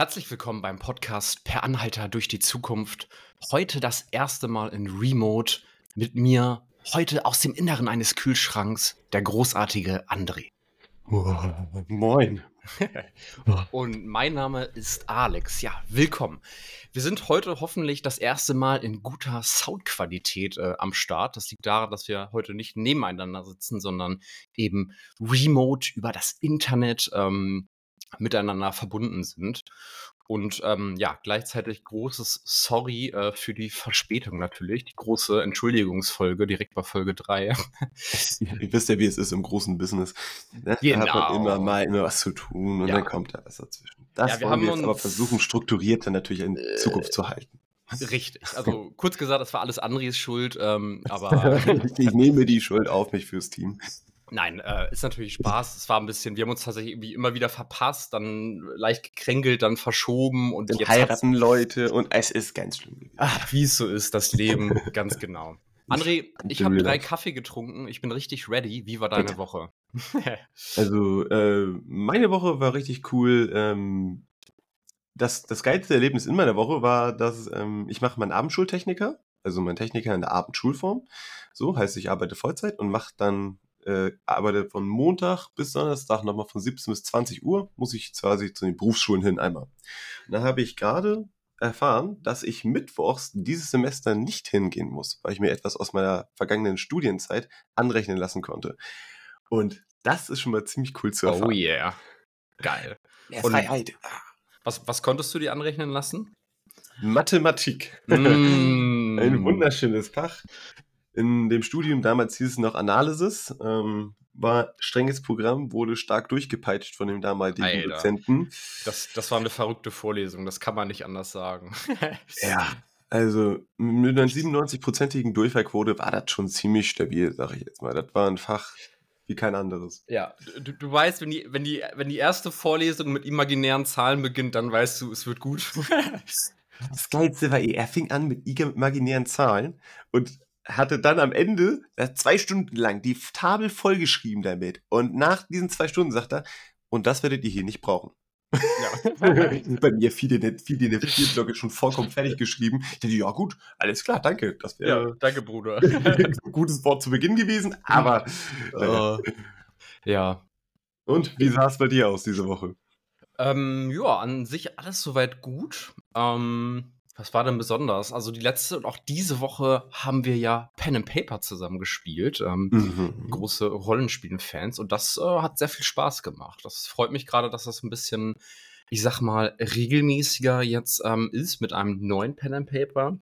Herzlich willkommen beim Podcast Per Anhalter durch die Zukunft. Heute das erste Mal in Remote mit mir, heute aus dem Inneren eines Kühlschranks, der großartige André. Moin. Und mein Name ist Alex. Ja, willkommen. Wir sind heute hoffentlich das erste Mal in guter Soundqualität äh, am Start. Das liegt daran, dass wir heute nicht nebeneinander sitzen, sondern eben remote über das Internet ähm, miteinander verbunden sind. Und ähm, ja, gleichzeitig großes Sorry äh, für die Verspätung natürlich. Die große Entschuldigungsfolge direkt bei Folge 3. Ihr wisst ja, wie es ist im großen Business. Ne? Genau. Da hat man immer mal immer was zu tun und Ja. dann kommt da was dazwischen. Das Ja, wir wollen wir jetzt aber versuchen, strukturiert dann natürlich in Äh, Zukunft zu halten. Richtig. Also kurz gesagt, das war alles Andres Schuld, ähm, aber ich nehme die Schuld auf mich fürs Team. Nein, äh, ist natürlich Spaß. Es war ein bisschen, wir haben uns tatsächlich irgendwie immer wieder verpasst, dann leicht gekränkelt, dann verschoben und Dann jetzt heiraten Leute und es ist ganz schlimm. Ach, wie es so ist, das Leben, ganz genau. André, ich habe drei Kaffee getrunken, ich bin richtig ready. Wie war deine. Woche? Also, äh, meine Woche war richtig cool. Ähm, das, das geilste Erlebnis in meiner Woche war, dass ähm, ich mache meinen Abendschultechniker, also meinen Techniker in der Abendschulform. So heißt, ich arbeite Vollzeit und mache dann, äh, arbeite von Montag bis Donnerstag nochmal von 17 bis 20 Uhr, muss ich quasi zu den Berufsschulen hin einmal. Und da habe ich gerade erfahren, dass ich mittwochs dieses Semester nicht hingehen muss, weil ich mir etwas aus meiner vergangenen Studienzeit anrechnen lassen konnte. Und das ist schon mal ziemlich cool zu erfahren. oh yeah. Geil. Mehr Und- Freiheit. Was, was konntest du dir anrechnen lassen? Mathematik. Mm. Ein wunderschönes Fach. In dem Studium damals hieß es noch Analysis. Ähm, war strenges Programm, wurde stark durchgepeitscht von dem damaligen Alter. Dozenten. Das, das war eine verrückte Vorlesung, das kann man nicht anders sagen. Ja. Also mit einer 97-prozentigen Durchfallquote war das schon ziemlich stabil, sag ich jetzt mal. Das war ein Fach wie kein anderes. Ja, du, du weißt, wenn die, wenn, die, wenn die erste Vorlesung mit imaginären Zahlen beginnt, dann weißt du, es wird gut. Das Geilste war, er fing an mit imaginären Zahlen und hatte dann am Ende zwei Stunden lang die Tafel vollgeschrieben damit. Und nach diesen zwei Stunden sagt er, und das werdet ihr hier nicht brauchen. ja. Bei mir fiel die, fiel die eine Vierblocke schon vollkommen fertig geschrieben. Ich dachte, ja gut, alles klar, danke. Das ja, wäre danke, Bruder. ein gutes Wort zu Beginn gewesen, aber Äh, ja. und wie sah es bei dir aus diese Woche? Ähm, ja, an sich alles soweit gut. Ähm, was war denn besonders? Also die letzte und auch diese Woche haben wir ja Pen and Paper zusammen gespielt. Ähm, Mhm. große Rollenspielen-Fans und das äh, hat sehr viel Spaß gemacht. Das freut mich gerade, dass das ein bisschen, ich sag mal, regelmäßiger jetzt ähm, ist mit einem neuen Pen and Paper.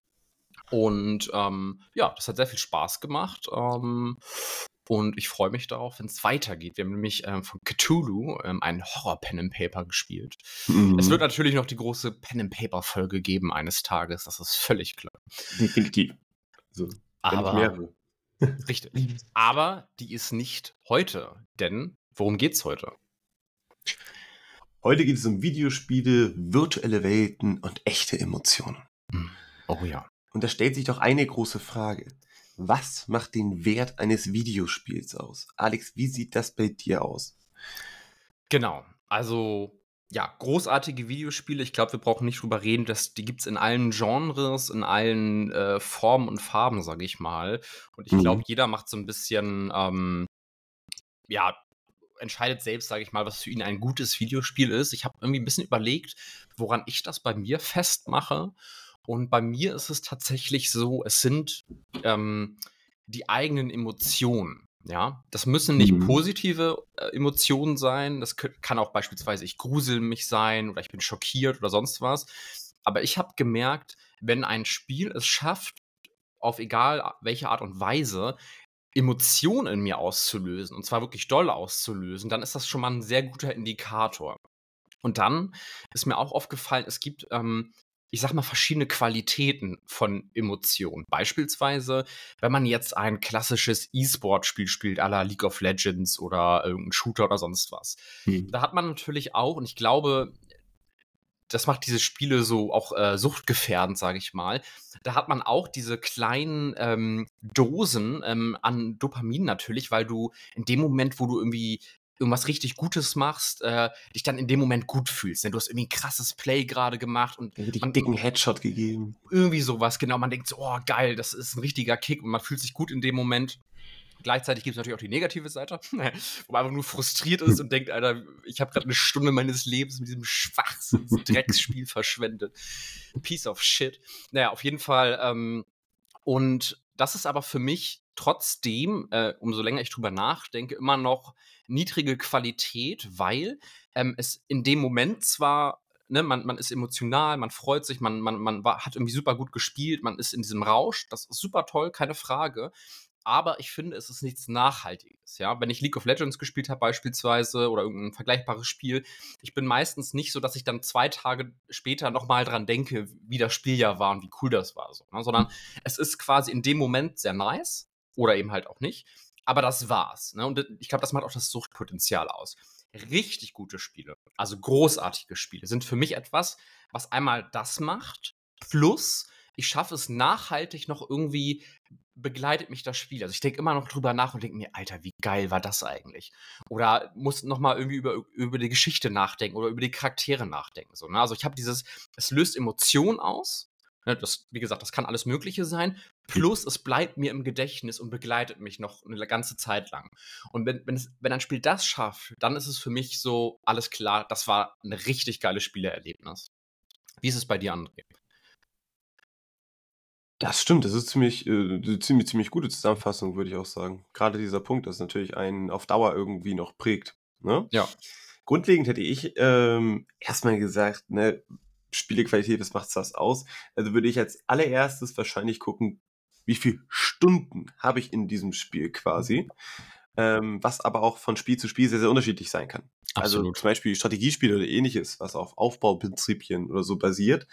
Und ähm, ja, das hat sehr viel Spaß gemacht. Ähm, und ich freue mich darauf, wenn es weitergeht. Wir haben nämlich ähm, von Cthulhu ähm, einen Horror-Pen and Paper gespielt. Mhm. Es wird natürlich noch die große Pen and Paper-Folge geben eines Tages, das ist völlig klar. definitiv. So, wenn nicht Aber. Richtig. Aber die ist nicht heute. Denn worum geht's heute? Heute geht es um Videospiele, virtuelle Welten und echte Emotionen. Oh ja. Und da stellt sich doch eine große Frage. Was macht den Wert eines Videospiels aus? Alex, wie sieht das bei dir aus? Genau. Also, ja, großartige Videospiele. Ich glaube, wir brauchen nicht drüber reden, dass die gibt's in allen Genres, in allen äh, Formen und Farben, sage ich mal. Und ich Mhm. glaube, jeder macht so ein bisschen, ähm, ja, entscheidet selbst, sage ich mal, was für ihn ein gutes Videospiel ist. Ich habe irgendwie ein bisschen überlegt, woran ich das bei mir festmache. Und bei mir ist es tatsächlich so, es sind ähm, die eigenen Emotionen. Ja, das müssen nicht Mhm. positive äh, Emotionen sein. Das kann auch beispielsweise, ich grusel mich sein oder ich bin schockiert oder sonst was. Aber ich habe gemerkt, wenn ein Spiel es schafft, auf egal welche Art und Weise, Emotionen in mir auszulösen, und zwar wirklich doll auszulösen, dann ist das schon mal ein sehr guter Indikator. Und dann ist mir auch aufgefallen, es gibt, ähm, ich sag mal, verschiedene Qualitäten von Emotionen. Beispielsweise, wenn man jetzt ein klassisches E-Sport-Spiel spielt, à la League of Legends oder irgendein Shooter oder sonst was. Da hat man natürlich auch, und ich glaube, das macht diese Spiele so auch äh, suchtgefährdend, sage ich mal. Da hat man auch diese kleinen ähm, Dosen ähm, an Dopamin natürlich, weil du in dem Moment, wo du irgendwie irgendwas richtig Gutes machst, äh, dich dann in dem Moment gut fühlst. Denn du hast irgendwie ein krasses Play gerade gemacht und richtig man, dicken Headshot gegeben. Irgendwie sowas, genau. Man denkt so, oh geil, das ist ein richtiger Kick und man fühlt sich gut in dem Moment. Gleichzeitig gibt es natürlich auch die negative Seite, wo man einfach nur frustriert ist und denkt, Alter, ich habe gerade eine Stunde meines Lebens mit diesem Schwachsinns-Drecksspiel verschwendet. Piece of shit. Naja, auf jeden Fall. Ähm, und das ist aber für mich trotzdem, äh, umso länger ich drüber nachdenke, immer noch niedrige Qualität, weil ähm, es in dem Moment zwar Ne, man, man ist emotional, man freut sich, man, man, man war, hat irgendwie super gut gespielt, man ist in diesem Rausch, das ist super toll, keine Frage aber ich finde, es ist nichts Nachhaltiges. Ja, wenn ich League of Legends gespielt habe beispielsweise oder irgendein vergleichbares Spiel, ich bin meistens nicht so, dass ich dann zwei Tage später nochmal dran denke, wie das Spiel ja war und wie cool das war, so, ne? sondern es ist quasi in dem Moment sehr nice oder eben halt auch nicht. Aber das war's. Ne? Und ich glaube, das macht auch das Suchtpotenzial aus. Richtig gute Spiele, also großartige Spiele, sind für mich etwas, was einmal das macht, plus ich schaffe es nachhaltig noch irgendwie begleitet mich das Spiel. Also ich denke immer noch drüber nach und denke mir, Alter, wie geil war das eigentlich? Oder muss noch mal irgendwie über, über die Geschichte nachdenken oder über die Charaktere nachdenken. So, ne? Also ich habe dieses, es löst Emotionen aus. Ne? Das, wie gesagt, das kann alles Mögliche sein. Plus es bleibt mir im Gedächtnis und begleitet mich noch eine ganze Zeit lang. Und wenn, wenn, es, wenn ein Spiel das schafft, dann ist es für mich so, alles klar, das war ein richtig geiles Spielerlebnis. Wie ist es bei dir, André? Das stimmt, das ist ziemlich, äh, ziemlich, ziemlich gute Zusammenfassung, würde ich auch sagen. Gerade dieser Punkt, das natürlich einen auf Dauer irgendwie noch prägt. Ne? Ja. Grundlegend hätte ich ähm, erstmal gesagt, ne, Spielequalität, was macht das aus? Also würde ich als allererstes wahrscheinlich gucken, wie viele Stunden habe ich in diesem Spiel quasi, ähm, was aber auch von Spiel zu Spiel sehr, sehr unterschiedlich sein kann. Also Absolut. Also zum Beispiel Strategiespiele oder ähnliches, was auf Aufbauprinzipien oder so basiert,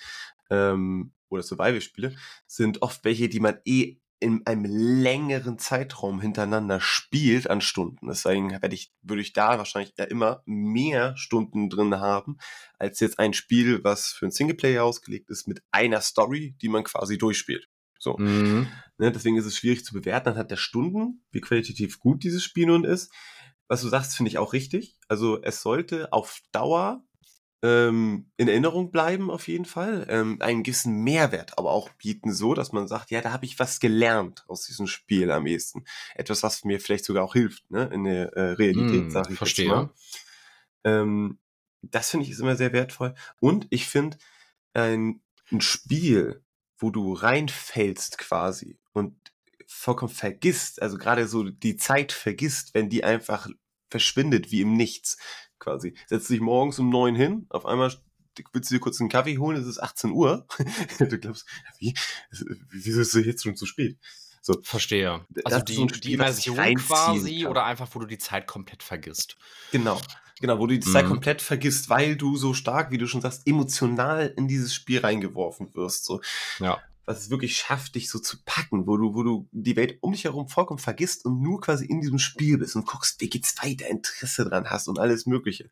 ähm, oder Survival-Spiele, sind oft welche, die man eh in einem längeren Zeitraum hintereinander spielt an Stunden. Deswegen werde ich, würde ich da wahrscheinlich immer mehr Stunden drin haben, als jetzt ein Spiel, was für einen Singleplayer ausgelegt ist, mit einer Story, die man quasi durchspielt. So. Mhm. Ne, deswegen ist es schwierig zu bewerten anhand der Stunden, wie qualitativ gut dieses Spiel nun ist. Was du sagst, finde ich auch richtig. Also es sollte auf Dauer ähm, in Erinnerung bleiben auf jeden Fall, ähm, einen gewissen Mehrwert aber auch bieten, so dass man sagt, ja, da habe ich was gelernt aus diesem Spiel am ehesten. Etwas, was mir vielleicht sogar auch hilft, ne, in der äh, Realität, hm, sage ich verstehe. mal. Ähm, das finde ich ist immer sehr wertvoll. Und ich finde, ein, ein Spiel, wo du reinfällst quasi und vollkommen vergisst, also gerade so die Zeit vergisst, wenn die einfach verschwindet wie im Nichts quasi. Setzt dich morgens um neun hin, auf einmal willst du dir kurz einen Kaffee holen, es ist 18 Uhr. du glaubst, wie? Wieso ist es jetzt schon zu spät? So. Verstehe. Also die, so Spiel, die Immersion quasi kann. oder einfach, wo du die Zeit komplett vergisst. Genau. Genau, wo du die Zeit mhm. komplett vergisst, weil du so stark, wie du schon sagst, emotional in dieses Spiel reingeworfen wirst. So. Ja was es wirklich schafft, dich so zu packen, wo du, wo du die Welt um dich herum vollkommen vergisst und nur quasi in diesem Spiel bist und guckst, wie geht's weiter, Interesse dran hast und alles Mögliche.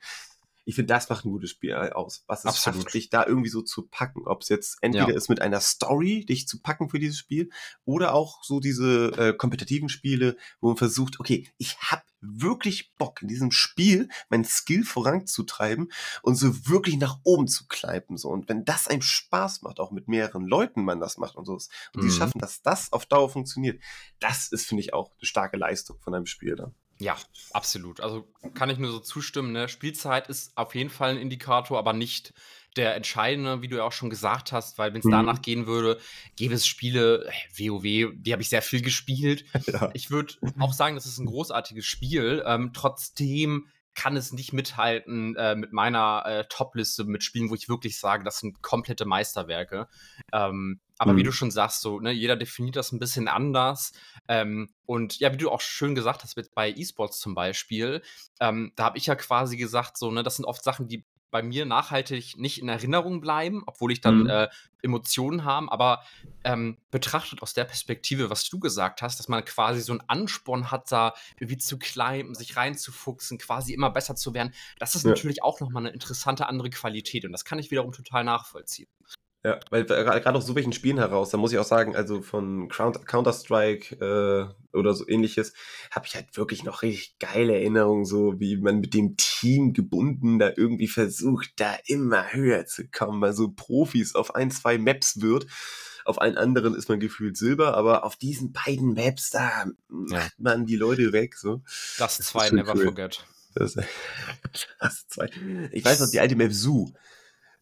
Ich finde, das macht ein gutes Spiel aus. Was es Absolut. schafft, dich da irgendwie so zu packen. Ob es jetzt entweder ja. ist mit einer Story, dich zu packen für dieses Spiel, oder auch so diese äh, kompetitiven Spiele, wo man versucht, okay, ich habe wirklich Bock, in diesem Spiel meinen Skill voranzutreiben und so wirklich nach oben zu kleipen. So. Und wenn das einem Spaß macht, auch mit mehreren Leuten man das macht und so, und die mhm. schaffen, dass das auf Dauer funktioniert, das ist, finde ich, auch eine starke Leistung von einem Spiel dann. Ja, absolut. Also kann ich nur so zustimmen. Ne? Spielzeit ist auf jeden Fall ein Indikator, aber nicht der entscheidende, wie du ja auch schon gesagt hast, weil wenn es mhm. danach gehen würde, gäbe es Spiele, WoW, äh, die habe ich sehr viel gespielt. Ja. Ich würde auch sagen, das ist ein großartiges Spiel. Ähm, trotzdem kann es nicht mithalten äh, mit meiner äh, Top-Liste mit Spielen, wo ich wirklich sage, das sind komplette Meisterwerke. Ähm, aber mhm. wie du schon sagst, so, ne, jeder definiert das ein bisschen anders. Ähm, und ja, wie du auch schön gesagt hast, bei E-Sports zum Beispiel, ähm, da habe ich ja quasi gesagt, so, ne, das sind oft Sachen, die bei mir nachhaltig nicht in Erinnerung bleiben, obwohl ich dann mhm. äh, Emotionen habe, aber ähm, betrachtet aus der Perspektive, was du gesagt hast, dass man quasi so einen Ansporn hat, da irgendwie zu climben, sich reinzufuchsen, quasi immer besser zu werden, das ist ja. natürlich auch nochmal eine interessante andere Qualität und das kann ich wiederum total nachvollziehen. Ja, weil gerade aus so welchen Spielen heraus, da muss ich auch sagen, also von Counter-Strike äh, oder so ähnliches, habe ich halt wirklich noch richtig geile Erinnerungen, so wie man mit dem Team gebunden da irgendwie versucht, da immer höher zu kommen, weil so Profis auf ein, zwei Maps wird. Auf allen anderen ist man gefühlt Silber, aber auf diesen beiden Maps, da macht man die Leute weg. So. Das, das zwei never cool. forget. Das, das zwei. Ich weiß noch, die alte Map Zoo.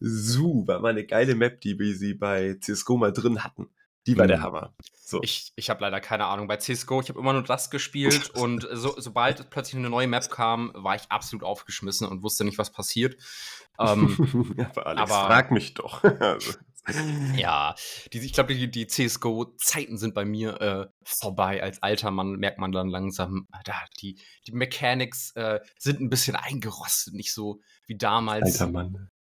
Zoo war mal eine geile Map, die wir sie bei CSGO mal drin hatten. Die war mhm. der Hammer. So. Ich, ich habe leider keine Ahnung. Bei CSGO, ich habe immer nur das gespielt und so, sobald plötzlich eine neue Map kam, war ich absolut aufgeschmissen und wusste nicht, was passiert. Ähm, aber, Alex, aber frag mich doch. Also, ja, die, ich glaube, die, die CSGO-Zeiten sind bei mir äh, vorbei. Als alter Mann merkt man dann langsam, da, die, die Mechanics äh, sind ein bisschen eingerostet, nicht so wie damals,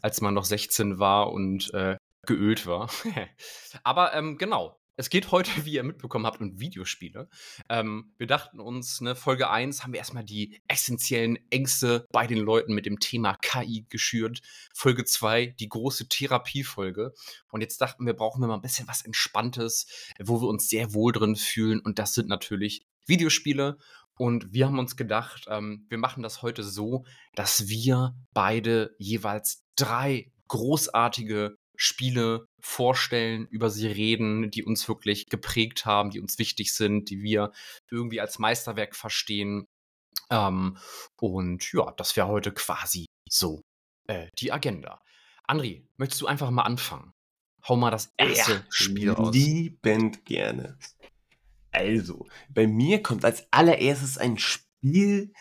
als man noch 16 war und äh, geölt war. Aber ähm, genau, es geht heute, wie ihr mitbekommen habt, um Videospiele. Ähm, wir dachten uns, ne, Folge 1 haben wir erstmal die essentiellen Ängste bei den Leuten mit dem Thema KI geschürt. Folge 2 die große Therapiefolge. Und jetzt dachten wir, brauchen wir mal ein bisschen was Entspanntes, wo wir uns sehr wohl drin fühlen. Und das sind natürlich Videospiele. Und wir haben uns gedacht, ähm, wir machen das heute so, dass wir beide jeweils drei großartige Spiele vorstellen, über sie reden, die uns wirklich geprägt haben, die uns wichtig sind, die wir irgendwie als Meisterwerk verstehen. Ähm, und ja, das wäre heute quasi so äh, die Agenda. Andri, möchtest du einfach mal anfangen? Hau mal das erste ja, Spiel aus. Liebend gerne. Also, bei mir kommt als allererstes ein Spiel,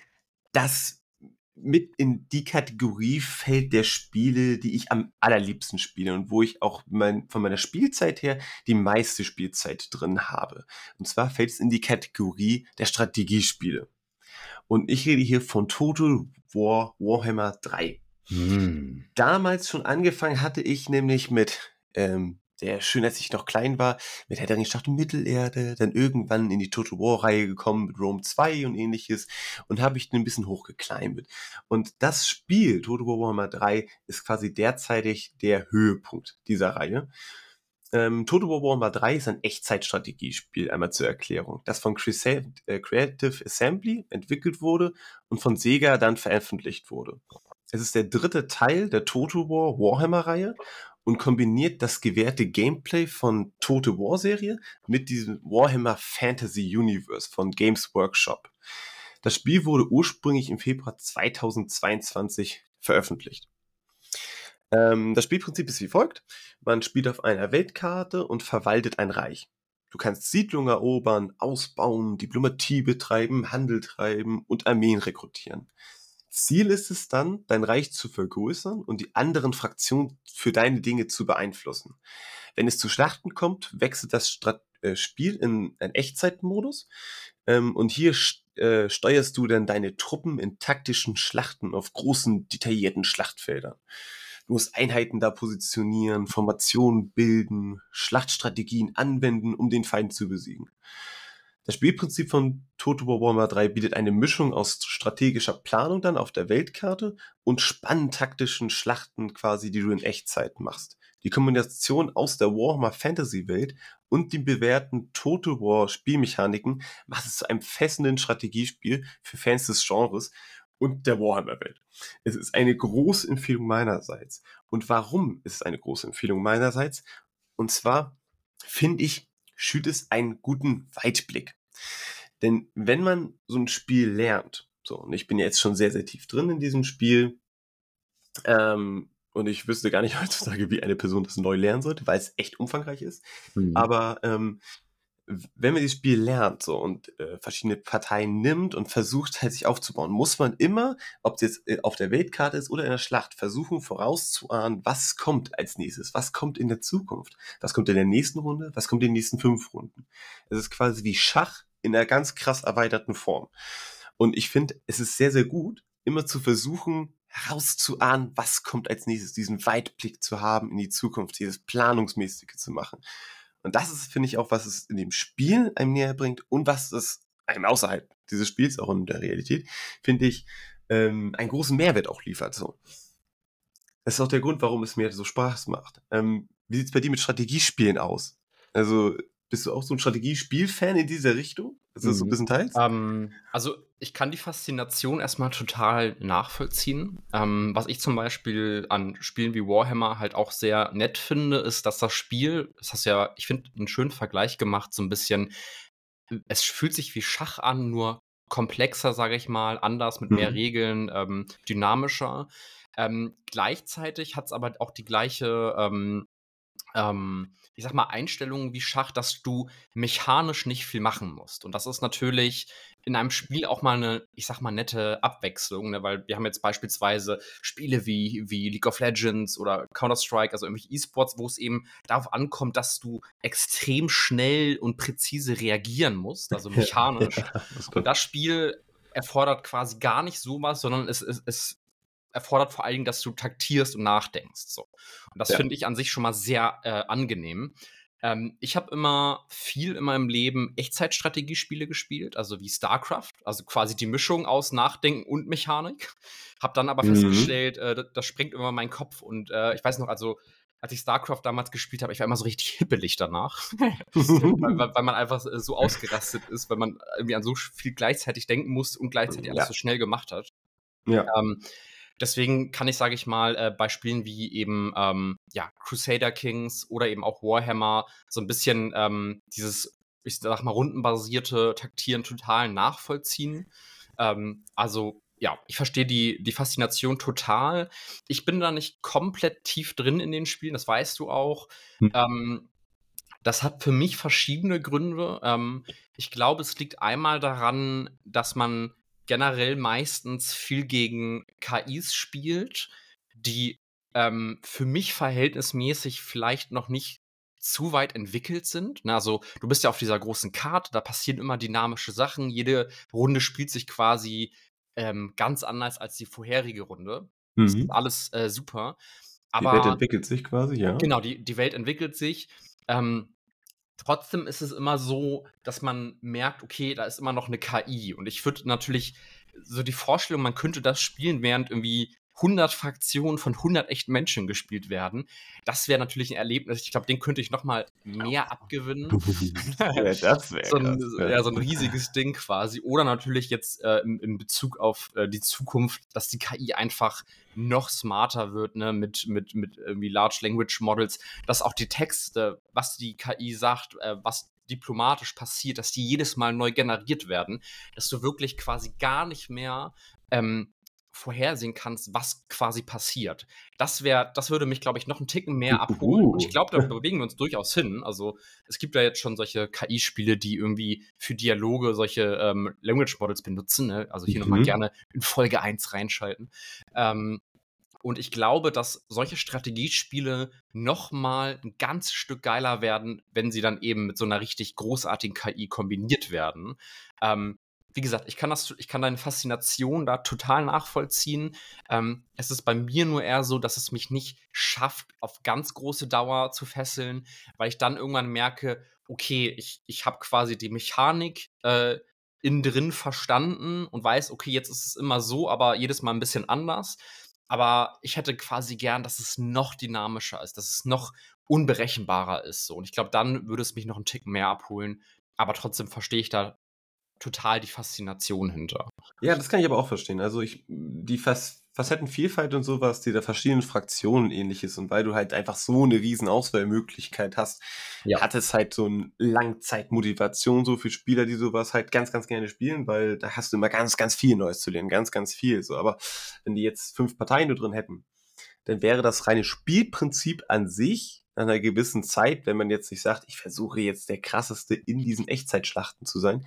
das mit in die Kategorie fällt der Spiele, die ich am allerliebsten spiele und wo ich auch mein, von meiner Spielzeit her die meiste Spielzeit drin habe. Und zwar fällt es in die Kategorie der Strategiespiele. Und ich rede hier von Total War Warhammer 3. Hm. Damals schon angefangen hatte ich nämlich mit ähm, sehr schön, als ich noch klein war, mit Herr der Ring Schlacht um Mittelerde, dann irgendwann in die Total War Reihe gekommen mit Rome 2 und ähnliches und habe ich ein bisschen hochgekleimt. Und das Spiel, Total War Warhammer 3, ist quasi derzeitig der Höhepunkt dieser Reihe. Ähm, Total War Warhammer 3 ist ein Echtzeitstrategiespiel, einmal zur Erklärung, das von äh, Creative Assembly entwickelt wurde und von Sega dann veröffentlicht wurde. Es ist der dritte Teil der Total War Warhammer Reihe und kombiniert das gewährte Gameplay von Tote War Serie mit diesem Warhammer Fantasy Universe von Games Workshop. Das Spiel wurde ursprünglich im Februar 2022 veröffentlicht. Ähm, das Spielprinzip ist wie folgt. Man spielt auf einer Weltkarte und verwaltet ein Reich. Du kannst Siedlungen erobern, ausbauen, Diplomatie betreiben, Handel treiben und Armeen rekrutieren. Ziel ist es dann, dein Reich zu vergrößern und die anderen Fraktionen für deine Dinge zu beeinflussen. Wenn es zu Schlachten kommt, wechselt das Strat äh, Spiel in einen Echtzeitmodus ähm, und hier äh, steuerst du dann deine Truppen in taktischen Schlachten auf großen, detaillierten Schlachtfeldern. Du musst Einheiten da positionieren, Formationen bilden, Schlachtstrategien anwenden, um den Feind zu besiegen. Das Spielprinzip von Total War Warhammer 3 bietet eine Mischung aus strategischer Planung dann auf der Weltkarte und spannend taktischen Schlachten quasi, die du in Echtzeit machst. Die Kombination aus der Warhammer Fantasy Welt und den bewährten Total War Spielmechaniken macht es zu einem fesselnden Strategiespiel für Fans des Genres und der Warhammer Welt. Es ist eine große Empfehlung meinerseits. Und warum ist es eine große Empfehlung meinerseits? Und zwar finde ich, schürt es einen guten Weitblick. Denn wenn man so ein Spiel lernt, so, und ich bin ja jetzt schon sehr, sehr tief drin in diesem Spiel, ähm, und ich wüsste gar nicht heutzutage, wie eine Person das neu lernen sollte, weil es echt umfangreich ist. Mhm. Aber ähm, wenn man dieses Spiel lernt so und äh, verschiedene Parteien nimmt und versucht halt sich aufzubauen, muss man immer, ob es jetzt äh, auf der Weltkarte ist oder in der Schlacht, versuchen vorauszuahnen, was kommt als nächstes, was kommt in der Zukunft, was kommt in der nächsten Runde, was kommt in den nächsten fünf Runden. Es ist quasi wie Schach in einer ganz krass erweiterten Form. Und ich finde, es ist sehr, sehr gut, immer zu versuchen, herauszuahnen, was kommt als nächstes, diesen Weitblick zu haben in die Zukunft, dieses Planungsmäßige zu machen. Und das ist, finde ich, auch, was es in dem Spiel einem näher bringt und was es einem außerhalb dieses Spiels, auch in der Realität, finde ich, ähm, einen großen Mehrwert auch liefert. So. Das ist auch der Grund, warum es mir so Spaß macht. Ähm, wie sieht's bei dir mit Strategiespielen aus? Also, bist du auch so ein Strategiespiel-Fan in dieser Richtung? Ist das so ein Mhm. bisschen teils? Ähm, also ich kann die Faszination erstmal total nachvollziehen. Ähm, was ich zum Beispiel an Spielen wie Warhammer halt auch sehr nett finde, ist, dass das Spiel, das hast du ja, ich finde, einen schönen Vergleich gemacht, so ein bisschen, es fühlt sich wie Schach an, nur komplexer, sage ich mal, anders, mit mehr Mhm. Regeln, ähm, dynamischer. Ähm, gleichzeitig hat es aber auch die gleiche ähm, ich sag mal, Einstellungen wie Schach, dass du mechanisch nicht viel machen musst. Und das ist natürlich in einem Spiel auch mal eine, ich sag mal, nette Abwechslung, ne? weil wir haben jetzt beispielsweise Spiele wie, wie League of Legends oder Counter-Strike, also irgendwelche E-Sports, wo es eben darauf ankommt, dass du extrem schnell und präzise reagieren musst, also mechanisch. Ja, das Und das Spiel erfordert quasi gar nicht sowas, sondern es, es, es erfordert vor allen Dingen, dass du taktierst und nachdenkst. So. Und das Ja. finde ich an sich schon mal sehr äh, angenehm. Ähm, ich habe immer viel in meinem Leben Echtzeitstrategiespiele gespielt, also wie StarCraft, also quasi die Mischung aus Nachdenken und Mechanik. Habe dann aber Mhm. festgestellt, äh, das, das sprengt immer meinen Kopf. Und äh, ich weiß noch, also als ich StarCraft damals gespielt habe, ich war immer so richtig hippelig danach. weil, weil, man einfach äh, so ausgerastet ist, weil man irgendwie an so viel gleichzeitig denken muss und gleichzeitig alles Ja. so schnell gemacht hat. Ja. Ähm, deswegen kann ich, sage ich mal, äh, bei Spielen wie eben ähm, ja, Crusader Kings oder eben auch Warhammer so ein bisschen ähm, dieses, ich sag mal, rundenbasierte Taktieren total nachvollziehen. Ähm, also ja, ich verstehe die, die Faszination total. Ich bin da nicht komplett tief drin in den Spielen, das weißt du auch. Hm. Ähm, das hat für mich verschiedene Gründe. Ähm, ich glaube, es liegt einmal daran, dass man generell meistens viel gegen KIs spielt, die ähm, für mich verhältnismäßig vielleicht noch nicht zu weit entwickelt sind. Na, also du bist ja auf dieser großen Karte, da passieren immer dynamische Sachen. Jede Runde spielt sich quasi ähm, ganz anders als die vorherige Runde. Das ist Mhm. alles äh, super. Die Welt Aber entwickelt sich quasi, ja. Genau, die, die Welt entwickelt sich. Ähm, trotzdem ist es immer so, dass man merkt, okay, da ist immer noch eine KI. Und ich würde natürlich so die Vorstellung, man könnte das spielen, während irgendwie 100 Fraktionen von 100 echten Menschen gespielt werden. Das wäre natürlich ein Erlebnis. Ich glaube, den könnte ich noch mal mehr abgewinnen. ja, das wäre so, ein, krass, ja, so ein riesiges Ding quasi. Oder natürlich jetzt äh, im, in Bezug auf äh, die Zukunft, dass die KI einfach noch smarter wird, ne, mit, mit, mit irgendwie Large Language Models, dass auch die Texte, was die KI sagt, äh, was diplomatisch passiert, dass die jedes Mal neu generiert werden, dass du wirklich quasi gar nicht mehr ähm, vorhersehen kannst, was quasi passiert. Das wäre, das würde mich, glaube ich, noch einen Ticken mehr abholen. Und ich glaube, da bewegen wir uns durchaus hin. Also es gibt ja jetzt schon solche KI-Spiele, die irgendwie für Dialoge solche ähm, Language Models benutzen. Ne? Also hier nochmal Mhm. gerne in Folge 1 reinschalten. Ähm, und ich glaube, dass solche Strategiespiele noch mal ein ganz Stück geiler werden, wenn sie dann eben mit so einer richtig großartigen KI kombiniert werden. Ähm, wie gesagt, ich kann, das, ich kann deine Faszination da total nachvollziehen. Ähm, es ist bei mir nur eher so, dass es mich nicht schafft, auf ganz große Dauer zu fesseln, weil ich dann irgendwann merke, okay, ich, ich habe quasi die Mechanik äh, innen drin verstanden und weiß, okay, jetzt ist es immer so, aber jedes Mal ein bisschen anders. Aber ich hätte quasi gern, dass es noch dynamischer ist, dass es noch unberechenbarer ist. So. Und ich glaube, dann würde es mich noch einen Tick mehr abholen. Aber trotzdem verstehe ich da total die Faszination hinter. Ja, das kann ich aber auch verstehen. Also ich, die Fas Facettenvielfalt und sowas, die der verschiedenen Fraktionen und ähnliches und weil du halt einfach so eine riesen Auswahlmöglichkeit hast, Ja. hat es halt so eine Langzeitmotivation so für Spieler, die sowas halt ganz, ganz gerne spielen, weil da hast du immer ganz, ganz viel Neues zu lernen, ganz, ganz viel. So, aber wenn die jetzt fünf Parteien nur drin hätten, dann wäre das reine Spielprinzip an sich nach einer gewissen Zeit, wenn man jetzt nicht sagt, ich versuche jetzt der krasseste in diesen Echtzeitschlachten zu sein,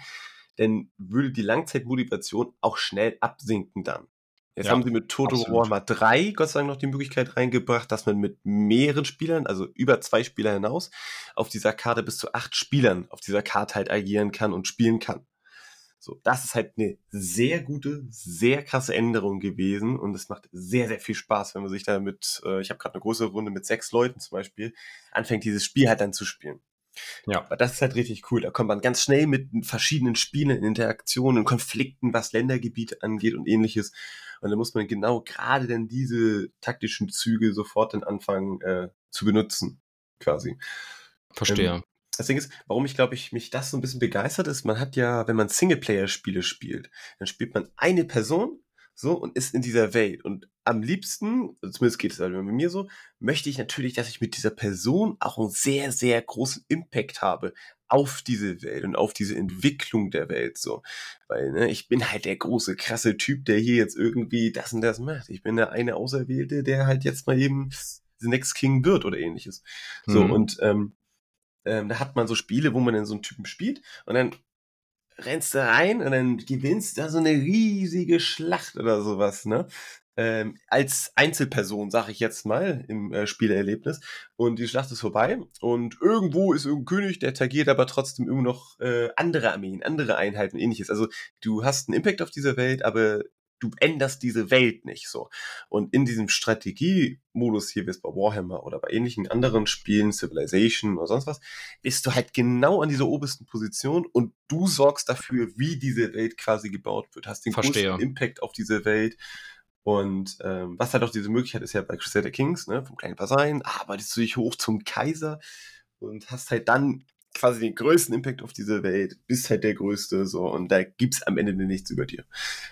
dann würde die Langzeitmotivation auch schnell absinken dann. Jetzt Ja, haben sie mit Total absolut. Warhammer 3 Gott sei Dank noch die Möglichkeit reingebracht, dass man mit mehreren Spielern, also über zwei Spieler hinaus, auf dieser Karte bis zu acht Spielern auf dieser Karte halt agieren kann und spielen kann. So, das ist halt eine sehr gute, sehr krasse Änderung gewesen und es macht sehr, sehr viel Spaß, wenn man sich da mit, äh, ich habe gerade eine große Runde mit sechs Leuten zum Beispiel, anfängt dieses Spiel halt dann zu spielen. Ja. Aber das ist halt richtig cool. Da kommt man ganz schnell mit verschiedenen Spielen in Interaktionen und Konflikten, was Ländergebiete angeht und ähnliches. Und dann muss man genau gerade dann diese taktischen Züge sofort dann anfangen äh, zu benutzen. quasi. Verstehe. Ähm, das Ding ist, warum ich glaube ich mich das so ein bisschen begeistert ist, man hat ja, wenn man Singleplayer-Spiele spielt, dann spielt man eine Person so und ist in dieser Welt. Und am liebsten, zumindest geht es halt bei mir so, möchte ich natürlich, dass ich mit dieser Person auch einen sehr, sehr großen Impact habe auf diese Welt und auf diese Entwicklung der Welt so. Weil, ne, ich bin halt der große, krasse Typ, der hier jetzt irgendwie das und das macht. Ich bin der eine Auserwählte, der halt jetzt mal eben the next King wird oder ähnliches. So, mhm. und ähm, ähm, da hat man so Spiele, wo man dann so einen Typen spielt und dann rennst du rein und dann gewinnst da so eine riesige Schlacht oder sowas, ne? Ähm, als Einzelperson, sag ich jetzt mal, im äh, Spielerlebnis. Und die Schlacht ist vorbei. Und irgendwo ist irgendein König, der tagiert aber trotzdem immer noch äh, andere Armeen, andere Einheiten, ähnliches. Also du hast einen Impact auf diese Welt, aber du änderst diese Welt nicht so. Und in diesem Strategiemodus hier, wie es bei Warhammer oder bei ähnlichen anderen Spielen, Civilization oder sonst was, bist du halt genau an dieser obersten Position und du sorgst dafür, wie diese Welt quasi gebaut wird. Hast den Verstehe. größten Impact auf diese Welt. Und ähm, was halt auch diese Möglichkeit ist ja bei Crusader Kings, ne, vom kleinen Vasallen, arbeitest du dich hoch zum Kaiser und hast halt dann quasi den größten Impact auf diese Welt, bist halt der Größte, so, und da gibt's am Ende nichts über dir.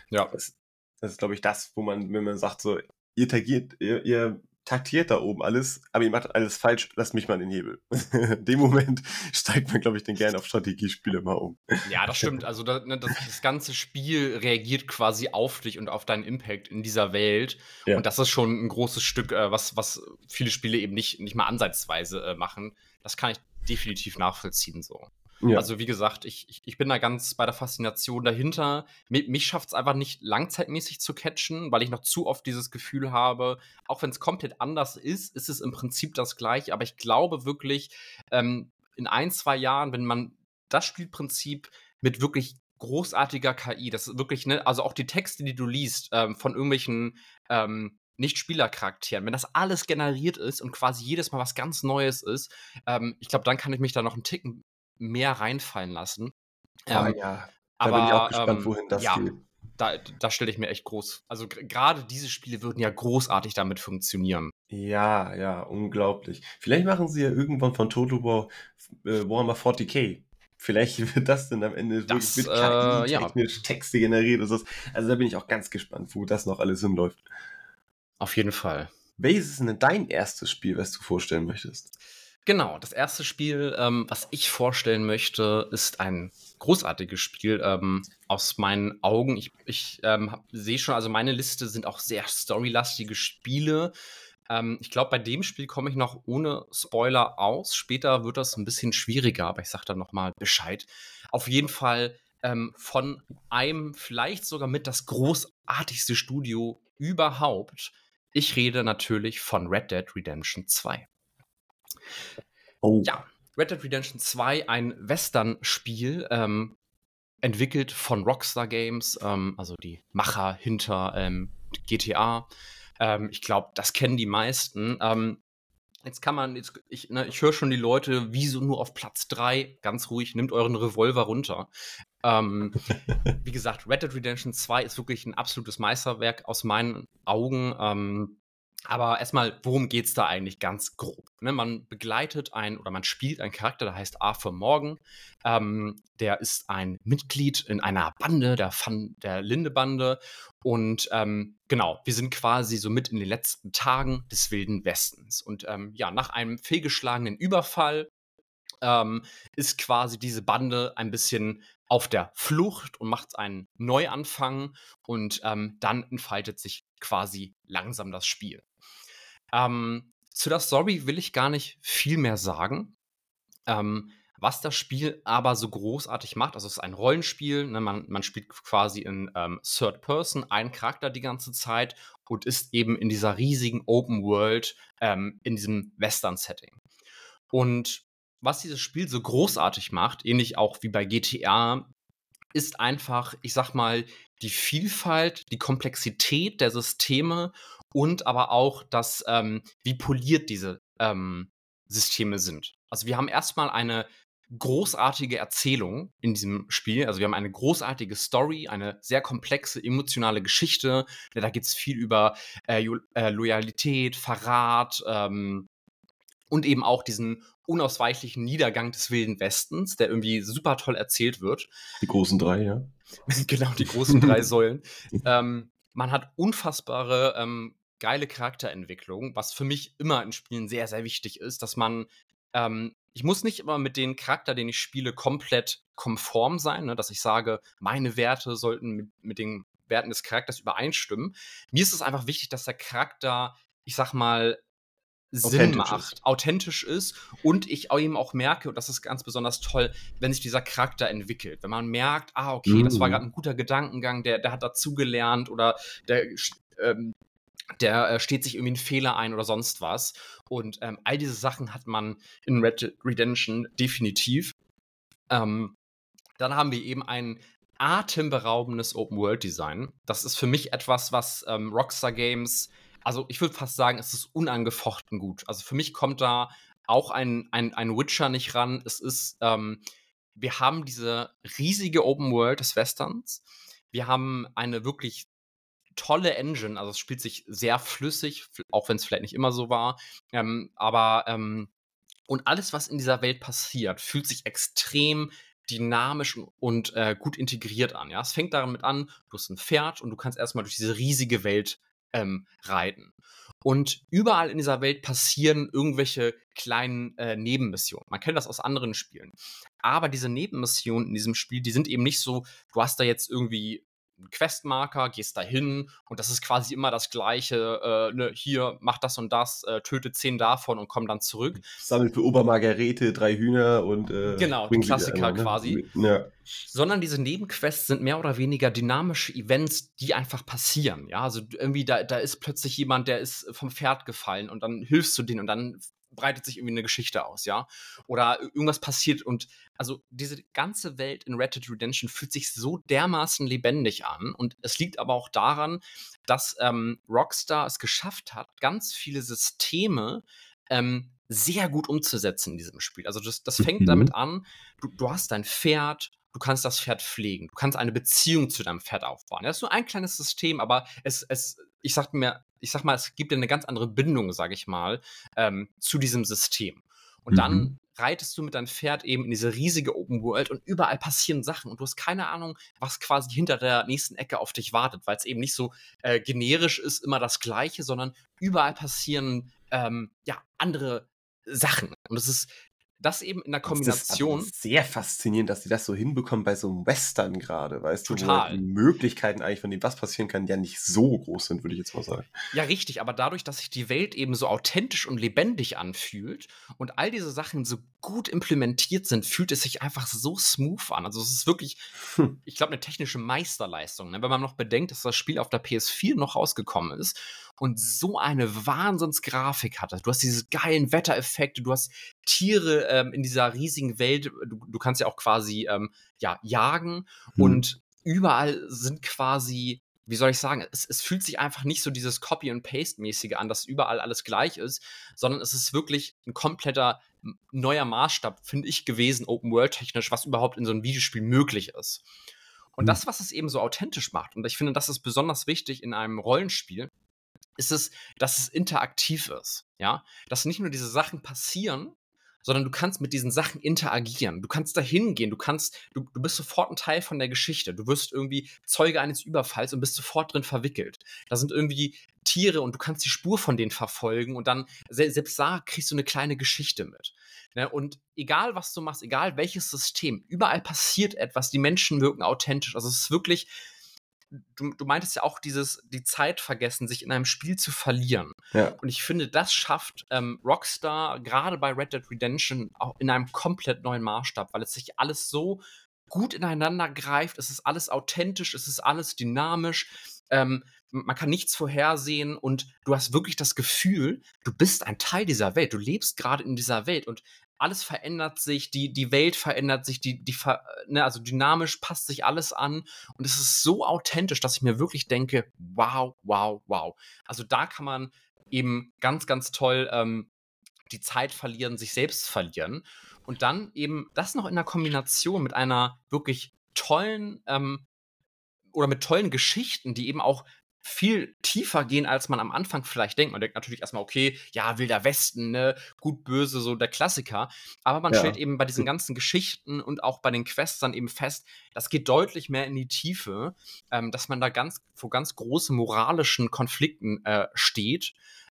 Ja. Das, das ist, glaube ich, das, wo man, wenn man sagt, so, ihr tagiert, ihr, ihr taktiert da oben alles, aber ihr macht alles falsch, lasst mich mal den Hebel. In dem Moment steigt man, glaube ich, den gerne auf Strategiespiele mal um. Ja, das stimmt. Also das, ne, das, das, ganze Spiel reagiert quasi auf dich und auf deinen Impact in dieser Welt. Ja. Und das ist schon ein großes Stück, äh, was, was viele Spiele eben nicht, nicht mal ansatzweise äh, machen. Das kann ich definitiv nachvollziehen so. Ja. Also wie gesagt, ich, ich, ich bin da ganz bei der Faszination dahinter. Mich, mich schafft es einfach nicht langzeitmäßig zu catchen, weil ich noch zu oft dieses Gefühl habe, auch wenn es komplett anders ist, ist es im Prinzip das gleiche. Aber ich glaube wirklich, ähm, in ein, zwei Jahren, wenn man das Spielprinzip mit wirklich großartiger KI, das ist wirklich, ne, also auch die Texte, die du liest, ähm, von irgendwelchen ähm, nicht-Spielercharakteren, wenn das alles generiert ist und quasi jedes Mal was ganz Neues ist, ähm, ich glaube, dann kann ich mich da noch einen Ticken mehr reinfallen lassen. Ah ähm, ja, da aber, bin ich auch gespannt, ähm, wohin das ja, geht. Da, da stelle ich mir echt groß. Also gerade diese Spiele würden ja großartig damit funktionieren. Ja, ja, unglaublich. Vielleicht machen sie ja irgendwann von Total War äh, Warhammer 40k. Vielleicht wird das dann am Ende das, wirklich mit KI äh, technisch ja. Texte generiert. Also da bin ich auch ganz gespannt, wo das noch alles hinläuft. Auf jeden Fall. Welches ist denn dein erstes Spiel, was du vorstellen möchtest? Genau, das erste Spiel, ähm, was ich vorstellen möchte, ist ein großartiges Spiel ähm, aus meinen Augen. Ich, ich ähm, sehe schon, also meine Liste sind auch sehr storylastige Spiele. Ähm, ich glaube, bei dem Spiel komme ich noch ohne Spoiler aus. Später wird das ein bisschen schwieriger, aber ich sage dann nochmal Bescheid. Auf jeden Fall ähm, von einem, vielleicht sogar mit das großartigste Studio überhaupt. Ich rede natürlich von Red Dead Redemption 2. Oh. Ja, Red Dead Redemption 2, ein Western-Spiel, ähm, entwickelt von Rockstar Games, ähm, also die Macher hinter ähm, GTA. Ähm, ich glaube, das kennen die meisten. Ähm, jetzt kann man, jetzt, ich, ne, ich höre schon die Leute, wieso nur auf Platz 3? Ganz ruhig, nimmt euren Revolver runter. Ähm, wie gesagt, Red Dead Redemption 2 ist wirklich ein absolutes Meisterwerk aus meinen Augen. Aber erstmal, worum geht es da eigentlich ganz grob? Ne, man begleitet ein oder man spielt einen Charakter, der heißt Arthur Morgan. Ähm, der ist ein Mitglied in einer Bande, der, Fun, der Linde-Bande. Und ähm, genau, wir sind quasi so mit in den letzten Tagen des Wilden Westens. Und ähm, ja, nach einem fehlgeschlagenen Überfall ähm, ist quasi diese Bande ein bisschen auf der Flucht und macht einen Neuanfang. Und ähm, dann entfaltet sich quasi langsam das Spiel. Ähm, zu der Story will ich gar nicht viel mehr sagen. Ähm, was das Spiel aber so großartig macht, also es ist ein Rollenspiel, ne, man, man spielt quasi in ähm, Third Person einen Charakter die ganze Zeit und ist eben in dieser riesigen Open World, ähm, in diesem Western-Setting. Und was dieses Spiel so großartig macht, ähnlich auch wie bei GTA, ist einfach, ich sag mal, die Vielfalt, die Komplexität der Systeme und aber auch das, ähm, wie poliert diese ähm, Systeme sind. Also wir haben erstmal eine großartige Erzählung in diesem Spiel. Also wir haben eine großartige Story, eine sehr komplexe emotionale Geschichte. Da geht es viel über äh, äh, Loyalität, Verrat, ähm, und eben auch diesen unausweichlichen Niedergang des Wilden Westens, der irgendwie super toll erzählt wird. Die großen drei, ja. genau, die großen drei Säulen. Ähm, man hat unfassbare ähm, geile Charakterentwicklung, was für mich immer in Spielen sehr, sehr wichtig ist, dass man ähm, ich muss nicht immer mit den Charakter, den ich spiele, komplett konform sein, ne? dass ich sage, meine Werte sollten mit, mit den Werten des Charakters übereinstimmen. Mir ist es einfach wichtig, dass der Charakter, ich sag mal, Sinn macht, ist. authentisch ist und ich ihm auch merke, und das ist ganz besonders toll, wenn sich dieser Charakter entwickelt. Wenn man merkt, ah, okay, mhm. das war mhm. gerade ein guter Gedankengang, der, der hat dazugelernt oder der, ähm, der äh, steht sich irgendwie einen Fehler ein oder sonst was. Und ähm, all diese Sachen hat man in Red Redemption definitiv. Ähm, dann haben wir eben ein atemberaubendes Open-World-Design. Das ist für mich etwas, was ähm, Rockstar Games also ich würde fast sagen, es ist unangefochten gut. Also für mich kommt da auch ein, ein, ein Witcher nicht ran. Es ist, ähm, wir haben diese riesige Open World des Westerns. Wir haben eine wirklich tolle Engine, also es spielt sich sehr flüssig, auch wenn es vielleicht nicht immer so war. Ähm, aber ähm, und alles, was in dieser Welt passiert, fühlt sich extrem dynamisch und äh, gut integriert an. Ja, es fängt damit an, du hast ein Pferd und du kannst erstmal durch diese riesige Welt ähm, reiten. Und überall in dieser Welt passieren irgendwelche kleinen äh, Nebenmissionen. Man kennt das aus anderen Spielen. Aber diese Nebenmissionen in diesem Spiel, die sind eben nicht so, du hast da jetzt irgendwie Questmarker, gehst da hin und das ist quasi immer das Gleiche. Äh, ne, hier, mach das und das, äh, töte zehn davon und komm dann zurück. Sammelt für Obermargarete drei Hühner und. Äh, genau, die Klassiker an, ne? quasi. Ja. Sondern diese Nebenquests sind mehr oder weniger dynamische Events, die einfach passieren. Ja, also irgendwie da, da ist plötzlich jemand, der ist vom Pferd gefallen und dann hilfst du denen und dann breitet sich irgendwie eine Geschichte aus, ja. Oder irgendwas passiert und also diese ganze Welt in Red Dead Redemption fühlt sich so dermaßen lebendig an und es liegt aber auch daran, dass ähm, Rockstar es geschafft hat, ganz viele Systeme ähm, sehr gut umzusetzen in diesem Spiel. Also das, das fängt mhm. damit an, du, du hast dein Pferd, du kannst das Pferd pflegen, du kannst eine Beziehung zu deinem Pferd aufbauen. Das ist nur ein kleines System, aber es, es ich sag mir, ich sag mal, es gibt dir eine ganz andere Bindung, sage ich mal, ähm, zu diesem System. Und mhm. dann reitest du mit deinem Pferd eben in diese riesige Open World und überall passieren Sachen und du hast keine Ahnung, was quasi hinter der nächsten Ecke auf dich wartet, weil es eben nicht so äh, generisch ist, immer das Gleiche, sondern überall passieren ähm, ja andere Sachen. Und es ist das eben in der Kombination. Das ist sehr faszinierend, dass sie das so hinbekommen bei so einem Western gerade, weißt Total. du, wo die Möglichkeiten eigentlich von dem, was passieren kann, ja nicht so groß sind, würde ich jetzt mal sagen. Ja, richtig, aber dadurch, dass sich die Welt eben so authentisch und lebendig anfühlt und all diese Sachen so gut implementiert sind, fühlt es sich einfach so smooth an. Also es ist wirklich, hm. ich glaube, eine technische Meisterleistung. Ne? Wenn man noch bedenkt, dass das Spiel auf der PS4 noch rausgekommen ist und so eine Wahnsinnsgrafik hatte. Du hast diese geilen Wettereffekte, du hast Tiere ähm, in dieser riesigen Welt, du, du kannst ja auch quasi ähm, ja, jagen hm. und überall sind quasi wie soll ich sagen, es, es, fühlt sich einfach nicht so dieses Copy- and Paste-mäßige an, dass überall alles gleich ist, sondern es ist wirklich ein kompletter neuer Maßstab, finde ich, gewesen, Open-World-technisch, was überhaupt in so einem Videospiel möglich ist. Und mhm. das, was es eben so authentisch macht, und ich finde, das ist besonders wichtig in einem Rollenspiel, ist es, dass es interaktiv ist. Ja, dass nicht nur diese Sachen passieren, sondern du kannst mit diesen Sachen interagieren. Du kannst da hingehen, du kannst, du, du bist sofort ein Teil von der Geschichte. Du wirst irgendwie Zeuge eines Überfalls und bist sofort drin verwickelt. Da sind irgendwie Tiere und du kannst die Spur von denen verfolgen und dann, selbst da kriegst du eine kleine Geschichte mit. Ne? Und egal was du machst, egal welches System, überall passiert etwas, die Menschen wirken authentisch. Also es ist wirklich, du, du meintest ja auch dieses, die Zeit vergessen, sich in einem Spiel zu verlieren. Ja. Und ich finde, das schafft ähm, Rockstar gerade bei Red Dead Redemption auch in einem komplett neuen Maßstab, weil es sich alles so gut ineinander greift, es ist alles authentisch, es ist alles dynamisch. Ähm, man kann nichts vorhersehen und du hast wirklich das Gefühl, du bist ein Teil dieser Welt, du lebst gerade in dieser Welt und alles verändert sich, die, die Welt verändert sich, die, die, ne, also dynamisch passt sich alles an und es ist so authentisch, dass ich mir wirklich denke, wow, wow, wow. Also da kann man eben ganz, ganz toll ähm, die Zeit verlieren, sich selbst verlieren und dann eben das noch in der Kombination mit einer wirklich tollen ähm, oder mit tollen Geschichten, die eben auch viel tiefer gehen, als man am Anfang vielleicht denkt. Man denkt natürlich erstmal, okay, ja, Wilder Westen, ne, gut, böse, so der Klassiker. Aber man ja. stellt eben bei diesen ganzen Geschichten und auch bei den Quests dann eben fest, das geht deutlich mehr in die Tiefe, ähm, dass man da ganz vor ganz großen moralischen Konflikten äh, steht.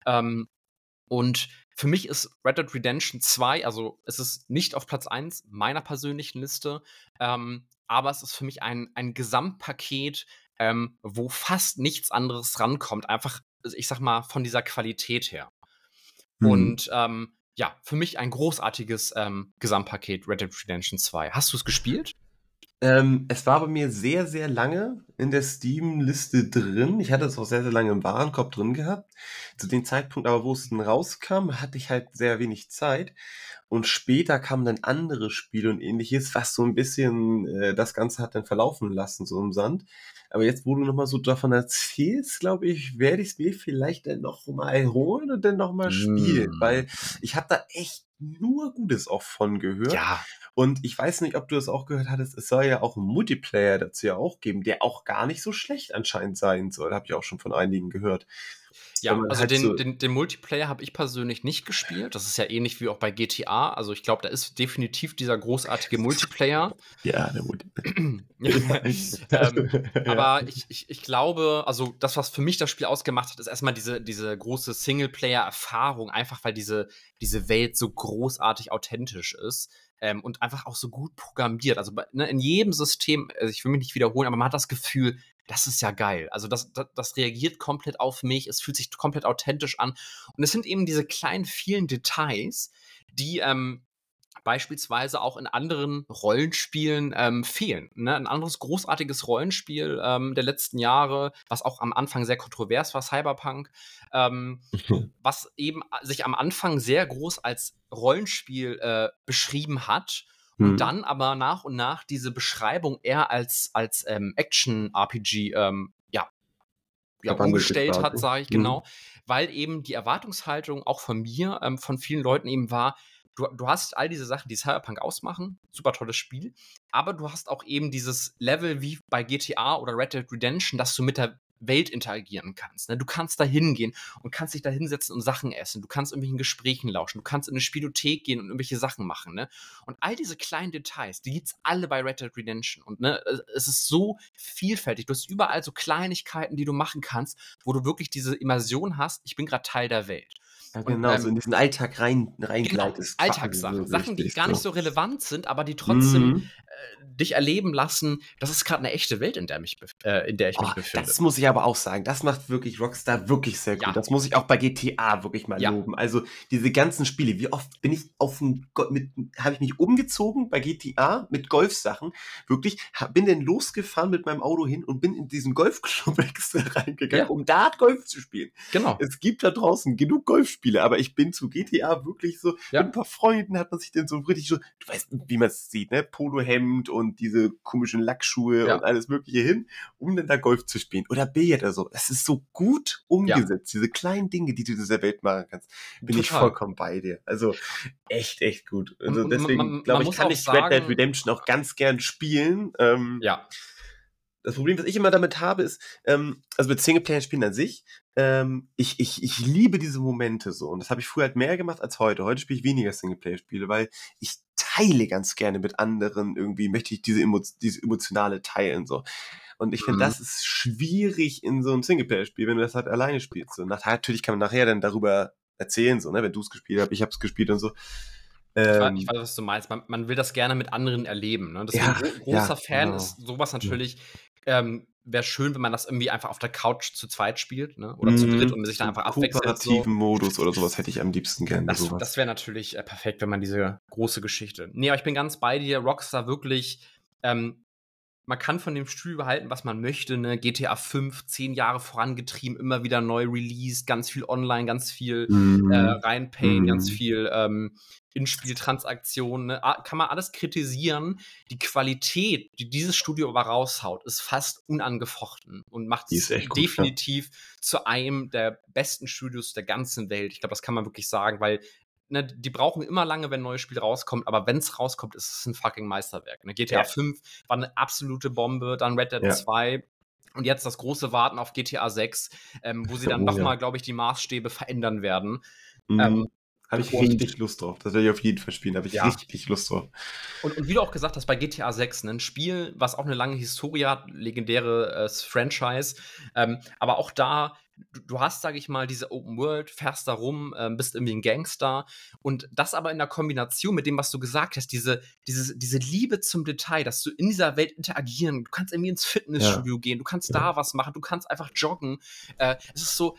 Ähm, und für mich ist Red Dead Redemption 2, also es ist nicht auf Platz 1 meiner persönlichen Liste, ähm, aber es ist für mich ein, ein Gesamtpaket, ähm, wo fast nichts anderes rankommt. Einfach, ich sag mal, von dieser Qualität her. Mhm. Und ähm, ja, für mich ein großartiges ähm, Gesamtpaket Red Dead Redemption 2. Hast du es gespielt? Ähm, es war bei mir sehr, sehr lange in der Steam-Liste drin. Ich hatte es auch sehr, sehr lange im Warenkorb drin gehabt. Zu dem Zeitpunkt aber, wo es dann rauskam, hatte ich halt sehr wenig Zeit. Und später kamen dann andere Spiele und ähnliches, was so ein bisschen äh, das Ganze hat dann verlaufen lassen, so im Sand. Aber jetzt, wo du nochmal so davon erzählst, glaube ich, werde ich es mir vielleicht dann noch mal holen und dann noch mal spielen, mm. weil ich habe da echt nur Gutes auch von gehört. Ja. Und ich weiß nicht, ob du das auch gehört hattest, es soll ja auch einen Multiplayer dazu ja auch geben, der auch gar nicht so schlecht anscheinend sein soll. Habe ich auch schon von einigen gehört. Ja, also halt den, so den, den, Multiplayer habe ich persönlich nicht gespielt. Das ist ja ähnlich wie auch bei GTA. Also ich glaube, da ist definitiv dieser großartige Multiplayer. Ja, der Multiplayer. ähm, aber ich, ich, ich glaube, also das, was für mich das Spiel ausgemacht hat, ist erstmal diese, diese große Singleplayer-Erfahrung, einfach weil diese, diese Welt so großartig authentisch ist. Ähm, und einfach auch so gut programmiert. Also ne, in jedem System, also ich will mich nicht wiederholen, aber man hat das Gefühl, das ist ja geil. Also das, das, das, reagiert komplett auf mich, es fühlt sich komplett authentisch an. Und es sind eben diese kleinen, vielen Details, die ähm, beispielsweise auch in anderen Rollenspielen ähm, fehlen. Ne? Ein anderes großartiges Rollenspiel ähm, der letzten Jahre, was auch am Anfang sehr kontrovers war, Cyberpunk, ähm, was eben sich am Anfang sehr groß als Rollenspiel äh, beschrieben hat und mhm. dann aber nach und nach diese Beschreibung eher als, als ähm, Action-RPG ähm, ja, ja umgestellt hat, sage ich mhm. genau, weil eben die Erwartungshaltung auch von mir, ähm, von vielen Leuten eben war, du, du hast all diese Sachen, die Cyberpunk ausmachen, super tolles Spiel, aber du hast auch eben dieses Level wie bei GTA oder Red Dead Redemption, dass du mit der Welt interagieren kannst. Ne? Du kannst da hingehen und kannst dich da hinsetzen und Sachen essen. Du kannst irgendwelchen Gesprächen lauschen. Du kannst in eine Spielothek gehen und irgendwelche Sachen machen. Ne? Und all diese kleinen Details, die gibt es alle bei Red Dead Redemption. Und ne, es ist so vielfältig. Du hast überall so Kleinigkeiten, die du machen kannst, wo du wirklich diese Immersion hast. Ich bin gerade Teil der Welt. Ja, genau, und, ähm, so in diesen Alltag rein, reingleitest. Genau, Alltagssachen. Sachen, die gar nicht so relevant sind, aber die trotzdem mhm. Dich erleben lassen, das ist gerade eine echte Welt, in der, mich, äh, in der ich oh, mich befinde. Das muss ich aber auch sagen. Das macht wirklich Rockstar wirklich sehr gut. Ja. Das muss ich auch bei GTA wirklich mal ja. loben. Also diese ganzen Spiele, wie oft bin ich auf dem mit habe ich mich umgezogen bei GTA mit Golfsachen. Wirklich, hab, bin denn losgefahren mit meinem Auto hin und bin in diesen Golfclub extra reingegangen, ja. um da Golf zu spielen. Genau. Es gibt da draußen genug Golfspiele Spiele, aber ich bin zu GTA wirklich so, mit ein paar Freunden hat man sich denn so richtig so, du weißt, wie man es sieht, ne, Polohemd und diese komischen Lackschuhe ja. und alles mögliche hin, um dann da Golf zu spielen oder Billard oder so. Das ist so gut umgesetzt, ja. diese kleinen Dinge, die du in dieser Welt machen kannst. Bin Total. ich vollkommen bei dir. Also echt, echt gut. Also deswegen glaube ich, kann ich Red Dead Redemption auch ganz gern spielen. Ähm, ja. Das Problem, was ich immer damit habe, ist, ähm, also mit Singleplayer-Spielen an sich, ähm, ich, ich, ich liebe diese Momente so. Und das habe ich früher halt mehr gemacht als heute. Heute spiele ich weniger Singleplayer-Spiele, weil ich teile ganz gerne mit anderen irgendwie, möchte ich diese, Emo diese emotionale teilen so. Und ich finde, mhm. das ist schwierig in so einem Singleplayer-Spiel, wenn du das halt alleine spielst. So. natürlich kann man nachher dann darüber erzählen, so, ne, wenn du es gespielt hast, ich habe es gespielt und so. Ähm, ich, weiß, was du meinst. Man, man, will das gerne mit anderen erleben. Ne? Deswegen ja, gro großer ja, Fan genau. ist sowas natürlich ähm, wäre schön, wenn man das irgendwie einfach auf der Couch zu zweit spielt, ne? Oder mm, zu dritt mhm. und sich dann einfach abwechselt. Kooperativen so. Modus oder sowas hätte ich am liebsten gerne. Das, das wäre natürlich äh, perfekt, wenn man diese große Geschichte. Nee, aber ich bin ganz bei dir. Rockstar wirklich, ähm, man kann von dem Stuhl behalten, was man möchte. Ne? GTA 5, zehn Jahre vorangetrieben, immer wieder neu released, ganz viel online, ganz viel mm. äh, reinpayen, mm. ganz viel ähm, in-Spiel-Transaktionen, ne? kann man alles kritisieren. Die Qualität, die dieses Studio aber raushaut, ist fast unangefochten und macht es definitiv ja. zu einem der besten Studios der ganzen Welt. Ich glaube, das kann man wirklich sagen, weil ne, die brauchen immer lange, wenn ein neues Spiel rauskommt, aber wenn es rauskommt, ist es ein fucking Meisterwerk. Ne? GTA ja. 5 war eine absolute Bombe, dann Red Dead ja. 2 Und jetzt das große Warten auf GTA 6, ähm, wo sie dann Oh, nochmal, ja. glaube ich, die Maßstäbe verändern werden. Mhm. Ähm, Habe ich richtig Lust drauf. Das werde ich auf jeden Fall spielen. Habe ich Ja. richtig Lust drauf. Und, und wie du auch gesagt hast, bei GTA 6, ne, ein Spiel, was auch eine lange Historie hat, legendäre äh, Franchise, ähm, aber auch da, du, du hast, sage ich mal, diese Open World, fährst da rum, ähm, bist irgendwie ein Gangster und das aber in der Kombination mit dem, was du gesagt hast, diese, diese, diese Liebe zum Detail, dass du in dieser Welt interagieren, du kannst irgendwie ins Fitnessstudio gehen, du kannst Ja. da was machen, du kannst einfach joggen. Äh, es ist so,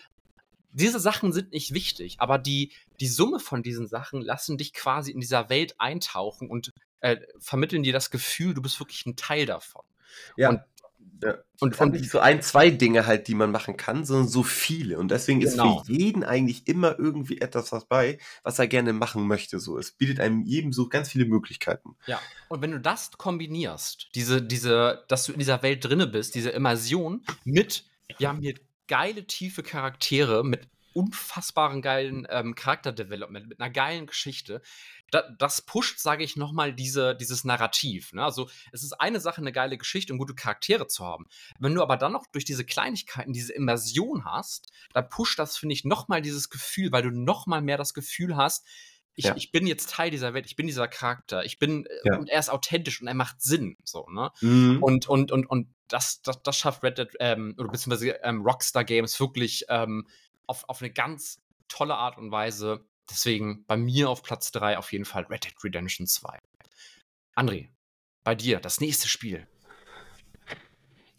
diese Sachen sind nicht wichtig, aber die, die Summe von diesen Sachen lassen dich quasi in dieser Welt eintauchen und äh, vermitteln dir das Gefühl, du bist wirklich ein Teil davon. Ja. Und- ja. Und, und nicht so ein, zwei Dinge halt, die man machen kann, sondern so viele. Und deswegen Genau. ist für jeden eigentlich immer irgendwie etwas dabei, was er gerne machen möchte. So, es bietet einem jedem so ganz viele Möglichkeiten. Ja, und wenn du das kombinierst, diese, diese, dass du in dieser Welt drinne bist, diese Immersion mit, wir haben hier geile, tiefe Charaktere mit unfassbaren geilen ähm, Charakterdevelopment, mit einer geilen Geschichte, das pusht, sage ich nochmal, diese, dieses Narrativ. Ne? Also es ist eine Sache, eine geile Geschichte und gute Charaktere zu haben. Wenn du aber dann noch durch diese Kleinigkeiten diese Immersion hast, dann pusht das, finde ich, nochmal dieses Gefühl, weil du nochmal mehr das Gefühl hast, ich, Ja. ich bin jetzt Teil dieser Welt, ich bin dieser Charakter, ich bin, äh, Ja. und er ist authentisch und er macht Sinn, so, ne? Und, Und, und, und, und das, das, das schafft Red Dead, ähm, oder beziehungsweise ähm, Rockstar Games wirklich ähm, auf, auf eine ganz tolle Art und Weise. Deswegen bei mir auf Platz 3 auf jeden Fall Red Dead Redemption 2. André, bei dir, das nächste Spiel.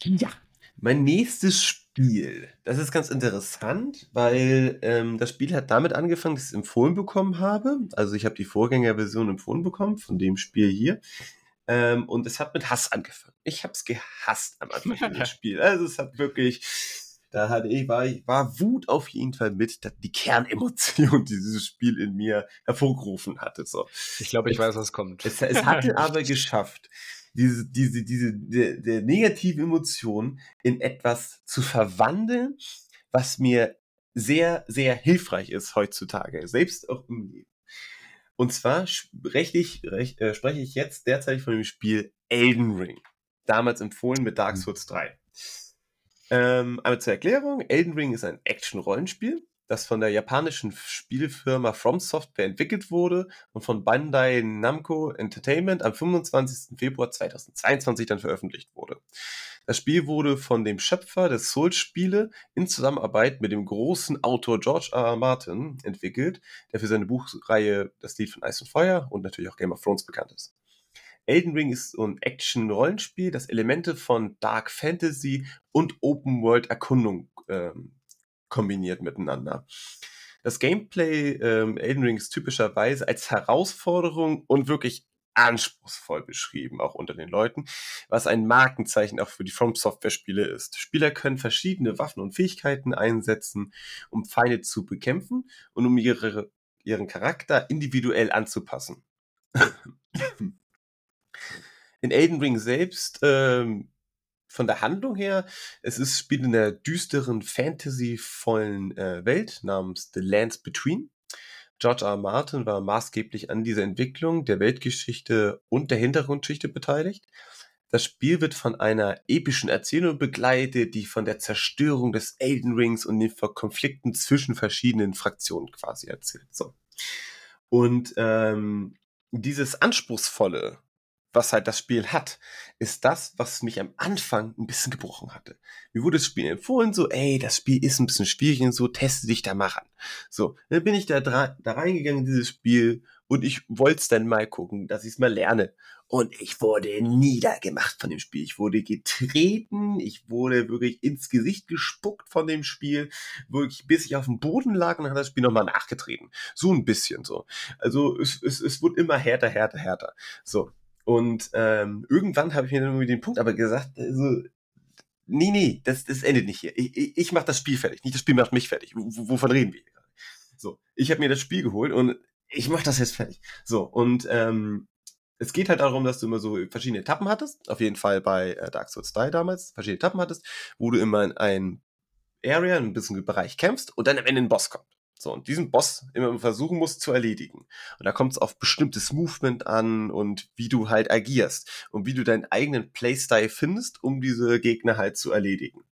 ja. Mein nächstes Spiel, das ist ganz interessant, weil ähm, das Spiel hat damit angefangen, dass ich es empfohlen bekommen habe. Also ich habe die Vorgängerversion empfohlen bekommen von dem Spiel hier. Ähm, und es hat mit Hass angefangen. Ich habe es gehasst am Anfang dieses Spiel. Also es hat wirklich, da hatte ich, war, ich, war Wut auf jeden Fall mit, dass die Kernemotion, die dieses Spiel in mir hervorgerufen hatte. So. Ich glaube, ich weiß, was kommt. Es, es hatte aber geschafft, diese, diese, diese, der, der negative Emotion in etwas zu verwandeln, was mir sehr, sehr hilfreich ist heutzutage, selbst auch im Leben. Und zwar spreche ich, äh, spreche ich jetzt derzeit von dem Spiel Elden Ring. Damals empfohlen mit Dark Souls 3. Ähm, einmal zur Erklärung. Elden Ring ist ein Action-Rollenspiel, das von der japanischen Spielfirma From Software entwickelt wurde und von Bandai Namco Entertainment am 25. Februar 2022 dann veröffentlicht wurde. Das Spiel wurde von dem Schöpfer des Souls-Spiele in Zusammenarbeit mit dem großen Autor George R. R. Martin entwickelt, der für seine Buchreihe Das Lied von Eis und Feuer und natürlich auch Game of Thrones bekannt ist. Elden Ring ist ein Action-Rollenspiel, das Elemente von Dark Fantasy und Open-World-Erkundung ähm, kombiniert miteinander. Das Gameplay ähm, Elden Ring ist typischerweise als Herausforderung und wirklich anspruchsvoll beschrieben, auch unter den Leuten, was ein Markenzeichen auch für die From Software Spiele ist. Spieler können verschiedene Waffen und Fähigkeiten einsetzen, um Feinde zu bekämpfen und um ihre, ihren Charakter individuell anzupassen. In Elden Ring selbst, ähm, von der Handlung her, es ist spielt in der düsteren, fantasyvollen äh, Welt namens The Lands Between. George R. R. Martin war maßgeblich an dieser Entwicklung der Weltgeschichte und der Hintergrundgeschichte beteiligt. Das Spiel wird von einer epischen Erzählung begleitet, die von der Zerstörung des Elden Rings und den Konflikten zwischen verschiedenen Fraktionen quasi erzählt. So. Und ähm, dieses Anspruchsvolle, was halt das Spiel hat, ist das, was mich am Anfang ein bisschen gebrochen hatte. Mir wurde das Spiel empfohlen, so, ey, das Spiel ist ein bisschen schwierig und so, teste dich da mal ran. So, dann bin ich da, da reingegangen in dieses Spiel und ich wollte es dann mal gucken, dass ich es mal lerne. Und ich wurde niedergemacht von dem Spiel. Ich wurde getreten, ich wurde wirklich ins Gesicht gespuckt von dem Spiel, wirklich bis ich auf dem Boden lag und dann hat das Spiel nochmal nachgetreten. So ein bisschen so. Also es, es, es wurde immer härter, härter, härter. So. Und ähm, irgendwann habe ich mir dann irgendwie den Punkt aber gesagt, also, nee, nee, das, das endet nicht hier. Ich, ich, ich mache das Spiel fertig, nicht das Spiel macht mich fertig. W wovon reden wir hier? So, ich habe mir das Spiel geholt und ich mache das jetzt fertig. So, und ähm, es geht halt darum, dass du immer so verschiedene Etappen hattest. Auf jeden Fall bei äh, Dark Souls 3 damals, verschiedene Etappen hattest, wo du immer in ein Area, in ein bisschen Bereich kämpfst und dann am Ende ein Boss kommt. So, und diesen Boss immer versuchen musst zu erledigen. Und da kommt es auf bestimmtes Movement an und wie du halt agierst und wie du deinen eigenen Playstyle findest, um diese Gegner halt zu erledigen.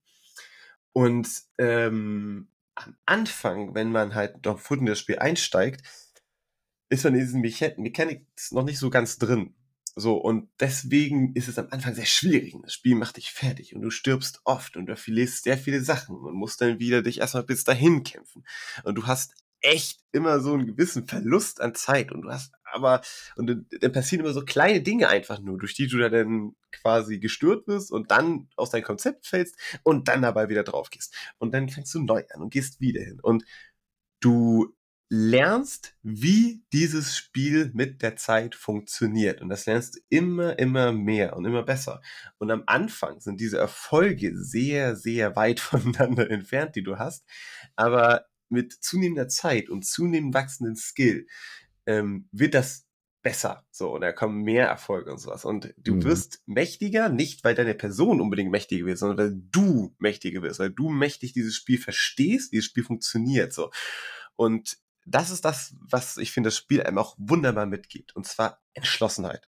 Und ähm, am Anfang, wenn man halt noch in das Spiel einsteigt, ist man in diesen Mechanics noch nicht so ganz drin. So, und deswegen ist es am Anfang sehr schwierig. Das Spiel macht dich fertig und du stirbst oft und du verlierst sehr viele Sachen und musst dann wieder dich erstmal bis dahin kämpfen. Und du hast echt immer so einen gewissen Verlust an Zeit und du hast aber, und dann passieren immer so kleine Dinge einfach nur, durch die du dann quasi gestört wirst und dann aus deinem Konzept fällst und dann dabei wieder drauf gehst. Und dann fängst du neu an und gehst wieder hin. Und du lernst, wie dieses Spiel mit der Zeit funktioniert. Und das lernst du immer, immer mehr und immer besser. Und am Anfang sind diese Erfolge sehr, sehr weit voneinander entfernt, die du hast. Aber mit zunehmender Zeit und zunehmend wachsenden Skill ähm, wird das besser. So, und da kommen mehr Erfolge und sowas. Und du mhm. wirst mächtiger, nicht weil deine Person unbedingt mächtiger wird, sondern weil du mächtiger wirst, weil du mächtig dieses Spiel verstehst, dieses Spiel funktioniert so. Und das ist das, was ich finde, das Spiel einem auch wunderbar mitgibt. Und zwar Entschlossenheit.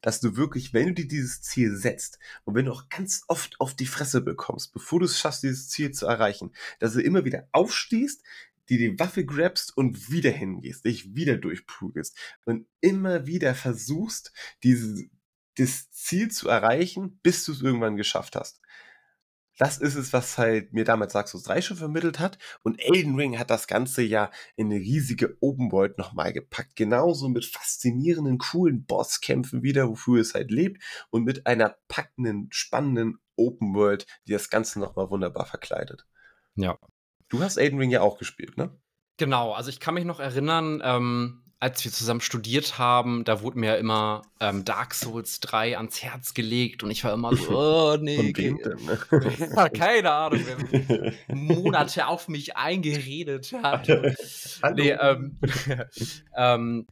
Dass du wirklich, wenn du dir dieses Ziel setzt und wenn du auch ganz oft auf die Fresse bekommst, bevor du es schaffst, dieses Ziel zu erreichen, dass du immer wieder aufstehst, dir die Waffe grabst und wieder hingehst, dich wieder durchprügelst und immer wieder versuchst, dieses, das Ziel zu erreichen, bis du es irgendwann geschafft hast das ist es, was halt mir damals Dark Souls 3 schon vermittelt hat. Und Elden Ring hat das Ganze ja in eine riesige Open World nochmal gepackt. Genauso mit faszinierenden, coolen Bosskämpfen wieder, wofür es halt lebt. Und mit einer packenden, spannenden Open World, die das Ganze nochmal wunderbar verkleidet. Ja. Du hast Elden Ring ja auch gespielt, ne? Genau, also ich kann mich noch erinnern, ähm, als wir zusammen studiert haben, da wurde mir immer ähm, Dark Souls 3 ans Herz gelegt und ich war immer so, oh nee. Von wem denn, ne? keine Ahnung, wer Monate auf mich eingeredet hat. nee, ähm, ähm,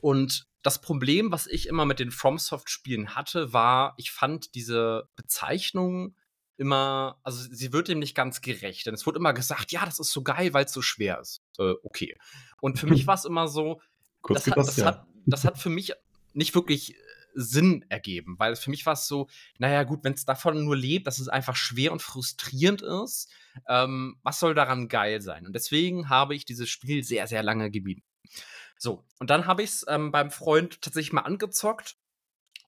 und das Problem, was ich immer mit den FromSoft-Spielen hatte, war, ich fand diese Bezeichnung immer, also sie wird dem nicht ganz gerecht. Denn es wurde immer gesagt, ja, das ist so geil, weil es so schwer ist. Äh, okay. Und für mich war es immer so, Kurz das, hat, das, ja. hat, das hat für mich nicht wirklich äh, Sinn ergeben, weil für mich war es so, naja gut, wenn es davon nur lebt, dass es einfach schwer und frustrierend ist, ähm, was soll daran geil sein? Und deswegen habe ich dieses Spiel sehr, sehr lange gemieden. So, und dann habe ich es ähm, beim Freund tatsächlich mal angezockt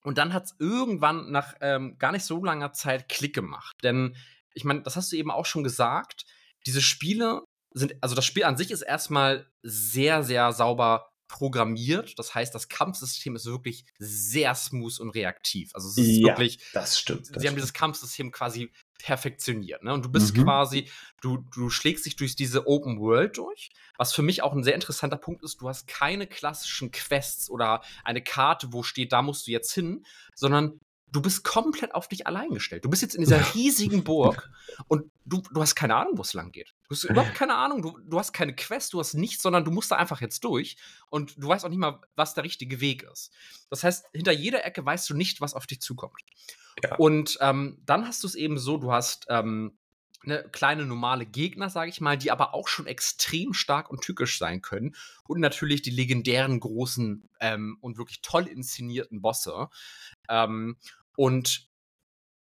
und dann hat es irgendwann nach ähm, gar nicht so langer Zeit Klick gemacht. Denn, ich meine, das hast du eben auch schon gesagt, diese Spiele sind, also das Spiel an sich ist erstmal sehr, sehr sauber programmiert. Das heißt, das Kampfsystem ist wirklich sehr smooth und reaktiv. Also es ist ja, wirklich. Das stimmt. Das sie haben dieses Kampfsystem quasi perfektioniert. Ne? Und du bist mhm. quasi, du, du schlägst dich durch diese Open World durch. Was für mich auch ein sehr interessanter Punkt ist, du hast keine klassischen Quests oder eine Karte, wo steht, da musst du jetzt hin, sondern du bist komplett auf dich allein gestellt. Du bist jetzt in dieser riesigen Burg und du, du hast keine Ahnung, wo es lang geht. Du hast überhaupt keine Ahnung, du, du hast keine Quest, du hast nichts, sondern du musst da einfach jetzt durch und du weißt auch nicht mal, was der richtige Weg ist. Das heißt, hinter jeder Ecke weißt du nicht, was auf dich zukommt. Ja. Und ähm, dann hast du es eben so, du hast ähm, eine kleine normale Gegner, sage ich mal, die aber auch schon extrem stark und tückisch sein können. Und natürlich die legendären großen ähm, und wirklich toll inszenierten Bosse. Ähm, und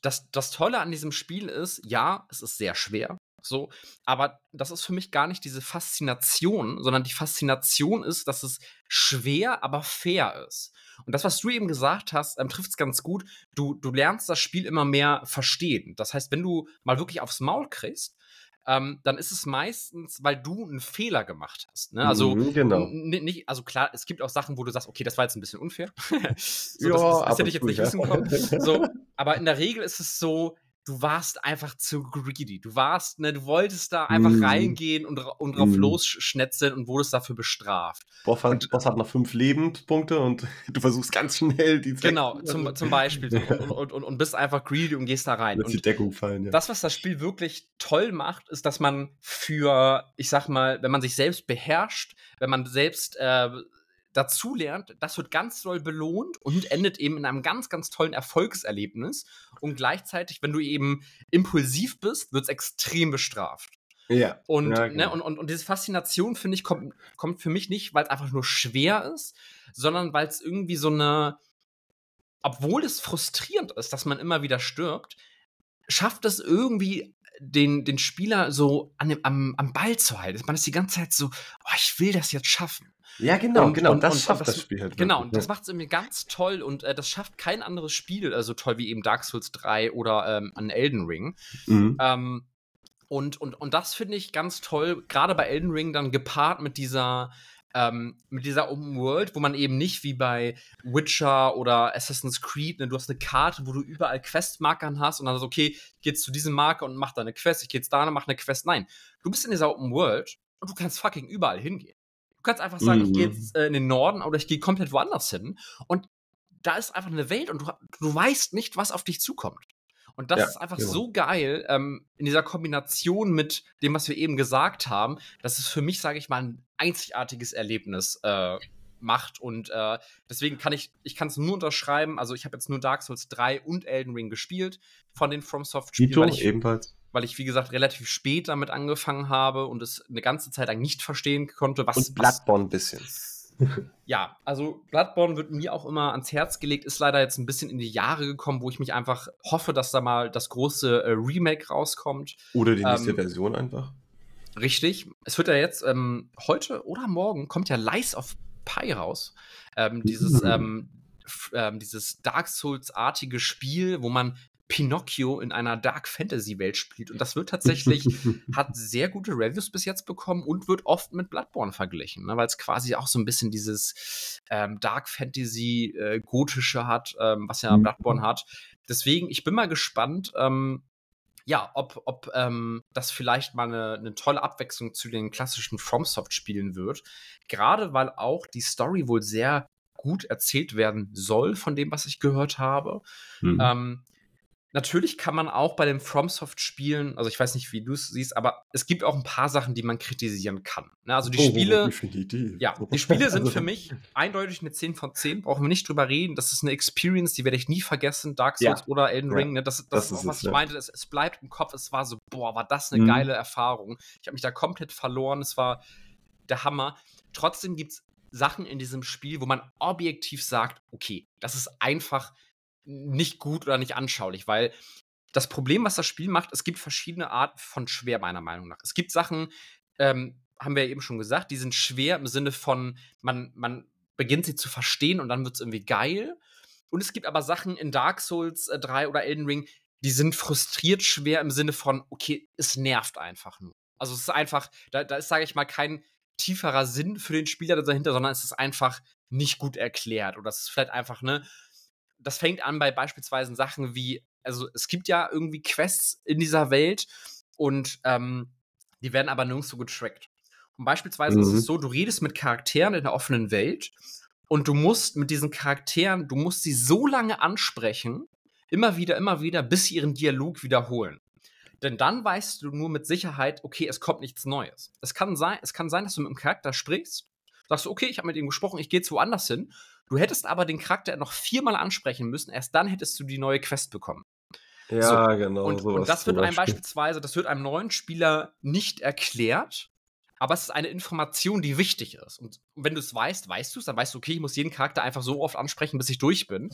das, das Tolle an diesem Spiel ist, ja, es ist sehr schwer. So, aber das ist für mich gar nicht diese Faszination, sondern die Faszination ist, dass es schwer, aber fair ist. Und das, was du eben gesagt hast, ähm, trifft es ganz gut. Du, du lernst das Spiel immer mehr verstehen. Das heißt, wenn du mal wirklich aufs Maul kriegst, ähm, dann ist es meistens, weil du einen Fehler gemacht hast. Ne? Also, mhm, genau. nicht, also klar, es gibt auch Sachen, wo du sagst, okay, das war jetzt ein bisschen unfair. so, ja, das, das, das hätte ich jetzt nicht wissen können. So, aber in der Regel ist es so, du warst einfach zu greedy. Du warst, ne, du wolltest da einfach mm. reingehen und, und drauf mm. losschnetzeln und wurdest dafür bestraft. Boss hat, und, Boss hat noch fünf Lebenspunkte und du versuchst ganz schnell die Genau, zum, zum Beispiel. und, und, und, und, bist einfach greedy und gehst da rein. Und die Deckung fallen, ja. Das, was das Spiel wirklich toll macht, ist, dass man für, ich sag mal, wenn man sich selbst beherrscht, wenn man selbst äh, dazulernt, das wird ganz doll belohnt und endet eben in einem ganz, ganz tollen Erfolgserlebnis. Und gleichzeitig, wenn du eben impulsiv bist, wird es extrem bestraft. Ja. Und, ja, ne, genau. und, und, und diese Faszination, finde ich, kommt, kommt für mich nicht, weil es einfach nur schwer ist, sondern weil es irgendwie so eine, obwohl es frustrierend ist, dass man immer wieder stirbt, schafft es irgendwie den, den Spieler so an dem, am, am Ball zu halten. Man ist die ganze Zeit so, oh, ich will das jetzt schaffen. Ja, genau, Und- genau. und- das und schafft das- das Spiel halt. Genau, wirklich, und das macht es irgendwie ganz toll und äh, das schafft kein anderes Spiel so toll wie eben Dark Souls 3 oder ähm, an Elden Ring. Mhm. Ähm, und, und, und das finde ich ganz toll, gerade bei Elden Ring dann gepaart mit dieser, ähm, mit dieser Open World, wo man eben nicht wie bei Witcher oder Assassin's Creed, ne, du hast eine Karte, wo du überall Questmarkern hast und dann so, okay, ich geh jetzt zu diesem Marker und mach da eine Quest, ich geh jetzt da und mach eine Quest. Nein, du bist in dieser Open World und du kannst fucking überall hingehen. Du kannst einfach sagen, ich gehe Mhm. jetzt äh, in den Norden oder ich gehe komplett woanders hin und da ist einfach eine Welt und du, du weißt nicht, was auf dich zukommt. Und das Ja, ist einfach genau. so geil ähm, in dieser Kombination mit dem, was wir eben gesagt haben, dass es für mich, sage ich mal, ein einzigartiges Erlebnis äh, macht. Und äh, deswegen kann ich, ich kann es nur unterschreiben. Also ich habe jetzt nur Dark Souls 3 und Elden Ring gespielt von den FromSoft-Spielen, Dito weil ich, ebenfalls. weil ich, wie gesagt, relativ spät damit angefangen habe und es eine ganze Zeit lang nicht verstehen konnte, was, Und Bloodborne ein bisschen. Ja, also Bloodborne wird mir auch immer ans Herz gelegt, ist leider jetzt ein bisschen in die Jahre gekommen, wo ich mich einfach hoffe, dass da mal das große äh, Remake rauskommt. Oder die nächste Ähm, Version einfach. Richtig. Es wird ja jetzt ähm, heute oder morgen kommt ja Lies of Pi raus. Ähm, dieses, Mhm. ähm, ähm, dieses Dark Souls-artige Spiel, wo man Pinocchio in einer Dark Fantasy-Welt spielt. Und das wird tatsächlich hat sehr gute Reviews bis jetzt bekommen und wird oft mit Bloodborne verglichen, ne, weil es quasi auch so ein bisschen dieses ähm, Dark Fantasy äh, gotische hat, ähm, was ja Mhm. Bloodborne hat. Deswegen, ich bin mal gespannt, ähm, ja, ob, ob ähm, das vielleicht mal eine, eine tolle Abwechslung zu den klassischen FromSoft-Spielen wird. Gerade weil auch die Story wohl sehr gut erzählt werden soll, von dem, was ich gehört habe. Mhm. Ähm, natürlich kann man auch bei den FromSoft-Spielen, also ich weiß nicht, wie du es siehst, aber es gibt auch ein paar Sachen, die man kritisieren kann. Ne, also die Oh, Spiele, definitiv. ja, die Spiele sind Also- für mich eindeutig eine 10 von 10, brauchen wir nicht drüber reden. Das ist eine Experience, die werde ich nie vergessen, Dark Ja. Souls oder Elden Ja. Ring. Ne? Das, das, Das ist auch, was es, ich ja. meinte. Es, es bleibt im Kopf. Es war so, boah, war das eine Mhm. geile Erfahrung. Ich habe mich da komplett verloren. Es war der Hammer. Trotzdem gibt es Sachen in diesem Spiel, wo man objektiv sagt, okay, das ist einfach nicht gut oder nicht anschaulich, weil das Problem, was das Spiel macht, es gibt verschiedene Arten von schwer, meiner Meinung nach. Es gibt Sachen, ähm, haben wir ja eben schon gesagt, die sind schwer im Sinne von, man, man beginnt sie zu verstehen und dann wird es irgendwie geil. Und es gibt aber Sachen in Dark Souls äh, 3 oder Elden Ring, die sind frustriert schwer im Sinne von, okay, es nervt einfach nur. Also es ist einfach, da, da ist, sage ich mal, kein tieferer Sinn für den Spieler dahinter, sondern es ist einfach nicht gut erklärt. Oder es ist vielleicht einfach, ne, das fängt an bei beispielsweise Sachen wie, also es gibt ja irgendwie Quests in dieser Welt und ähm, die werden aber nirgendwo getrackt. Und beispielsweise ist Mhm. es so, du redest mit Charakteren in der offenen Welt und du musst mit diesen Charakteren, du musst sie so lange ansprechen, immer wieder, immer wieder, bis sie ihren Dialog wiederholen. Denn dann weißt du nur mit Sicherheit, okay, es kommt nichts Neues. Es kann sein, es kann sein dass du mit einem Charakter sprichst, sagst du, okay, ich habe mit ihm gesprochen, ich gehe jetzt woanders hin. Du hättest aber den Charakter noch viermal ansprechen müssen, erst dann hättest du die neue Quest bekommen. Ja, genau. Und, und das wird einem Beispiel. beispielsweise, das wird einem neuen Spieler nicht erklärt, aber es ist eine Information, die wichtig ist. Und wenn du es weißt, weißt du es, dann weißt du, okay, ich muss jeden Charakter einfach so oft ansprechen, bis ich durch bin.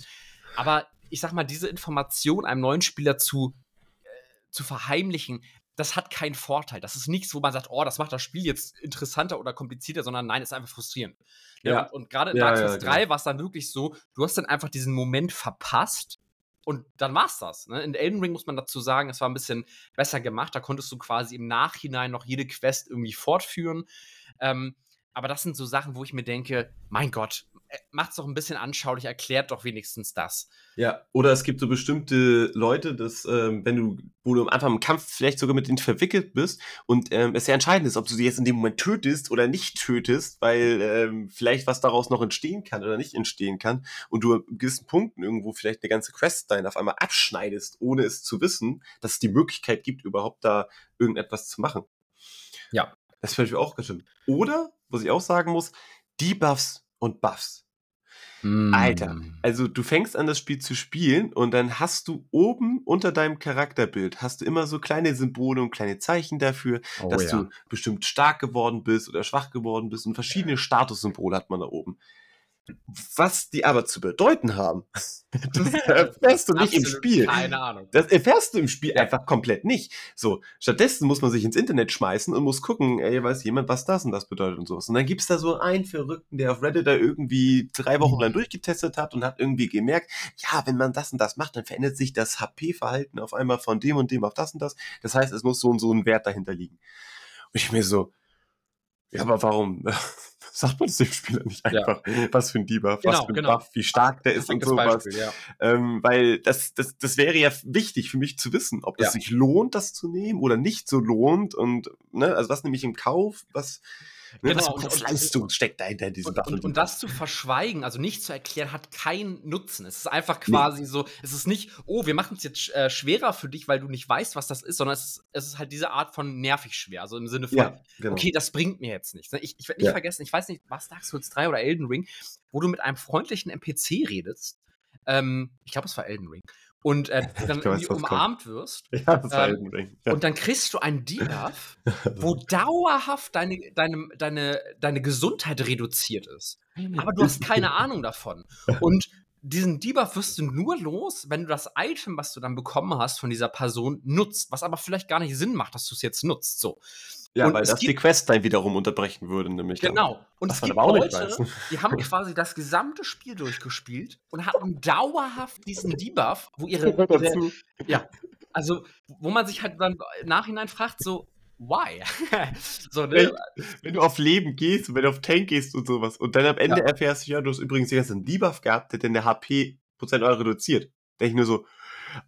Aber ich sag mal, diese Information einem neuen Spieler zu, äh, zu verheimlichen, das hat keinen Vorteil. Das ist nichts, wo man sagt, oh, das macht das Spiel jetzt interessanter oder komplizierter, sondern nein, es ist einfach frustrierend. Ja, Ja. und, und gerade in Ja, Dark ja, Souls genau. 3 war es dann wirklich so, du hast dann einfach diesen Moment verpasst und dann war's das. Ne? In Elden Ring muss man dazu sagen, es war ein bisschen besser gemacht. Da konntest du quasi im Nachhinein noch jede Quest irgendwie fortführen. Ähm, aber das sind so Sachen, wo ich mir denke, mein Gott, macht's doch ein bisschen anschaulich, erklärt doch wenigstens das. Ja, oder es gibt so bestimmte Leute, dass, ähm, wenn du, wo du am Anfang im Kampf vielleicht sogar mit denen verwickelt bist und ähm, es sehr entscheidend ist, ob du sie jetzt in dem Moment tötest oder nicht tötest, weil ähm, vielleicht was daraus noch entstehen kann oder nicht entstehen kann und du an gewissen Punkten irgendwo vielleicht eine ganze Questline auf einmal abschneidest, ohne es zu wissen, dass es die Möglichkeit gibt, überhaupt da irgendetwas zu machen. Ja. Das fällt mir auch ganz schön. Oder, was ich auch sagen muss, Debuffs und Buffs. Mm. Alter, also du fängst an, das Spiel zu spielen und dann hast du oben unter deinem Charakterbild hast du immer so kleine Symbole und kleine Zeichen dafür, oh, dass ja. du bestimmt stark geworden bist oder schwach geworden bist und verschiedene Statussymbole hat man da oben. Was die aber zu bedeuten haben, das erfährst du nicht im Spiel. Keine Ahnung. Das erfährst du im Spiel ja. einfach komplett nicht. So, stattdessen muss man sich ins Internet schmeißen und muss gucken, ey, weiß jemand, was das und das bedeutet und sowas. Und dann gibt's da so einen Verrückten, der auf Reddit da irgendwie drei Wochen lang durchgetestet hat und hat irgendwie gemerkt, ja, wenn man das und das macht, dann verändert sich das HP-Verhalten auf einmal von dem und dem auf das und das. Das heißt, es muss so und so ein Wert dahinter liegen. Und ich mir so, ja, aber warum sagt man es dem Spieler nicht einfach, ja. was für ein Debuff, genau, was für ein genau. Buff, wie stark der ist und sowas. Beispiel, ja. ähm, weil das, das, das wäre ja wichtig für mich zu wissen, ob es ja. sich lohnt, das zu nehmen oder nicht so lohnt und, ne, also was nehme ich im Kauf, was, Ne, genau, was, und, Leistung steckt dahinter in diesem und, und, und, das zu verschweigen, also nicht zu erklären, hat keinen Nutzen. Es ist einfach quasi nee. so, es ist nicht, oh, wir machen es jetzt äh, schwerer für dich, weil du nicht weißt, was das ist, sondern es ist, es ist halt diese Art von nervig schwer. Also im Sinne von, ja, genau. okay, das bringt mir jetzt nichts. Ne? Ich, ich werde nicht ja. vergessen, ich weiß nicht, was Dark Souls 3 oder Elden Ring, wo du mit einem freundlichen NPC redest. Ähm, ich glaube, es war Elden Ring und äh, dann irgendwie umarmt kommt. wirst. Ja, das ähm, ja. Und dann kriegst du einen Debuff, wo dauerhaft deine, deine, deine, deine Gesundheit reduziert ist. Aber du hast keine Ahnung davon. Und diesen Debuff wirst du nur los, wenn du das Item, was du dann bekommen hast von dieser Person, nutzt. Was aber vielleicht gar nicht Sinn macht, dass du es jetzt nutzt. So. Ja, und weil das die Questline wiederum unterbrechen würde, nämlich. Genau. Dann, und es gibt Leute, die haben quasi das gesamte Spiel durchgespielt und hatten dauerhaft diesen Debuff, wo ihre. ihre ja. Also, wo man sich halt dann im Nachhinein fragt, so, why? so, ne? wenn, wenn, du auf Leben gehst und wenn du auf Tank gehst und sowas und dann am Ende ja. erfährst du, ja, du hast übrigens die ganzen Debuff gehabt, der deine HP Prozent reduziert. Denke ich nur so,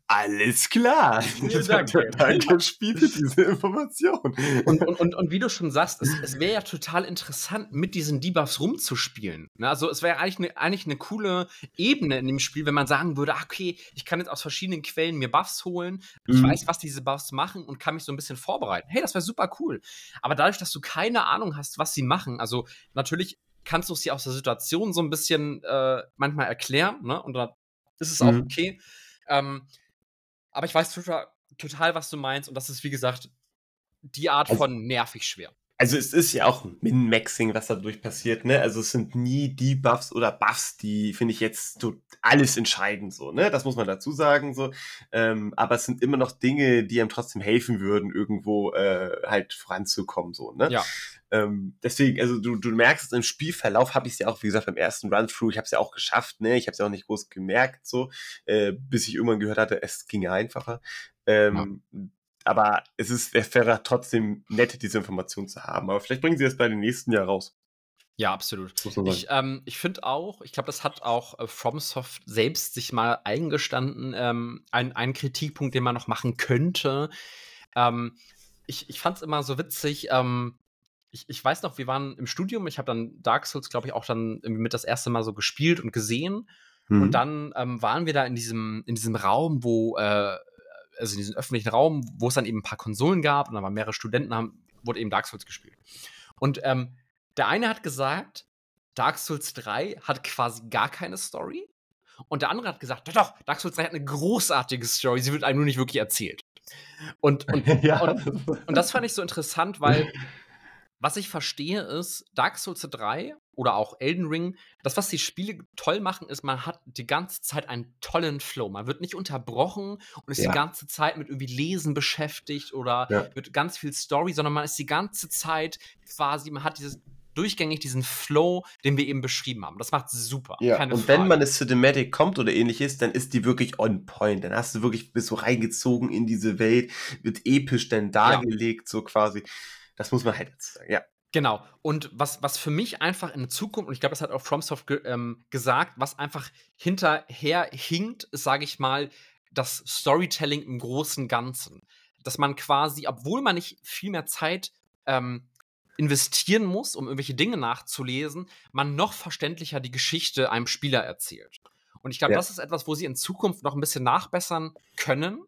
alles klar. danke. danke, Spiel für diese Information. Und, und, und, und wie du schon sagst, es, es wäre ja total interessant, mit diesen Debuffs rumzuspielen. Ne? Also es wäre eigentlich eine eigentlich eine coole Ebene in dem Spiel, wenn man sagen würde, ah, okay, ich kann jetzt aus verschiedenen Quellen mir Buffs holen, ich mhm. weiß, was diese Buffs machen und kann mich so ein bisschen vorbereiten. Hey, das wäre super cool. Aber dadurch, dass du keine Ahnung hast, was sie machen, also natürlich kannst du dir aus der Situation so ein bisschen äh, manchmal erklären, ne? Und da ist es mhm. auch okay. Ähm, aber ich weiß total, was du meinst. Und das ist, wie gesagt, die Art also, von nervig schwer. Also es ist ja auch Min-Maxing, was dadurch passiert, ne? Also es sind nie die Buffs oder Buffs, die, finde ich, jetzt so alles entscheiden, so, ne? Das muss man dazu sagen, so. Ähm, aber es sind immer noch Dinge, die einem trotzdem helfen würden, irgendwo äh, halt voranzukommen, so, ne? Ja. Ähm, deswegen, also du, du merkst es im Spielverlauf, habe ich es ja auch, wie gesagt, beim ersten Run-Through, ich habe es ja auch geschafft, ne? Ich habe es ja auch nicht groß gemerkt, so, äh, bis ich irgendwann gehört hatte, es ging einfacher. Ähm, ja aber es ist, es wäre trotzdem nett, diese Information zu haben. Aber vielleicht bringen sie das bei den nächsten Jahr raus. Ja, absolut. Ich, ähm, ich finde auch, ich glaube, das hat auch äh, FromSoft selbst sich mal eingestanden, ähm, ein, ein Kritikpunkt, den man noch machen könnte. Ähm, ich ich fand es immer so witzig, ähm, ich, ich weiß noch, wir waren im Studium, ich habe dann Dark Souls, glaube ich, auch dann mit das erste Mal so gespielt und gesehen. Mhm. Und dann ähm, waren wir da in diesem, in diesem Raum, wo äh, also in diesem öffentlichen Raum, wo es dann eben ein paar Konsolen gab und da waren mehrere Studenten, haben, wurde eben Dark Souls gespielt. Und ähm, der eine hat gesagt, Dark Souls 3 hat quasi gar keine Story. Und der andere hat gesagt, doch, doch, Dark Souls 3 hat eine großartige Story, sie wird einem nur nicht wirklich erzählt. Und, und, ja. und, und das fand ich so interessant, weil was ich verstehe ist, Dark Souls 3 oder auch Elden Ring, das, was die Spiele toll machen, ist, man hat die ganze Zeit einen tollen Flow. Man wird nicht unterbrochen und ist ja. die ganze Zeit mit irgendwie Lesen beschäftigt oder ja. mit ganz viel Story, sondern man ist die ganze Zeit quasi, man hat dieses durchgängig diesen Flow, den wir eben beschrieben haben. Das macht super. Ja, und Frage. wenn man es Cinematic kommt oder ähnliches, dann ist die wirklich on point. Dann hast du wirklich, bist so reingezogen in diese Welt, wird episch dann dargelegt, ja. so quasi. Das muss man halt jetzt sagen, ja. Genau. Und was, was für mich einfach in der Zukunft, und ich glaube, das hat auch FromSoft ge ähm, gesagt, was einfach hinterher hinkt, ist, sage ich mal, das Storytelling im großen Ganzen. Dass man quasi, obwohl man nicht viel mehr Zeit ähm, investieren muss, um irgendwelche Dinge nachzulesen, man noch verständlicher die Geschichte einem Spieler erzählt. Und ich glaube, ja. das ist etwas, wo sie in Zukunft noch ein bisschen nachbessern können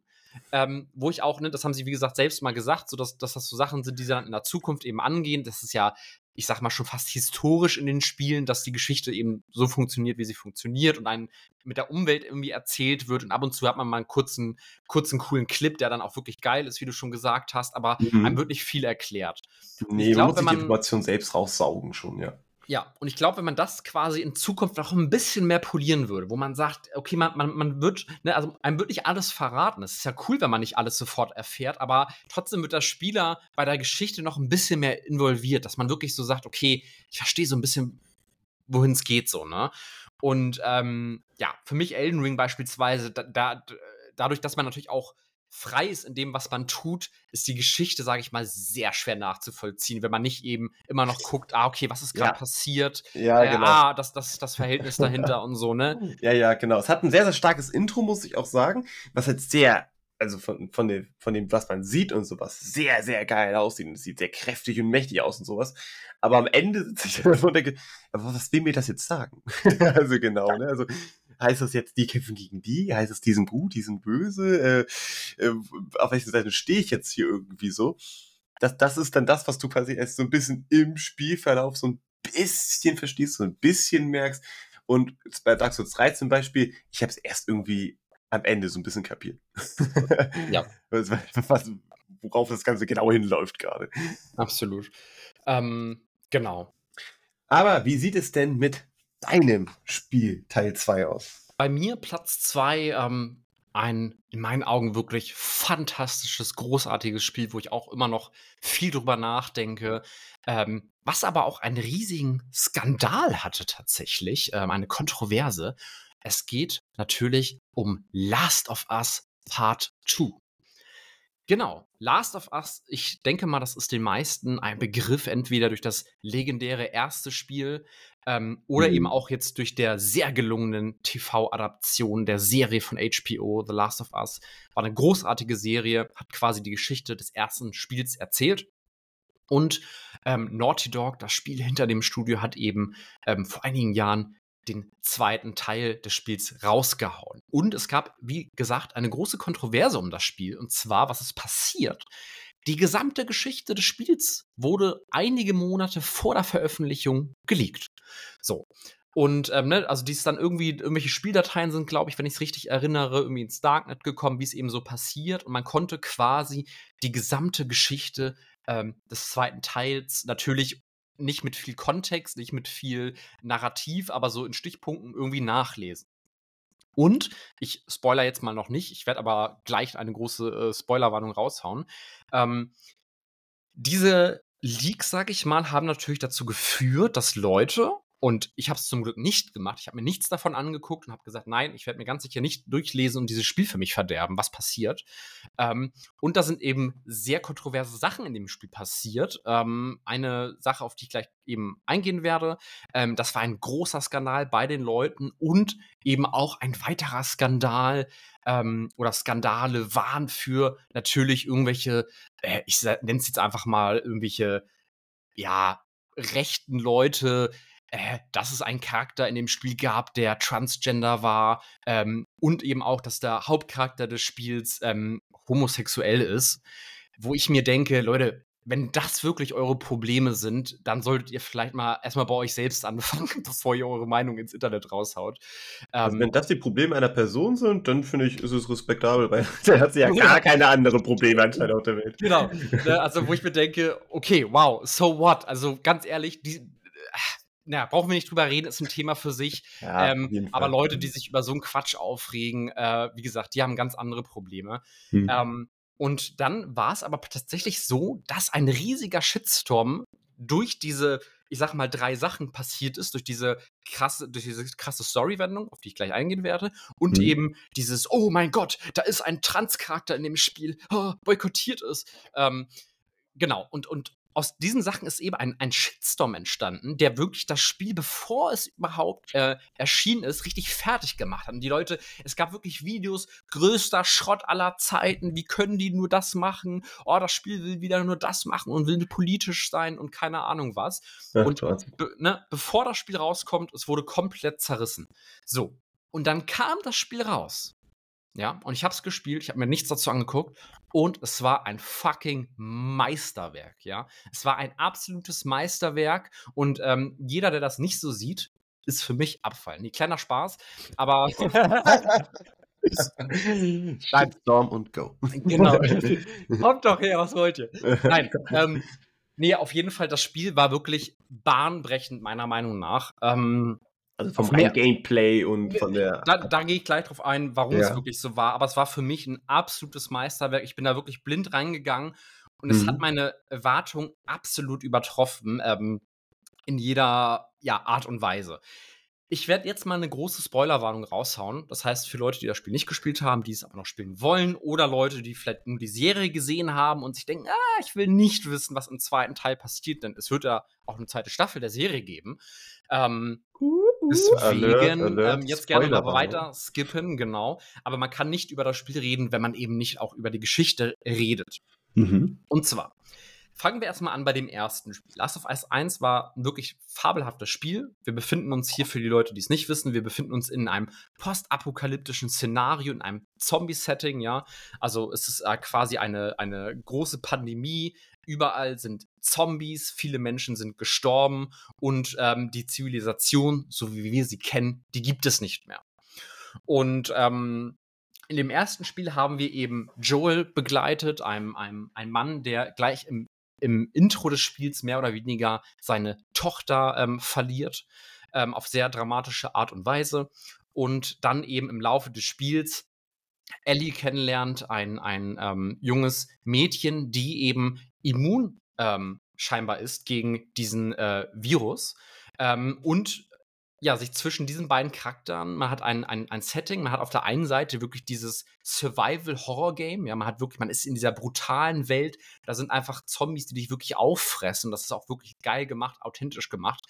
ähm, wo ich auch, ne, das haben sie wie gesagt selbst mal gesagt, so dass, dass das so Sachen sind, die sie dann in der Zukunft eben angehen. Das ist ja ich sag mal, schon fast historisch in den Spielen, dass die Geschichte eben so funktioniert, wie sie funktioniert und einen mit der Umwelt irgendwie erzählt wird. Und ab und zu hat man mal einen kurzen, kurzen, coolen Clip, der dann auch wirklich geil ist, wie du schon gesagt hast, aber mhm. einem wird nicht viel erklärt. Nee, ich glaub, man muss die Information selbst raussaugen schon, ja. Ja, und ich glaube, wenn man das quasi in Zukunft noch ein bisschen mehr polieren würde, wo man sagt, okay, man, man, man wird, ne, also einem wird nicht alles verraten. Es ist ja cool, wenn man nicht alles sofort erfährt, aber trotzdem wird der Spieler bei der Geschichte noch ein bisschen mehr involviert, dass man wirklich so sagt, okay, ich verstehe so ein bisschen, wohin es geht, so, ne? Und ähm, ja, für mich Elden Ring beispielsweise, da, da, dadurch, dass man natürlich auch frei ist in dem, was man tut, ist die Geschichte, sage ich mal, sehr schwer nachzuvollziehen, wenn man nicht eben immer noch guckt, ah, okay, was ist gerade ja. passiert? Ja, äh, genau. Ah, das, das, das Verhältnis dahinter und so, ne? Ja, ja, genau. Es hat ein sehr, sehr starkes Intro, muss ich auch sagen, was jetzt sehr, also von, von, dem, von dem, was man sieht und sowas, sehr, sehr geil aussieht. Und es sieht sehr kräftig und mächtig aus und sowas. Aber am Ende sitze ich dann und denke, was will mir das jetzt sagen? also genau, ne? Also Heißt das jetzt, die kämpfen gegen die? Heißt es, die sind gut, die sind böse? Äh, äh, auf welcher Seite stehe ich jetzt hier irgendwie so? Das, das ist dann das, was du quasi erst so ein bisschen im Spielverlauf so ein bisschen verstehst, so ein bisschen merkst. Und bei Dark Souls 3 zum Beispiel, ich habe es erst irgendwie am Ende so ein bisschen kapiert. Ja. was, was, worauf das Ganze genau hinläuft gerade. Absolut. Ähm, genau. Aber wie sieht es denn mit deinem Spiel Teil 2 aus? Bei mir Platz 2, ähm, ein in meinen Augen wirklich fantastisches, großartiges Spiel, wo ich auch immer noch viel drüber nachdenke, ähm, was aber auch einen riesigen Skandal hatte tatsächlich, ähm, eine Kontroverse. Es geht natürlich um Last of Us Part 2. Genau, Last of Us, ich denke mal, das ist den meisten ein Begriff, entweder durch das legendäre erste Spiel ähm, oder mhm. eben auch jetzt durch der sehr gelungenen TV-Adaption der Serie von HBO, The Last of Us. War eine großartige Serie, hat quasi die Geschichte des ersten Spiels erzählt. Und ähm, Naughty Dog, das Spiel hinter dem Studio, hat eben ähm, vor einigen Jahren den zweiten Teil des Spiels rausgehauen. Und es gab, wie gesagt, eine große Kontroverse um das Spiel. Und zwar, was ist passiert? Die gesamte Geschichte des Spiels wurde einige Monate vor der Veröffentlichung geleakt. So. Und ähm, ne, also dies dann irgendwie, irgendwelche Spieldateien sind, glaube ich, wenn ich es richtig erinnere, irgendwie ins Darknet gekommen, wie es eben so passiert. Und man konnte quasi die gesamte Geschichte ähm, des zweiten Teils natürlich nicht mit viel Kontext, nicht mit viel Narrativ, aber so in Stichpunkten irgendwie nachlesen. Und ich spoiler jetzt mal noch nicht, ich werde aber gleich eine große äh, Spoilerwarnung raushauen. Ähm, diese Leaks, sag ich mal, haben natürlich dazu geführt, dass Leute und ich habe es zum Glück nicht gemacht. Ich habe mir nichts davon angeguckt und habe gesagt, nein, ich werde mir ganz sicher nicht durchlesen und dieses Spiel für mich verderben, was passiert. Ähm, und da sind eben sehr kontroverse Sachen in dem Spiel passiert. Ähm, eine Sache, auf die ich gleich eben eingehen werde, ähm, das war ein großer Skandal bei den Leuten und eben auch ein weiterer Skandal ähm, oder Skandale waren für natürlich irgendwelche, äh, ich nenne es jetzt einfach mal irgendwelche, ja, rechten Leute, äh, dass es einen Charakter in dem Spiel gab, der transgender war ähm, und eben auch, dass der Hauptcharakter des Spiels ähm, homosexuell ist, wo ich mir denke, Leute, wenn das wirklich eure Probleme sind, dann solltet ihr vielleicht mal erstmal bei euch selbst anfangen, bevor ihr eure Meinung ins Internet raushaut. Also ähm, wenn das die Probleme einer Person sind, dann finde ich, ist es respektabel, weil der hat ja gar keine anderen Probleme anscheinend auf der Welt. Genau. Ne, also wo ich mir denke, okay, wow, so what? Also ganz ehrlich, die, na, brauchen wir nicht drüber reden, ist ein Thema für sich. Ja, ähm, aber Leute, die sich über so einen Quatsch aufregen, äh, wie gesagt, die haben ganz andere Probleme. Hm. Ähm, und dann war es aber tatsächlich so, dass ein riesiger Shitstorm durch diese, ich sag mal, drei Sachen passiert ist, durch diese krasse, durch diese krasse Storywendung, auf die ich gleich eingehen werde, und hm. eben dieses, oh mein Gott, da ist ein Trans-Charakter in dem Spiel, oh, boykottiert ist. Ähm, genau, und, und aus diesen Sachen ist eben ein, ein Shitstorm entstanden, der wirklich das Spiel, bevor es überhaupt äh, erschienen ist, richtig fertig gemacht hat. Und die Leute, es gab wirklich Videos, größter Schrott aller Zeiten, wie können die nur das machen? Oh, das Spiel will wieder nur das machen und will politisch sein und keine Ahnung was. Ja, und be ne, bevor das Spiel rauskommt, es wurde komplett zerrissen. So. Und dann kam das Spiel raus. Ja, und ich habe es gespielt, ich habe mir nichts dazu angeguckt und es war ein fucking Meisterwerk, ja. Es war ein absolutes Meisterwerk und ähm, jeder, der das nicht so sieht, ist für mich Abfall. Nee, kleiner Spaß, aber. Nein. Storm und go. Genau. Kommt doch her, was wollt ihr? Nein, ähm, nee, auf jeden Fall, das Spiel war wirklich bahnbrechend, meiner Meinung nach. Ähm, also vom rein Gameplay und von der. Da, da gehe ich gleich drauf ein, warum ja. es wirklich so war. Aber es war für mich ein absolutes Meisterwerk. Ich bin da wirklich blind reingegangen und mhm. es hat mhm. meine Erwartung absolut übertroffen. Ähm, in jeder ja, Art und Weise. Ich werde jetzt mal eine große Spoilerwarnung raushauen. Das heißt, für Leute, die das Spiel nicht gespielt haben, die es aber noch spielen wollen, oder Leute, die vielleicht nur die Serie gesehen haben und sich denken, ah, ich will nicht wissen, was im zweiten Teil passiert, denn es wird ja auch eine zweite Staffel der Serie geben. Ähm, deswegen alert, ähm, jetzt gerne mal weiter skippen, genau. Aber man kann nicht über das Spiel reden, wenn man eben nicht auch über die Geschichte redet. Mhm. Und zwar, Fangen wir erstmal an bei dem ersten Spiel. Last of Us 1 war ein wirklich fabelhaftes Spiel. Wir befinden uns hier für die Leute, die es nicht wissen, wir befinden uns in einem postapokalyptischen Szenario, in einem Zombie-Setting, ja. Also es ist äh, quasi eine, eine große Pandemie. Überall sind Zombies, viele Menschen sind gestorben und ähm, die Zivilisation, so wie wir sie kennen, die gibt es nicht mehr. Und ähm, in dem ersten Spiel haben wir eben Joel begleitet, einem, einem, einem Mann, der gleich im im Intro des Spiels mehr oder weniger seine Tochter ähm, verliert, ähm, auf sehr dramatische Art und Weise. Und dann eben im Laufe des Spiels Ellie kennenlernt, ein, ein ähm, junges Mädchen, die eben immun ähm, scheinbar ist gegen diesen äh, Virus. Ähm, und ja, sich zwischen diesen beiden Charakteren, man hat ein, ein, ein Setting, man hat auf der einen Seite wirklich dieses Survival-Horror-Game, ja, man hat wirklich, man ist in dieser brutalen Welt, da sind einfach Zombies, die dich wirklich auffressen, das ist auch wirklich geil gemacht, authentisch gemacht,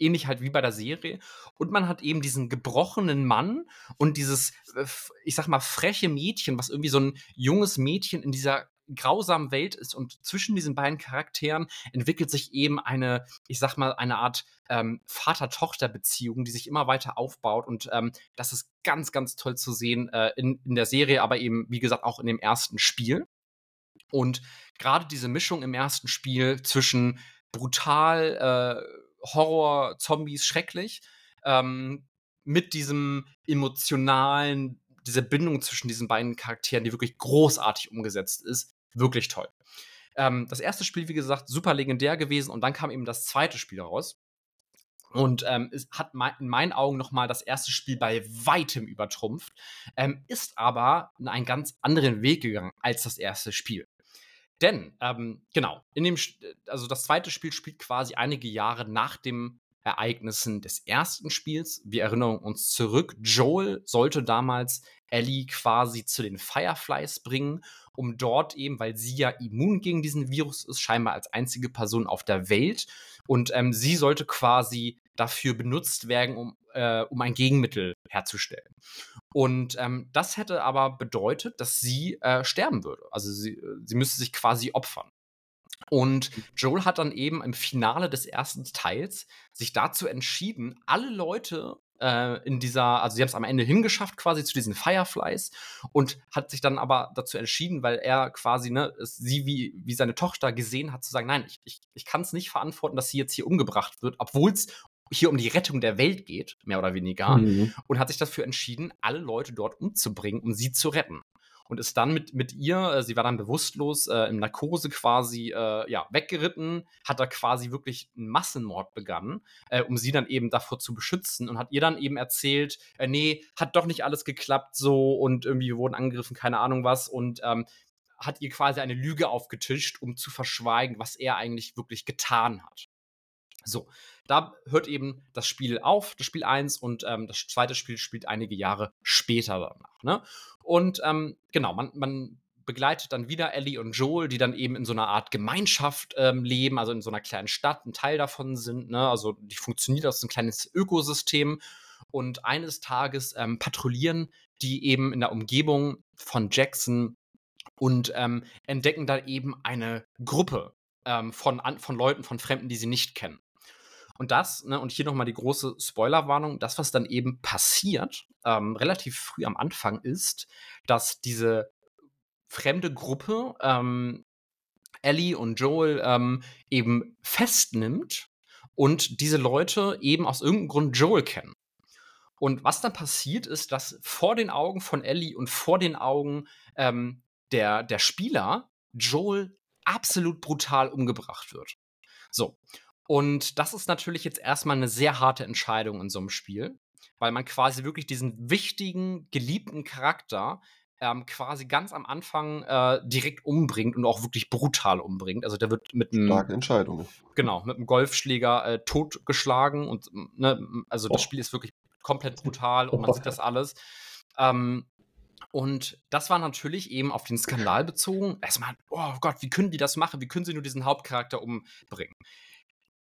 ähnlich halt wie bei der Serie. Und man hat eben diesen gebrochenen Mann und dieses, äh, ich sag mal, freche Mädchen, was irgendwie so ein junges Mädchen in dieser grausamen Welt ist und zwischen diesen beiden Charakteren entwickelt sich eben eine, ich sag mal, eine Art ähm, Vater-Tochter-Beziehung, die sich immer weiter aufbaut und ähm, das ist ganz, ganz toll zu sehen äh, in, in der Serie, aber eben, wie gesagt, auch in dem ersten Spiel. Und gerade diese Mischung im ersten Spiel zwischen brutal, äh, Horror, Zombies, schrecklich, ähm, mit diesem emotionalen, diese Bindung zwischen diesen beiden Charakteren, die wirklich großartig umgesetzt ist, wirklich toll. Ähm, das erste Spiel, wie gesagt, super legendär gewesen und dann kam eben das zweite Spiel raus. Und ähm, es hat in meinen Augen nochmal das erste Spiel bei weitem übertrumpft, ähm, ist aber einen ganz anderen Weg gegangen als das erste Spiel. Denn, ähm, genau, in dem, also das zweite Spiel spielt quasi einige Jahre nach den Ereignissen des ersten Spiels. Wir erinnern uns zurück, Joel sollte damals Ellie quasi zu den Fireflies bringen um dort eben, weil sie ja immun gegen diesen Virus ist, scheinbar als einzige Person auf der Welt. Und ähm, sie sollte quasi dafür benutzt werden, um, äh, um ein Gegenmittel herzustellen. Und ähm, das hätte aber bedeutet, dass sie äh, sterben würde. Also sie, sie müsste sich quasi opfern. Und Joel hat dann eben im Finale des ersten Teils sich dazu entschieden, alle Leute äh, in dieser, also sie haben es am Ende hingeschafft quasi zu diesen Fireflies und hat sich dann aber dazu entschieden, weil er quasi, ne, sie wie, wie seine Tochter gesehen hat, zu sagen, nein, ich, ich, ich kann es nicht verantworten, dass sie jetzt hier umgebracht wird, obwohl es hier um die Rettung der Welt geht, mehr oder weniger, mhm. und hat sich dafür entschieden, alle Leute dort umzubringen, um sie zu retten und ist dann mit, mit ihr, äh, sie war dann bewusstlos, äh, im Narkose quasi, äh, ja, weggeritten, hat da quasi wirklich einen Massenmord begangen, äh, um sie dann eben davor zu beschützen und hat ihr dann eben erzählt, äh, nee, hat doch nicht alles geklappt so und irgendwie wurden angegriffen, keine Ahnung was und ähm, hat ihr quasi eine Lüge aufgetischt, um zu verschweigen, was er eigentlich wirklich getan hat. So, da hört eben das Spiel auf, das Spiel 1, und ähm, das zweite Spiel spielt einige Jahre später danach. Ne? Und ähm, genau, man, man begleitet dann wieder Ellie und Joel, die dann eben in so einer Art Gemeinschaft ähm, leben, also in so einer kleinen Stadt, ein Teil davon sind. Ne? Also die funktioniert als ein kleines Ökosystem. Und eines Tages ähm, patrouillieren die eben in der Umgebung von Jackson und ähm, entdecken da eben eine Gruppe ähm, von, von Leuten, von Fremden, die sie nicht kennen. Und das, ne, und hier nochmal die große Spoilerwarnung, das, was dann eben passiert, ähm, relativ früh am Anfang, ist, dass diese fremde Gruppe ähm, Ellie und Joel ähm, eben festnimmt und diese Leute eben aus irgendeinem Grund Joel kennen. Und was dann passiert ist, dass vor den Augen von Ellie und vor den Augen ähm, der, der Spieler Joel absolut brutal umgebracht wird. So. Und das ist natürlich jetzt erstmal eine sehr harte Entscheidung in so einem Spiel, weil man quasi wirklich diesen wichtigen, geliebten Charakter ähm, quasi ganz am Anfang äh, direkt umbringt und auch wirklich brutal umbringt. Also der wird mit einem. Starke Entscheidung. Genau, mit einem Golfschläger äh, totgeschlagen und ne, also das Oh. Spiel ist wirklich komplett brutal und man sieht das alles. Ähm, und das war natürlich eben auf den Skandal bezogen. Erstmal, oh Gott, wie können die das machen? Wie können sie nur diesen Hauptcharakter umbringen?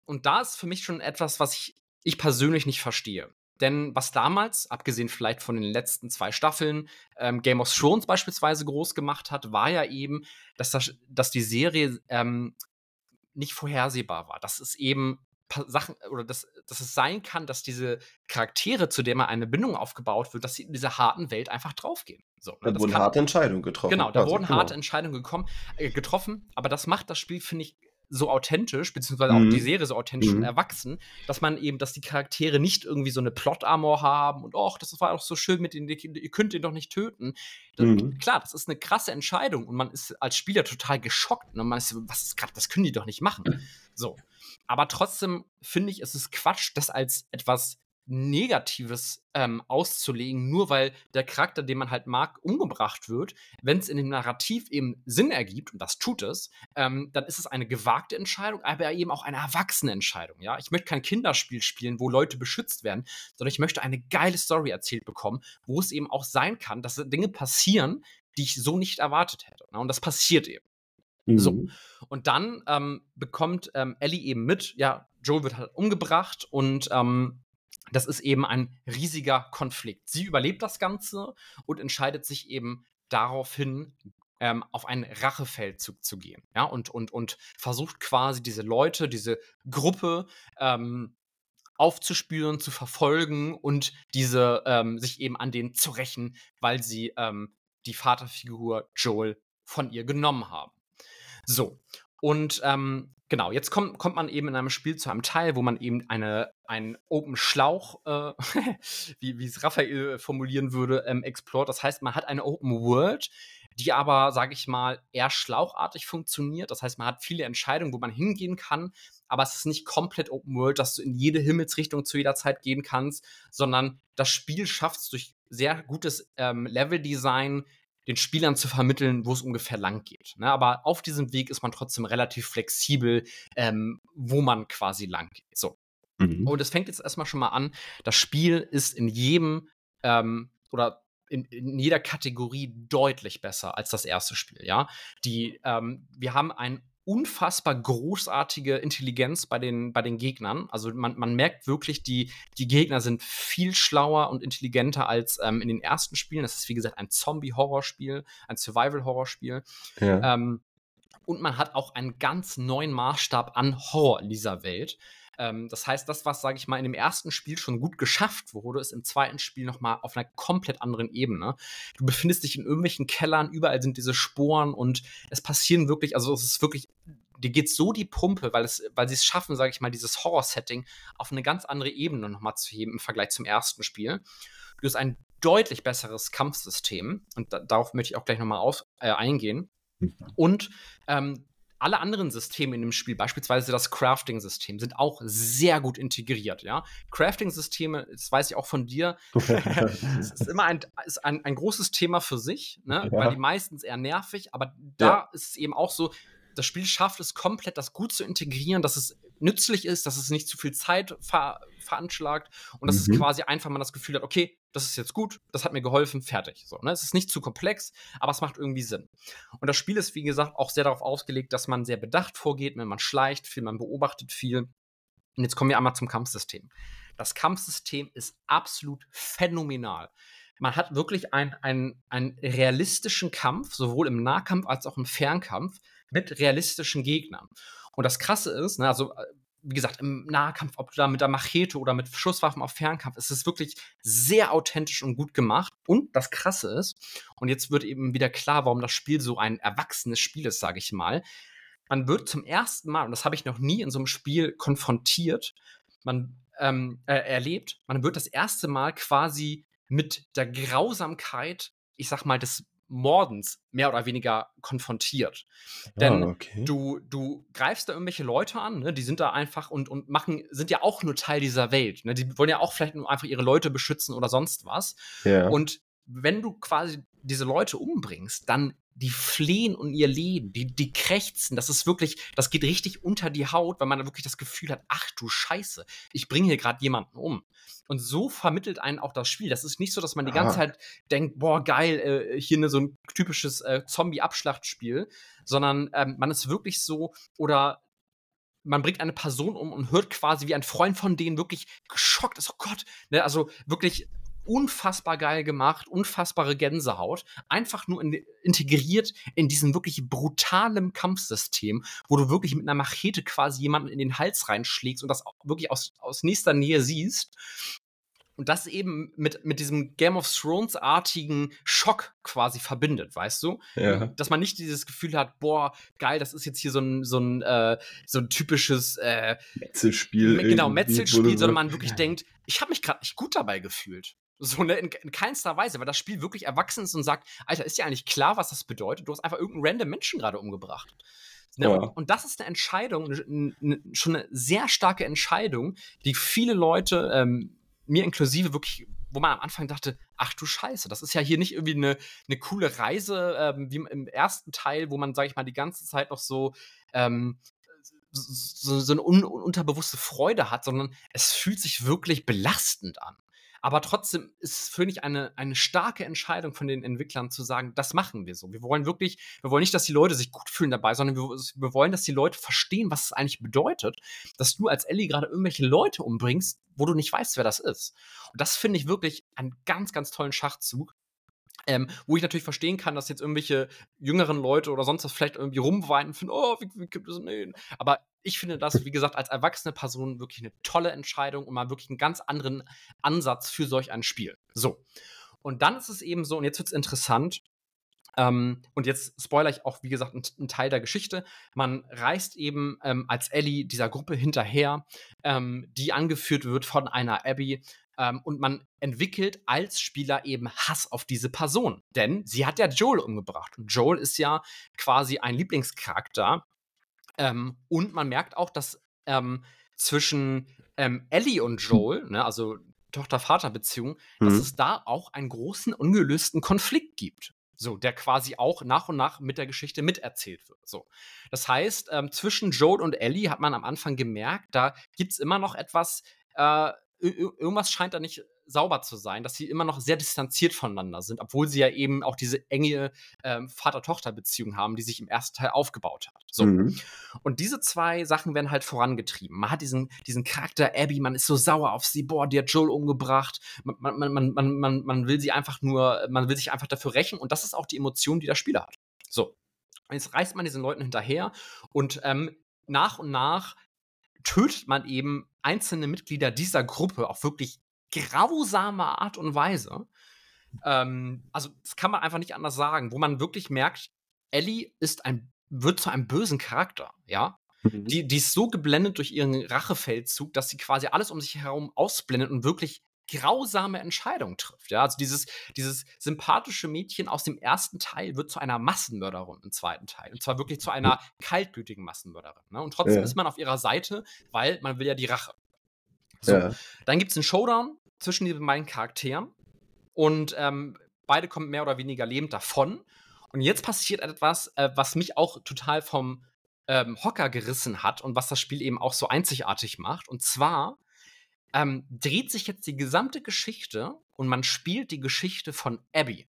Und da ist für mich schon etwas, was ich, ich persönlich nicht verstehe. Denn was damals, abgesehen vielleicht von den letzten zwei Staffeln, ähm, Game of Thrones beispielsweise groß gemacht hat, war ja eben, dass, das, dass die Serie ähm, nicht vorhersehbar war. Dass es eben Sachen oder dass, dass es sein kann, dass diese Charaktere, zu denen eine Bindung aufgebaut wird, dass sie in dieser harten Welt einfach draufgehen. So, ne, Da das wurden kann- harte Entscheidungen getroffen. Genau, da quasi, wurden genau. harte Entscheidungen gekommen, äh, getroffen, aber das macht das Spiel, finde ich, so authentisch, beziehungsweise auch Mhm. die Serie so authentisch und Mhm. erwachsen, dass man eben, dass die Charaktere nicht irgendwie so eine Plot-Armor haben und, ach, das war doch so schön mit den, ihr könnt den doch nicht töten. Mhm. Klar, das ist eine krasse Entscheidung und man ist als Spieler total geschockt. Und man ist, was ist gerade, das können die doch nicht machen. So. Aber trotzdem finde ich, es ist Quatsch, das als etwas Negatives ähm, auszulegen, nur weil der Charakter, den man halt mag, umgebracht wird. Wenn es in dem Narrativ eben Sinn ergibt, und das tut es, ähm, dann ist es eine gewagte Entscheidung, aber eben auch eine erwachsene Entscheidung. Ja? Ich möchte kein Kinderspiel spielen, wo Leute beschützt werden, sondern ich möchte eine geile Story erzählt bekommen, wo es eben auch sein kann, dass Dinge passieren, die ich so nicht erwartet hätte. Ne? Und das passiert eben. So. Mhm. Und dann ähm, bekommt ähm, Ellie eben mit, ja, Joel wird halt umgebracht und ähm, das ist eben ein riesiger Konflikt. Sie überlebt das Ganze und entscheidet sich eben daraufhin, ähm, auf einen Rachefeldzug zu gehen. Ja, und, und, und versucht quasi diese Leute, diese Gruppe ähm, aufzuspüren, zu verfolgen und diese ähm, sich eben an denen zu rächen, weil sie ähm, die Vaterfigur Joel von ihr genommen haben. So. Und ähm, genau, jetzt kommt, kommt man eben in einem Spiel zu einem Teil, wo man eben eine, einen Open Schlauch, äh, wie es Raphael formulieren würde, ähm, explort. Das heißt, man hat eine Open World, die aber, sage ich mal, eher schlauchartig funktioniert. Das heißt, man hat viele Entscheidungen, wo man hingehen kann, aber es ist nicht komplett Open World, dass du in jede Himmelsrichtung zu jeder Zeit gehen kannst, sondern das Spiel schafft es durch sehr gutes ähm, Leveldesign, den Spielern zu vermitteln, wo es ungefähr lang geht. Ne? Aber auf diesem Weg ist man trotzdem relativ flexibel, ähm, wo man quasi lang geht. So. Mhm. Und es fängt jetzt erstmal schon mal an, das Spiel ist in jedem ähm, oder in, in jeder Kategorie deutlich besser als das erste Spiel, ja. Die, ähm, wir haben ein unfassbar großartige Intelligenz bei den, bei den Gegnern. Also man, man merkt wirklich, die, die Gegner sind viel schlauer und intelligenter als ähm, in den ersten Spielen. Das ist, wie gesagt, ein Zombie-Horrorspiel, ein Survival-Horrorspiel. Ja. Ähm, und man hat auch einen ganz neuen Maßstab an Horror in dieser Welt. Ähm, das heißt, das, was, sage ich mal, in dem ersten Spiel schon gut geschafft wurde, ist im zweiten Spiel noch mal auf einer komplett anderen Ebene. Du befindest dich in irgendwelchen Kellern, überall sind diese Sporen und es passieren wirklich, also es ist wirklich, dir geht so die Pumpe, weil, es, weil sie es schaffen, sage ich mal, dieses Horror-Setting auf eine ganz andere Ebene noch mal zu heben im Vergleich zum ersten Spiel. Du hast ein deutlich besseres Kampfsystem und da, darauf möchte ich auch gleich noch mal auf, äh, eingehen. Und ähm, alle anderen Systeme in dem Spiel, beispielsweise das Crafting-System, sind auch sehr gut integriert. Ja? Crafting-Systeme, das weiß ich auch von dir, ist immer ein, ist ein, ein großes Thema für sich, ne? Ja. weil die meistens eher nervig, aber da Ja. ist es eben auch so, das Spiel schafft es komplett, das gut zu integrieren, dass es nützlich ist, dass es nicht zu viel Zeit ver veranschlagt und dass Mhm. es quasi einfach man das Gefühl hat, okay, das ist jetzt gut, das hat mir geholfen, fertig. So, ne? Es ist nicht zu komplex, aber es macht irgendwie Sinn. Und das Spiel ist, wie gesagt, auch sehr darauf ausgelegt, dass man sehr bedacht vorgeht, wenn man schleicht viel, man beobachtet viel. Und jetzt kommen wir einmal zum Kampfsystem. Das Kampfsystem ist absolut phänomenal. Man hat wirklich einen einen realistischen Kampf, sowohl im Nahkampf als auch im Fernkampf, mit realistischen Gegnern. Und das Krasse ist, ne, also äh, wie gesagt, im Nahkampf, ob du da mit der Machete oder mit Schusswaffen auf Fernkampf, es ist wirklich sehr authentisch und gut gemacht. Und das Krasse ist, und jetzt wird eben wieder klar, warum das Spiel so ein erwachsenes Spiel ist, sage ich mal. Man wird zum ersten Mal, und das habe ich noch nie in so einem Spiel konfrontiert, man ähm, äh, erlebt, man wird das erste Mal quasi mit der Grausamkeit, ich sag mal, des Mordens mehr oder weniger konfrontiert. Denn Ah, okay. du, du greifst da irgendwelche Leute an, ne? die sind da einfach und, und machen, sind ja auch nur Teil dieser Welt. Ne? Die wollen ja auch vielleicht nur einfach ihre Leute beschützen oder sonst was. Ja. Und wenn du quasi diese Leute umbringst, dann die flehen um ihr Leben, die, die krächzen, das ist wirklich, das geht richtig unter die Haut, weil man da wirklich das Gefühl hat, ach du Scheiße, ich bringe hier gerade jemanden um. Und so vermittelt einen auch das Spiel. Das ist nicht so, dass man die ganze. Zeit denkt, boah, geil, äh, hier ne, so ein typisches äh, Zombie-Abschlachtspiel, sondern ähm, man ist wirklich so, oder man bringt eine Person um und hört quasi, wie ein Freund von denen wirklich geschockt ist. Oh Gott, ne, also wirklich unfassbar geil gemacht, unfassbare Gänsehaut, einfach nur in, integriert in diesem wirklich brutalen Kampfsystem, wo du wirklich mit einer Machete quasi jemanden in den Hals reinschlägst und das auch wirklich aus, aus nächster Nähe siehst. Und das eben mit, mit diesem Game of Thrones-artigen Schock quasi verbindet, weißt du? ja. Dass man nicht dieses Gefühl hat, boah, geil, das ist jetzt hier so ein, so ein, äh, so ein typisches äh, Metzelspiel. genau, Metzelspiel, sondern man wirklich denkt, ich habe mich gerade nicht gut dabei gefühlt. So, ne, in, in keinster Weise, weil das Spiel wirklich erwachsen ist und sagt, Alter, ist dir eigentlich klar, was das bedeutet? Du hast einfach irgendeinen random Menschen gerade umgebracht. Ne, Ja. und, und das ist eine Entscheidung, eine, eine, schon eine sehr starke Entscheidung, die viele Leute, ähm, mir inklusive, wirklich, wo man am Anfang dachte, ach du Scheiße, das ist ja hier nicht irgendwie eine, eine coole Reise, ähm, wie im ersten Teil, wo man, sag ich mal, die ganze Zeit noch so, ähm, so, so eine un unterbewusste Freude hat, sondern es fühlt sich wirklich belastend an. Aber trotzdem ist, finde ich, eine, eine starke Entscheidung von den Entwicklern zu sagen, das machen wir so. Wir wollen wirklich, wir wollen nicht, dass die Leute sich gut fühlen dabei, sondern wir, wir wollen, dass die Leute verstehen, was es eigentlich bedeutet, dass du als Ellie gerade irgendwelche Leute umbringst, wo du nicht weißt, wer das ist. Und das finde ich wirklich einen ganz, ganz tollen Schachzug. Ähm, wo ich natürlich verstehen kann, dass jetzt irgendwelche jüngeren Leute oder sonst was vielleicht irgendwie rumweinen und finden, oh, wie, wie gibt es denn? Aber ich finde das, wie gesagt, als erwachsene Person wirklich eine tolle Entscheidung und mal wirklich einen ganz anderen Ansatz für solch ein Spiel. So. Und dann ist es eben so, und jetzt wird es interessant, ähm, und jetzt spoiler ich auch, wie gesagt, einen Teil der Geschichte. Man reist eben ähm, als Ellie dieser Gruppe hinterher, ähm, die angeführt wird von einer Abby. Ähm, und man entwickelt als Spieler eben Hass auf diese Person. Denn sie hat ja Joel umgebracht. Und Joel ist ja quasi ein Lieblingscharakter. Ähm, und man merkt auch, dass ähm, zwischen ähm, Ellie und Joel, ne, also Tochter-Vater-Beziehung, dass Mhm. es da auch einen großen ungelösten Konflikt gibt. So, der quasi auch nach und nach mit der Geschichte miterzählt wird. So. Das heißt, ähm, zwischen Joel und Ellie hat man am Anfang gemerkt, da gibt es immer noch etwas, äh, irgendwas scheint da nicht sauber zu sein, dass sie immer noch sehr distanziert voneinander sind, obwohl sie ja eben auch diese enge ähm, Vater-Tochter-Beziehung haben, die sich im ersten Teil aufgebaut hat. So. Mhm. Und diese zwei Sachen werden halt vorangetrieben. Man hat diesen, diesen Charakter Abby, man ist so sauer auf sie, boah, die hat Joel umgebracht. Man, man, man, man, man, man will sie einfach nur, man will sich einfach dafür rächen und das ist auch die Emotion, die der Spieler hat. So. Und jetzt reist man diesen Leuten hinterher und ähm, nach und nach tötet man eben einzelne Mitglieder dieser Gruppe auf wirklich grausame Art und Weise. Ähm, also, das kann man einfach nicht anders sagen, wo man wirklich merkt, Ellie ist ein, wird zu einem bösen Charakter, ja. Mhm. Die, die ist so geblendet durch ihren Rachefeldzug, dass sie quasi alles um sich herum ausblendet und wirklich grausame Entscheidungen trifft. Ja, also dieses, dieses sympathische Mädchen aus dem ersten Teil wird zu einer Massenmörderin im zweiten Teil. Und zwar wirklich zu einer kaltblütigen Massenmörderin. Ne? Und trotzdem Ja. ist man auf ihrer Seite, weil man will ja die Rache. So, Ja. dann gibt es einen Showdown zwischen diesen beiden Charakteren und ähm, beide kommen mehr oder weniger lebend davon. Und jetzt passiert etwas, äh, was mich auch total vom ähm, Hocker gerissen hat und was das Spiel eben auch so einzigartig macht. Und zwar ähm, dreht sich jetzt die gesamte Geschichte und man spielt die Geschichte von Abby.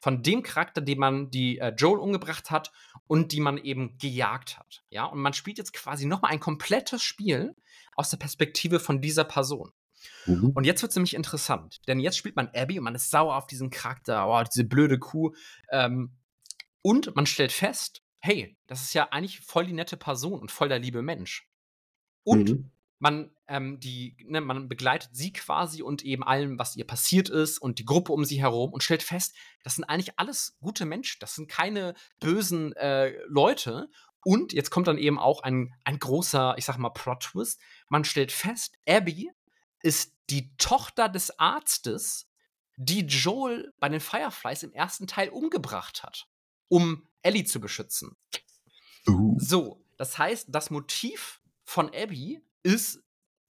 Von dem Charakter, den man die äh, Joel umgebracht hat und die man eben gejagt hat. Ja, und man spielt jetzt quasi nochmal ein komplettes Spiel aus der Perspektive von dieser Person. Mhm. Und jetzt wird es nämlich interessant, denn jetzt spielt man Abby und man ist sauer auf diesen Charakter, oh, diese blöde Kuh. Ähm, und man stellt fest, hey, das ist ja eigentlich voll die nette Person und voll der liebe Mensch. Und mhm. Man, ähm, die, ne, man begleitet sie quasi und eben allem, was ihr passiert ist und die Gruppe um sie herum und stellt fest, das sind eigentlich alles gute Menschen. Das sind keine bösen äh, Leute. Und jetzt kommt dann eben auch ein, ein großer, ich sag mal, Plot-Twist. Man stellt fest, Abby ist die Tochter des Arztes, die Joel bei den Fireflies im ersten Teil umgebracht hat, um Ellie zu beschützen. Uh. So, das heißt, das Motiv von Abby ist,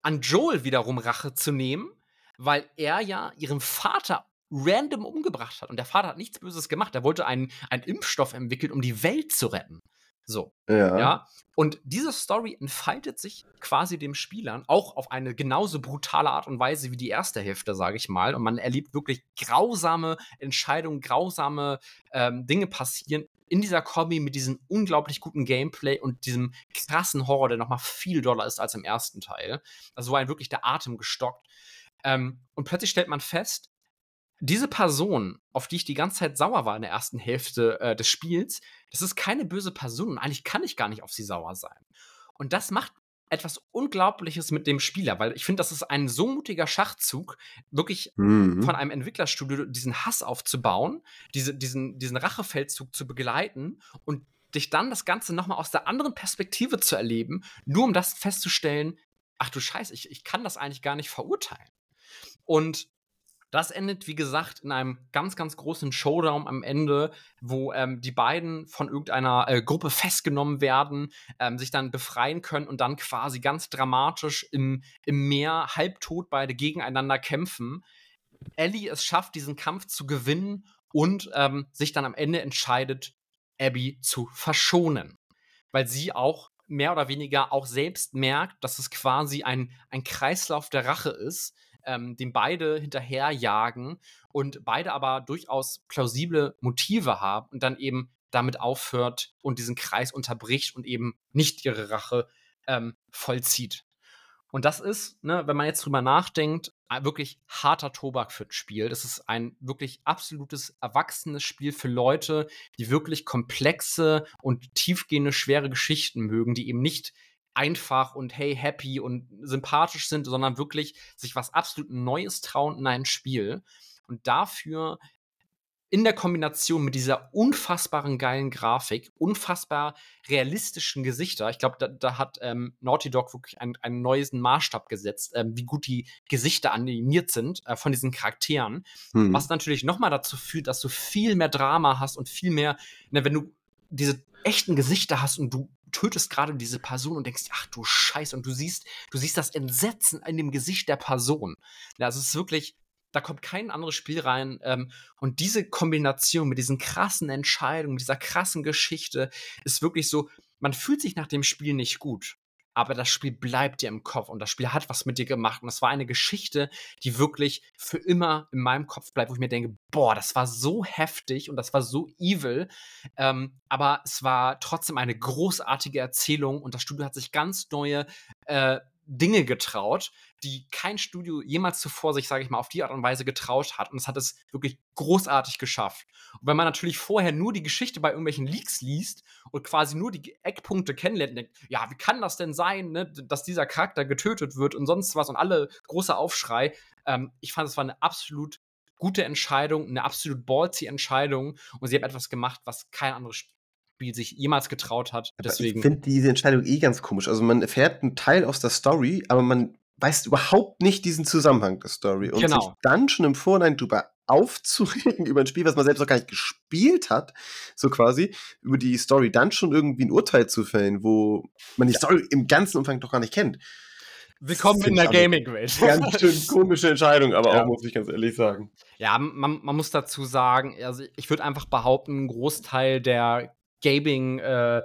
an Joel wiederum Rache zu nehmen, weil er ja ihren Vater random umgebracht hat. Und der Vater hat nichts Böses gemacht. Er wollte einen, einen Impfstoff entwickeln, um die Welt zu retten. So. Ja. ja. Und diese Story entfaltet sich quasi dem Spielern auch auf eine genauso brutale Art und Weise wie die erste Hälfte, sage ich mal. Und man erlebt wirklich grausame Entscheidungen, grausame ähm, Dinge passieren in dieser Kombi mit diesem unglaublich guten Gameplay und diesem krassen Horror, der nochmal viel doller ist als im ersten Teil. Also, wo ein wirklich der Atem gestockt. Ähm, und plötzlich stellt man fest, diese Person, auf die ich die ganze Zeit sauer war in der ersten Hälfte äh, des Spiels, das ist keine böse Person und eigentlich kann ich gar nicht auf sie sauer sein. Und das macht etwas Unglaubliches mit dem Spieler, weil ich finde, das ist ein so mutiger Schachzug, wirklich mhm. von einem Entwicklerstudio diesen Hass aufzubauen, diese, diesen, diesen Rachefeldzug zu begleiten und dich dann das Ganze nochmal aus der anderen Perspektive zu erleben, nur um das festzustellen, ach du Scheiße, ich, ich kann das eigentlich gar nicht verurteilen. Und das endet, wie gesagt, in einem ganz, ganz großen Showdown am Ende, wo ähm, die beiden von irgendeiner äh, Gruppe festgenommen werden, ähm, sich dann befreien können und dann quasi ganz dramatisch im, im Meer halbtot beide gegeneinander kämpfen. Ellie es schafft, diesen Kampf zu gewinnen und ähm, sich dann am Ende entscheidet, Abby zu verschonen. Weil sie auch mehr oder weniger auch selbst merkt, dass es quasi ein, ein Kreislauf der Rache ist, ähm, dem beide hinterherjagen und beide aber durchaus plausible Motive haben und dann eben damit aufhört und diesen Kreis unterbricht und eben nicht ihre Rache ähm, vollzieht. Und das ist, ne, wenn man jetzt drüber nachdenkt, wirklich harter Tobak für das Spiel. Das ist ein wirklich absolutes erwachsenes Spiel für Leute, die wirklich komplexe und tiefgehende, schwere Geschichten mögen, die eben nicht einfach und hey, happy und sympathisch sind, sondern wirklich sich was absolut Neues trauen in ein Spiel. Und dafür in der Kombination mit dieser unfassbaren geilen Grafik, unfassbar realistischen Gesichter, ich glaube, da, da, hat ähm, Naughty Dog wirklich einen, einen neuen Maßstab gesetzt, ähm, wie gut die Gesichter animiert sind äh, von diesen Charakteren, hm. was natürlich nochmal dazu führt, dass du viel mehr Drama hast und viel mehr, ne, wenn du diese echten Gesichter hast und du tötest gerade diese Person und denkst, ach du Scheiße, und du siehst, du siehst das Entsetzen in dem Gesicht der Person. Ja, also es ist wirklich, da kommt kein anderes Spiel rein. Ähm, und diese Kombination mit diesen krassen Entscheidungen, dieser krassen Geschichte, ist wirklich so, man fühlt sich nach dem Spiel nicht gut aber das Spiel bleibt dir im Kopf und das Spiel hat was mit dir gemacht. Und das war eine Geschichte, die wirklich für immer in meinem Kopf bleibt, wo ich mir denke, boah, das war so heftig und das war so evil. Ähm, aber es war trotzdem eine großartige Erzählung und das Studio hat sich ganz neue äh, Dinge getraut, die kein Studio jemals zuvor sich, sage ich mal, auf die Art und Weise getraut hat. Und es hat es wirklich großartig geschafft. Und wenn man natürlich vorher nur die Geschichte bei irgendwelchen Leaks liest und quasi nur die Eckpunkte kennenlernt, denkt, ja, wie kann das denn sein, ne, dass dieser Charakter getötet wird und sonst was und alle großer Aufschrei. Ähm, ich fand, es war eine absolut gute Entscheidung, eine absolut ballsy Entscheidung und sie haben etwas gemacht, was kein anderes Spiel sich jemals getraut hat. Deswegen. Ich finde diese Entscheidung eh ganz komisch. Also man erfährt einen Teil aus der Story, aber man weiß überhaupt nicht diesen Zusammenhang der Story. Und genau. sich dann schon im Vorhinein drüber aufzuregen über ein Spiel, was man selbst noch gar nicht gespielt hat, so quasi, über die Story dann schon irgendwie ein Urteil zu fällen, wo man die Story im ganzen Umfang doch gar nicht kennt. Willkommen in der Gaming-Welt. Ganz schön komische Entscheidung, aber ja. auch, muss ich ganz ehrlich sagen. Ja, man, man muss dazu sagen, also ich würde einfach behaupten, ein Großteil der Gaming äh,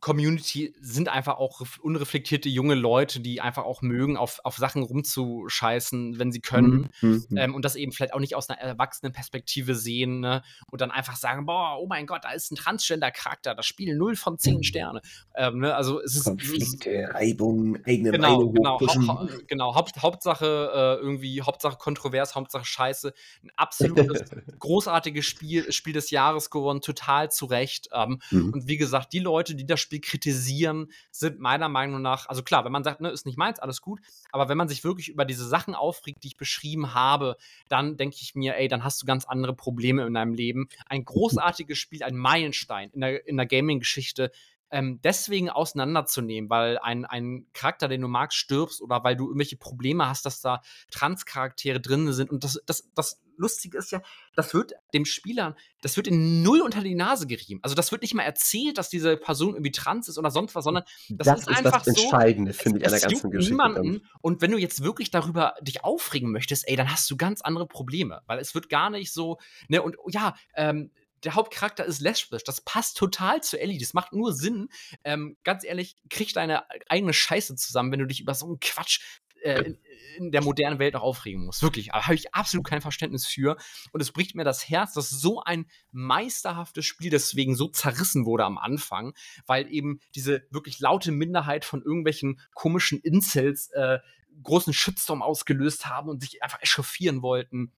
Community sind einfach auch unreflektierte junge Leute, die einfach auch mögen, auf, auf Sachen rumzuscheißen, wenn sie können. Mhm. mhm. Ähm, und das eben vielleicht auch nicht aus einer erwachsenen Perspektive sehen ne? und dann einfach sagen, boah, oh mein Gott, da ist ein Transgender-Charakter, das Spiel 0 von 10 mhm. Sterne. Ähm, ne? Also es ist Konflikte, Reibung, eigene genau, Meinung genau, hau genau Haupt, Hauptsache äh, irgendwie, Hauptsache kontrovers, Hauptsache scheiße. Ein absolutes, großartiges Spiel, Spiel des Jahres gewonnen, total zu Recht. Ähm, mhm. Und wie gesagt, die Leute, die das Spiel Spiel kritisieren, sind meiner Meinung nach, also klar, wenn man sagt, ne, ist nicht meins, alles gut, aber wenn man sich wirklich über diese Sachen aufregt, die ich beschrieben habe, dann denke ich mir, ey, dann hast du ganz andere Probleme in deinem Leben. Ein großartiges Spiel, ein Meilenstein in der, in der Gaming-Geschichte, ähm, deswegen auseinanderzunehmen, weil ein, ein Charakter, den du magst, stirbst oder weil du irgendwelche Probleme hast, dass da Trans-Charaktere drin sind. Und das, das, das Lustige ist ja, das wird dem Spieler, das wird in null unter die Nase gerieben. Also das wird nicht mal erzählt, dass diese Person irgendwie trans ist oder sonst was, sondern das, Das ist ist einfach das Entscheidende, finde ich, an der ganzen Geschichte. niemanden. Und wenn du jetzt wirklich darüber dich aufregen möchtest, ey, dann hast du ganz andere Probleme, weil es wird gar nicht so, ne, und ja, ähm, der Hauptcharakter ist lesbisch. Das passt total zu Ellie. Das macht nur Sinn. Ähm, ganz ehrlich, krieg deine eigene Scheiße zusammen, wenn du dich über so einen Quatsch äh, in, in der modernen Welt auch aufregen musst. Wirklich. Aber habe ich absolut kein Verständnis für. Und es bricht mir das Herz, dass so ein meisterhaftes Spiel deswegen so zerrissen wurde am Anfang, weil eben diese wirklich laute Minderheit von irgendwelchen komischen Incels äh, großen Shitstorm ausgelöst haben und sich einfach echauffieren wollten.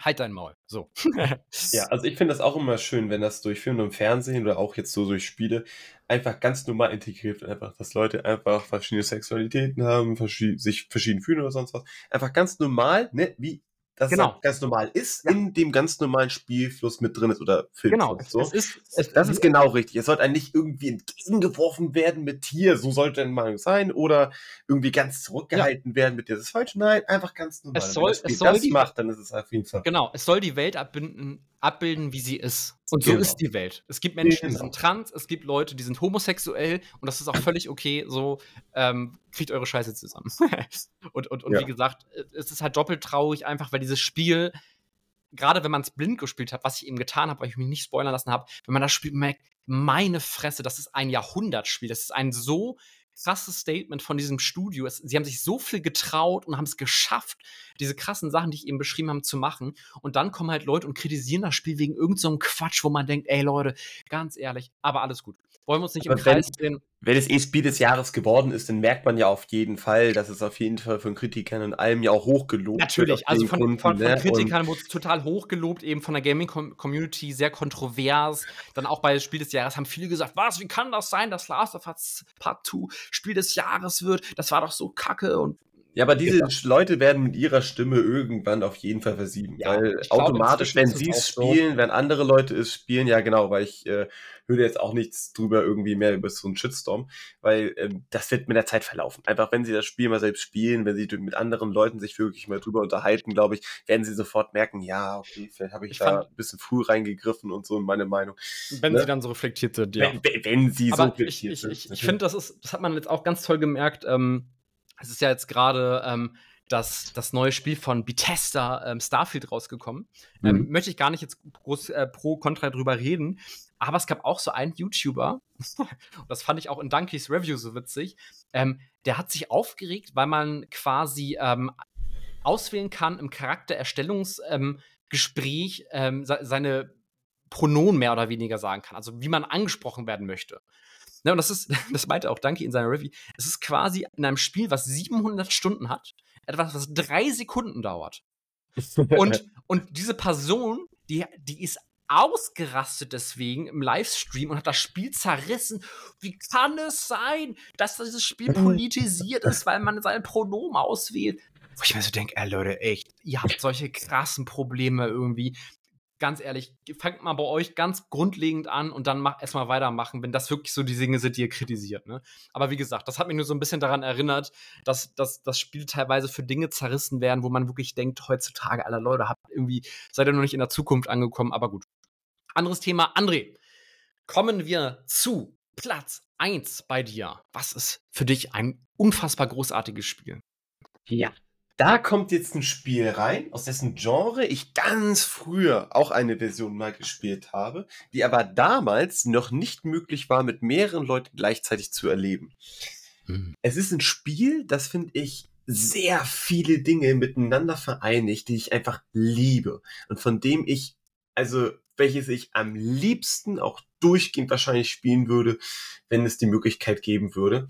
Halt dein Maul. So. Ja, also ich finde das auch immer schön, wenn das durch Film und Fernsehen oder auch jetzt so durch Spiele einfach ganz normal integriert wird. Einfach, dass Leute einfach verschiedene Sexualitäten haben, verschi sich verschieden fühlen oder sonst was. Einfach ganz normal, ne, wie das Genau. halt ganz normal ist, Ja. in dem ganz normalen Spielfluss mit drin ist oder Filmfluss. genau. So. Es ist, es, Das ist genau richtig. Es sollte einem nicht irgendwie entgegengeworfen werden mit hier, so sollte eine Meinung sein, oder irgendwie ganz zurückgehalten werden mit das ist falsch. Nein, einfach ganz normal. Es soll- Wenn das Spiel es soll das die- macht, dann ist es auf jeden Fall. Genau, es soll die Welt abbilden, abbilden wie sie ist. Und so Genau. ist die Welt. Es gibt Menschen, die Genau. sind trans, es gibt Leute, die sind homosexuell und das ist auch völlig okay. So, ähm, kriegt eure Scheiße zusammen. und und, und Ja. wie gesagt, es ist halt doppelt traurig, einfach weil dieses Spiel, gerade wenn man es blind gespielt hat, was ich eben getan habe, weil ich mich nicht spoilern lassen habe, wenn man das Spiel merkt, meine Fresse, das ist ein Jahrhundertspiel. Das ist ein so krasses Statement von diesem Studio. Es, sie haben sich so viel getraut und haben es geschafft, diese krassen Sachen, die ich eben beschrieben habe, zu machen. Und dann kommen halt Leute und kritisieren das Spiel wegen irgendeinem so Quatsch, wo man denkt, ey Leute, ganz ehrlich, aber alles gut. Wollen wir uns nicht im Aber wenn- Kreis drehen? Wenn es eh Spiel des Jahres geworden ist, dann merkt man ja auf jeden Fall, dass es auf jeden Fall von Kritikern und allem ja auch hochgelobt Natürlich, wird. auf also von, Gründen, von, von ne? Kritikern wurde es total hochgelobt, eben von der Gaming-Community sehr kontrovers. Dann auch bei Spiel des Jahres haben viele gesagt, was, wie kann das sein, dass Last of Us Part 2 Spiel des Jahres wird? Das war doch so kacke und Ja, aber diese Leute werden mit ihrer Stimme irgendwann auf jeden Fall versiegen. Ja, weil ich glaube, automatisch, wenn sie es auch so. spielen, wenn andere Leute es spielen, ja genau, weil ich äh, höre jetzt auch nichts drüber irgendwie mehr über so einen Shitstorm, weil ähm, das wird mit der Zeit verlaufen. Einfach, wenn sie das Spiel mal selbst spielen, wenn sie mit anderen Leuten sich wirklich mal drüber unterhalten, glaube ich, werden sie sofort merken, ja, okay, vielleicht habe ich, Ich da ein bisschen früh reingegriffen und so in meine Meinung. wenn Ne? sie dann so reflektiert sind, ja. Wenn, wenn, sie Aber so ich, reflektiert ich, sind, ich, ich finde, das ist, das hat man jetzt auch ganz toll gemerkt. Ähm, es ist ja jetzt gerade ähm, das, das neue Spiel von Bethesda, ähm, Starfield, rausgekommen. Ähm, Mhm. möchte ich gar nicht jetzt groß äh, pro Contra drüber reden, aber es gab auch so einen YouTuber, und das fand ich auch in Dunkeys Review so witzig, ähm, der hat sich aufgeregt, weil man quasi ähm, auswählen kann im Charaktererstellungsgespräch Gespräch, se seine Pronomen mehr oder weniger sagen kann, also wie man angesprochen werden möchte. Ne, und das ist, das meinte auch Danke in seiner Review, es ist quasi in einem Spiel, was 700 Stunden hat, etwas, was drei Sekunden dauert. Und, und diese Person, die, die ist ausgerastet deswegen im Livestream und hat das Spiel zerrissen. Wie kann es sein, dass dieses Spiel politisiert ist, weil man seine Pronomen auswählt? Wo ich mir so denke, ey Leute, echt, ihr habt solche krassen Probleme irgendwie. Ganz ehrlich, fangt mal bei euch ganz grundlegend an und dann mach, erstmal weitermachen, wenn das wirklich so die Dinge sind, die ihr kritisiert. Ne? Aber wie gesagt, das hat mich nur so ein bisschen daran erinnert, dass, dass das Spiel teilweise für Dinge zerrissen werden, wo man wirklich denkt, heutzutage, aller Leute, habt irgendwie, seid ihr noch nicht in der Zukunft angekommen, aber gut. Anderes Thema, André. Kommen wir zu Platz 1 bei dir. Was ist für dich ein unfassbar großartiges Spiel? Ja. Da kommt jetzt ein Spiel rein, aus dessen Genre ich ganz früher auch eine Version mal gespielt habe, die aber damals noch nicht möglich war, mit mehreren Leuten gleichzeitig zu erleben. Es ist ein Spiel, das finde ich sehr viele Dinge miteinander vereinigt, die ich einfach liebe und von dem ich, also welches ich am liebsten auch durchgehend wahrscheinlich spielen würde, wenn es die Möglichkeit geben würde.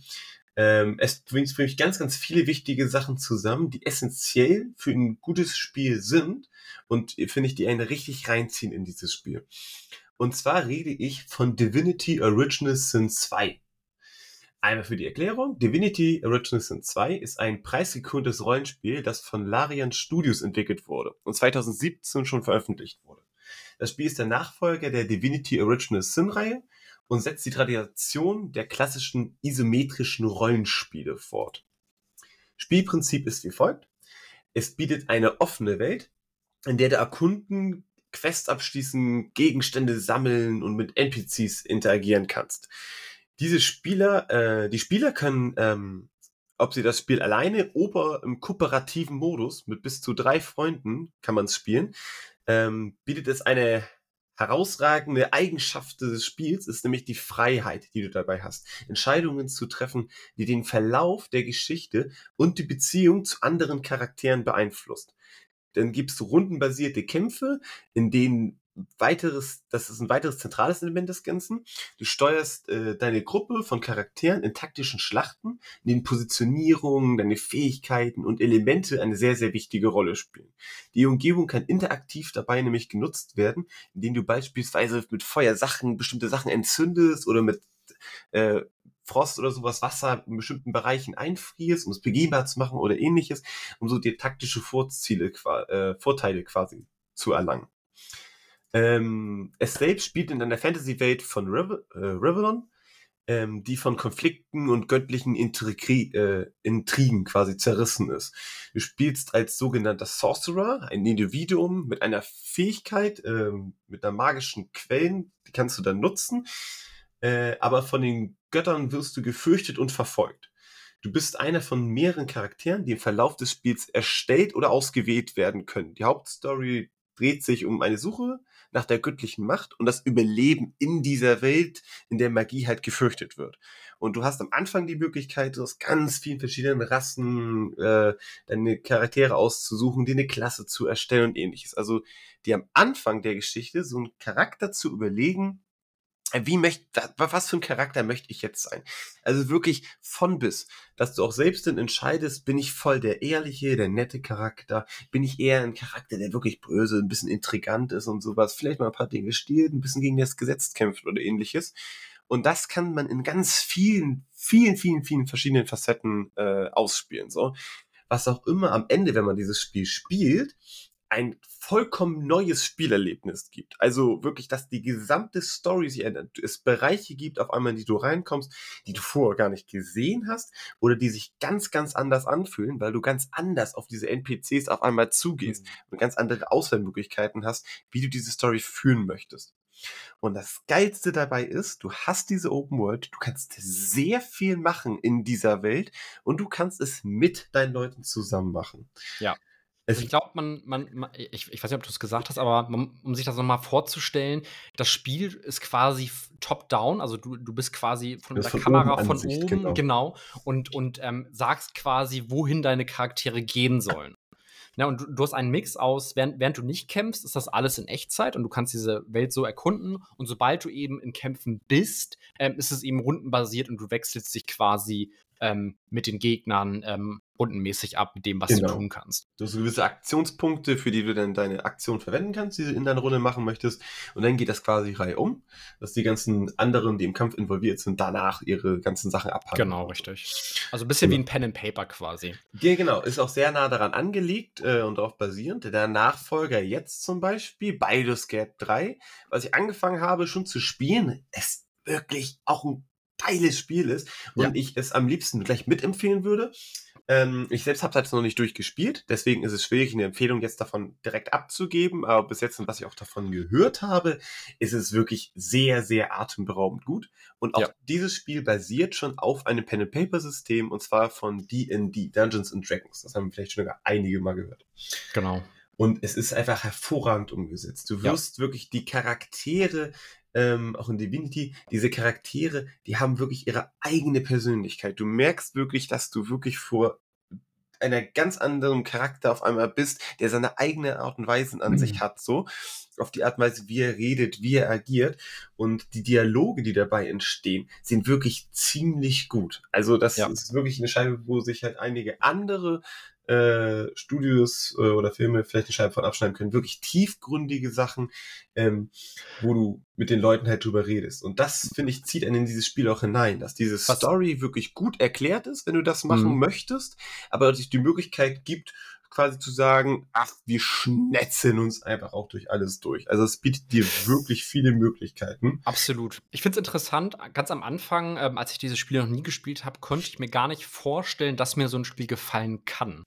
Ähm, es bringt für mich ganz, ganz viele wichtige Sachen zusammen, die essentiell für ein gutes Spiel sind und finde ich, die einen richtig reinziehen in dieses Spiel. Und zwar rede ich von Divinity Original Sin 2. Einmal für die Erklärung. Divinity Original Sin 2 ist ein preisgekröntes Rollenspiel, das von Larian Studios entwickelt wurde und 2017 schon veröffentlicht wurde. Das Spiel ist der Nachfolger der Divinity Original Sin Reihe und setzt die Tradition der klassischen isometrischen Rollenspiele fort. Spielprinzip ist wie folgt. Es bietet eine offene Welt, in der der Erkunden, Quests abschließen, Gegenstände sammeln und mit NPCs interagieren kannst. Diese Spieler, äh, die Spieler können, ähm, ob sie das Spiel alleine oder im kooperativen Modus mit bis zu drei Freunden kann man es spielen, ähm, bietet es eine herausragende Eigenschaft des Spiels ist nämlich die Freiheit, die du dabei hast, Entscheidungen zu treffen, die den Verlauf der Geschichte und die Beziehung zu anderen Charakteren beeinflusst. Dann gibst du rundenbasierte Kämpfe, in denen weiteres, das ist ein weiteres zentrales Element des Ganzen. Du steuerst äh, deine Gruppe von Charakteren in taktischen Schlachten, in denen Positionierungen, deine Fähigkeiten und Elemente eine sehr, sehr wichtige Rolle spielen. Die Umgebung kann interaktiv dabei nämlich genutzt werden, indem du beispielsweise mit Feuer Sachen, bestimmte Sachen entzündest oder mit äh, Frost oder sowas Wasser in bestimmten Bereichen einfrierst, um es begehbar zu machen oder ähnliches, um so dir taktische Vorziele, äh, Vorteile quasi zu erlangen. Ähm, es spielt in einer Fantasy-Welt von Revel äh, Revelon, ähm, die von Konflikten und göttlichen Intrig äh, Intrigen quasi zerrissen ist. Du spielst als sogenannter Sorcerer, ein Individuum mit einer Fähigkeit, äh, mit einer magischen Quellen, die kannst du dann nutzen, äh, aber von den Göttern wirst du gefürchtet und verfolgt. Du bist einer von mehreren Charakteren, die im Verlauf des Spiels erstellt oder ausgewählt werden können. Die Hauptstory dreht sich um eine Suche nach der göttlichen Macht und das Überleben in dieser Welt, in der Magie halt gefürchtet wird. Und du hast am Anfang die Möglichkeit, aus ganz vielen verschiedenen Rassen äh, deine Charaktere auszusuchen, dir eine Klasse zu erstellen und ähnliches. Also dir am Anfang der Geschichte so einen Charakter zu überlegen, wie möchte, was für ein Charakter möchte ich jetzt sein? Also wirklich von bis, dass du auch selbst dann entscheidest, bin ich voll der ehrliche, der nette Charakter, bin ich eher ein Charakter, der wirklich böse, ein bisschen intrigant ist und sowas, vielleicht mal ein paar Dinge stiehlt, ein bisschen gegen das Gesetz kämpft oder ähnliches. Und das kann man in ganz vielen, vielen, vielen, vielen verschiedenen Facetten äh, ausspielen. So, was auch immer am Ende, wenn man dieses Spiel spielt, ein vollkommen neues Spielerlebnis gibt. Also wirklich, dass die gesamte Story sich ändert. Es Bereiche gibt auf einmal, in die du reinkommst, die du vorher gar nicht gesehen hast oder die sich ganz, ganz anders anfühlen, weil du ganz anders auf diese NPCs auf einmal zugehst mhm. und ganz andere Auswahlmöglichkeiten hast, wie du diese Story führen möchtest. Und das Geilste dabei ist, du hast diese Open World, du kannst sehr viel machen in dieser Welt und du kannst es mit deinen Leuten zusammen machen. Ja. Also ich glaube, man, man, man, ich, ich weiß nicht, ob du es gesagt hast, aber man, um sich das nochmal vorzustellen, das Spiel ist quasi top-down, also du, du bist quasi von der Kamera von oben, genau. genau, und, und ähm, sagst quasi, wohin deine Charaktere gehen sollen. Ja, und du, du, hast einen Mix aus, während, während du nicht kämpfst, ist das alles in Echtzeit und du kannst diese Welt so erkunden. Und sobald du eben in Kämpfen bist, ähm, ist es eben rundenbasiert und du wechselst dich quasi ähm, mit den Gegnern ähm, rundenmäßig ab mit dem, was genau. du tun kannst. Du hast gewisse Aktionspunkte, für die du dann deine Aktion verwenden kannst, die du in deiner Runde machen möchtest. Und dann geht das quasi Reihe um, dass die ganzen anderen, die im Kampf involviert sind, danach ihre ganzen Sachen abhandeln. Genau, richtig. Also ein bisschen genau. wie ein Pen and Paper quasi. Ja, genau. Ist auch sehr nah daran angelegt äh, und darauf basierend. Der Nachfolger jetzt zum Beispiel, Baldur's Gate 3, was ich angefangen habe schon zu spielen, ist wirklich auch ein geiles Spiel ist und ja. ich es am liebsten gleich mitempfehlen würde. Ähm, ich selbst habe es halt noch nicht durchgespielt, deswegen ist es schwierig, eine Empfehlung jetzt davon direkt abzugeben, aber bis jetzt, was ich auch davon gehört habe, ist es wirklich sehr, sehr atemberaubend gut. Und auch ja. dieses Spiel basiert schon auf einem Pen-and-Paper-System und zwar von D&D, Dungeons and Dragons. Das haben vielleicht schon einige mal gehört. Genau. Und es ist einfach hervorragend umgesetzt. Du wirst ja. wirklich die Charaktere ähm, auch in Divinity, diese Charaktere, die haben wirklich ihre eigene Persönlichkeit. Du merkst wirklich, dass du wirklich vor einer ganz anderen Charakter auf einmal bist, der seine eigene Art und Weise an mhm. sich hat, so auf die Art und Weise, wie er redet, wie er agiert und die Dialoge, die dabei entstehen, sind wirklich ziemlich gut. Also das ja. ist wirklich eine Scheibe, wo sich halt einige andere äh, Studios äh, oder Filme vielleicht die Scheibe von abschneiden können. Wirklich tiefgründige Sachen, ähm, wo du mit den Leuten halt drüber redest. Und das, finde ich, zieht einen in dieses Spiel auch hinein, dass diese Was? Story wirklich gut erklärt ist, wenn du das machen mhm. möchtest, aber dass es die Möglichkeit gibt, quasi zu sagen, ach, wir schnetzeln uns einfach auch durch alles durch. Also es bietet dir wirklich viele Möglichkeiten. Absolut. Ich finde es interessant, ganz am Anfang, ähm, als ich dieses Spiel noch nie gespielt habe, konnte ich mir gar nicht vorstellen, dass mir so ein Spiel gefallen kann.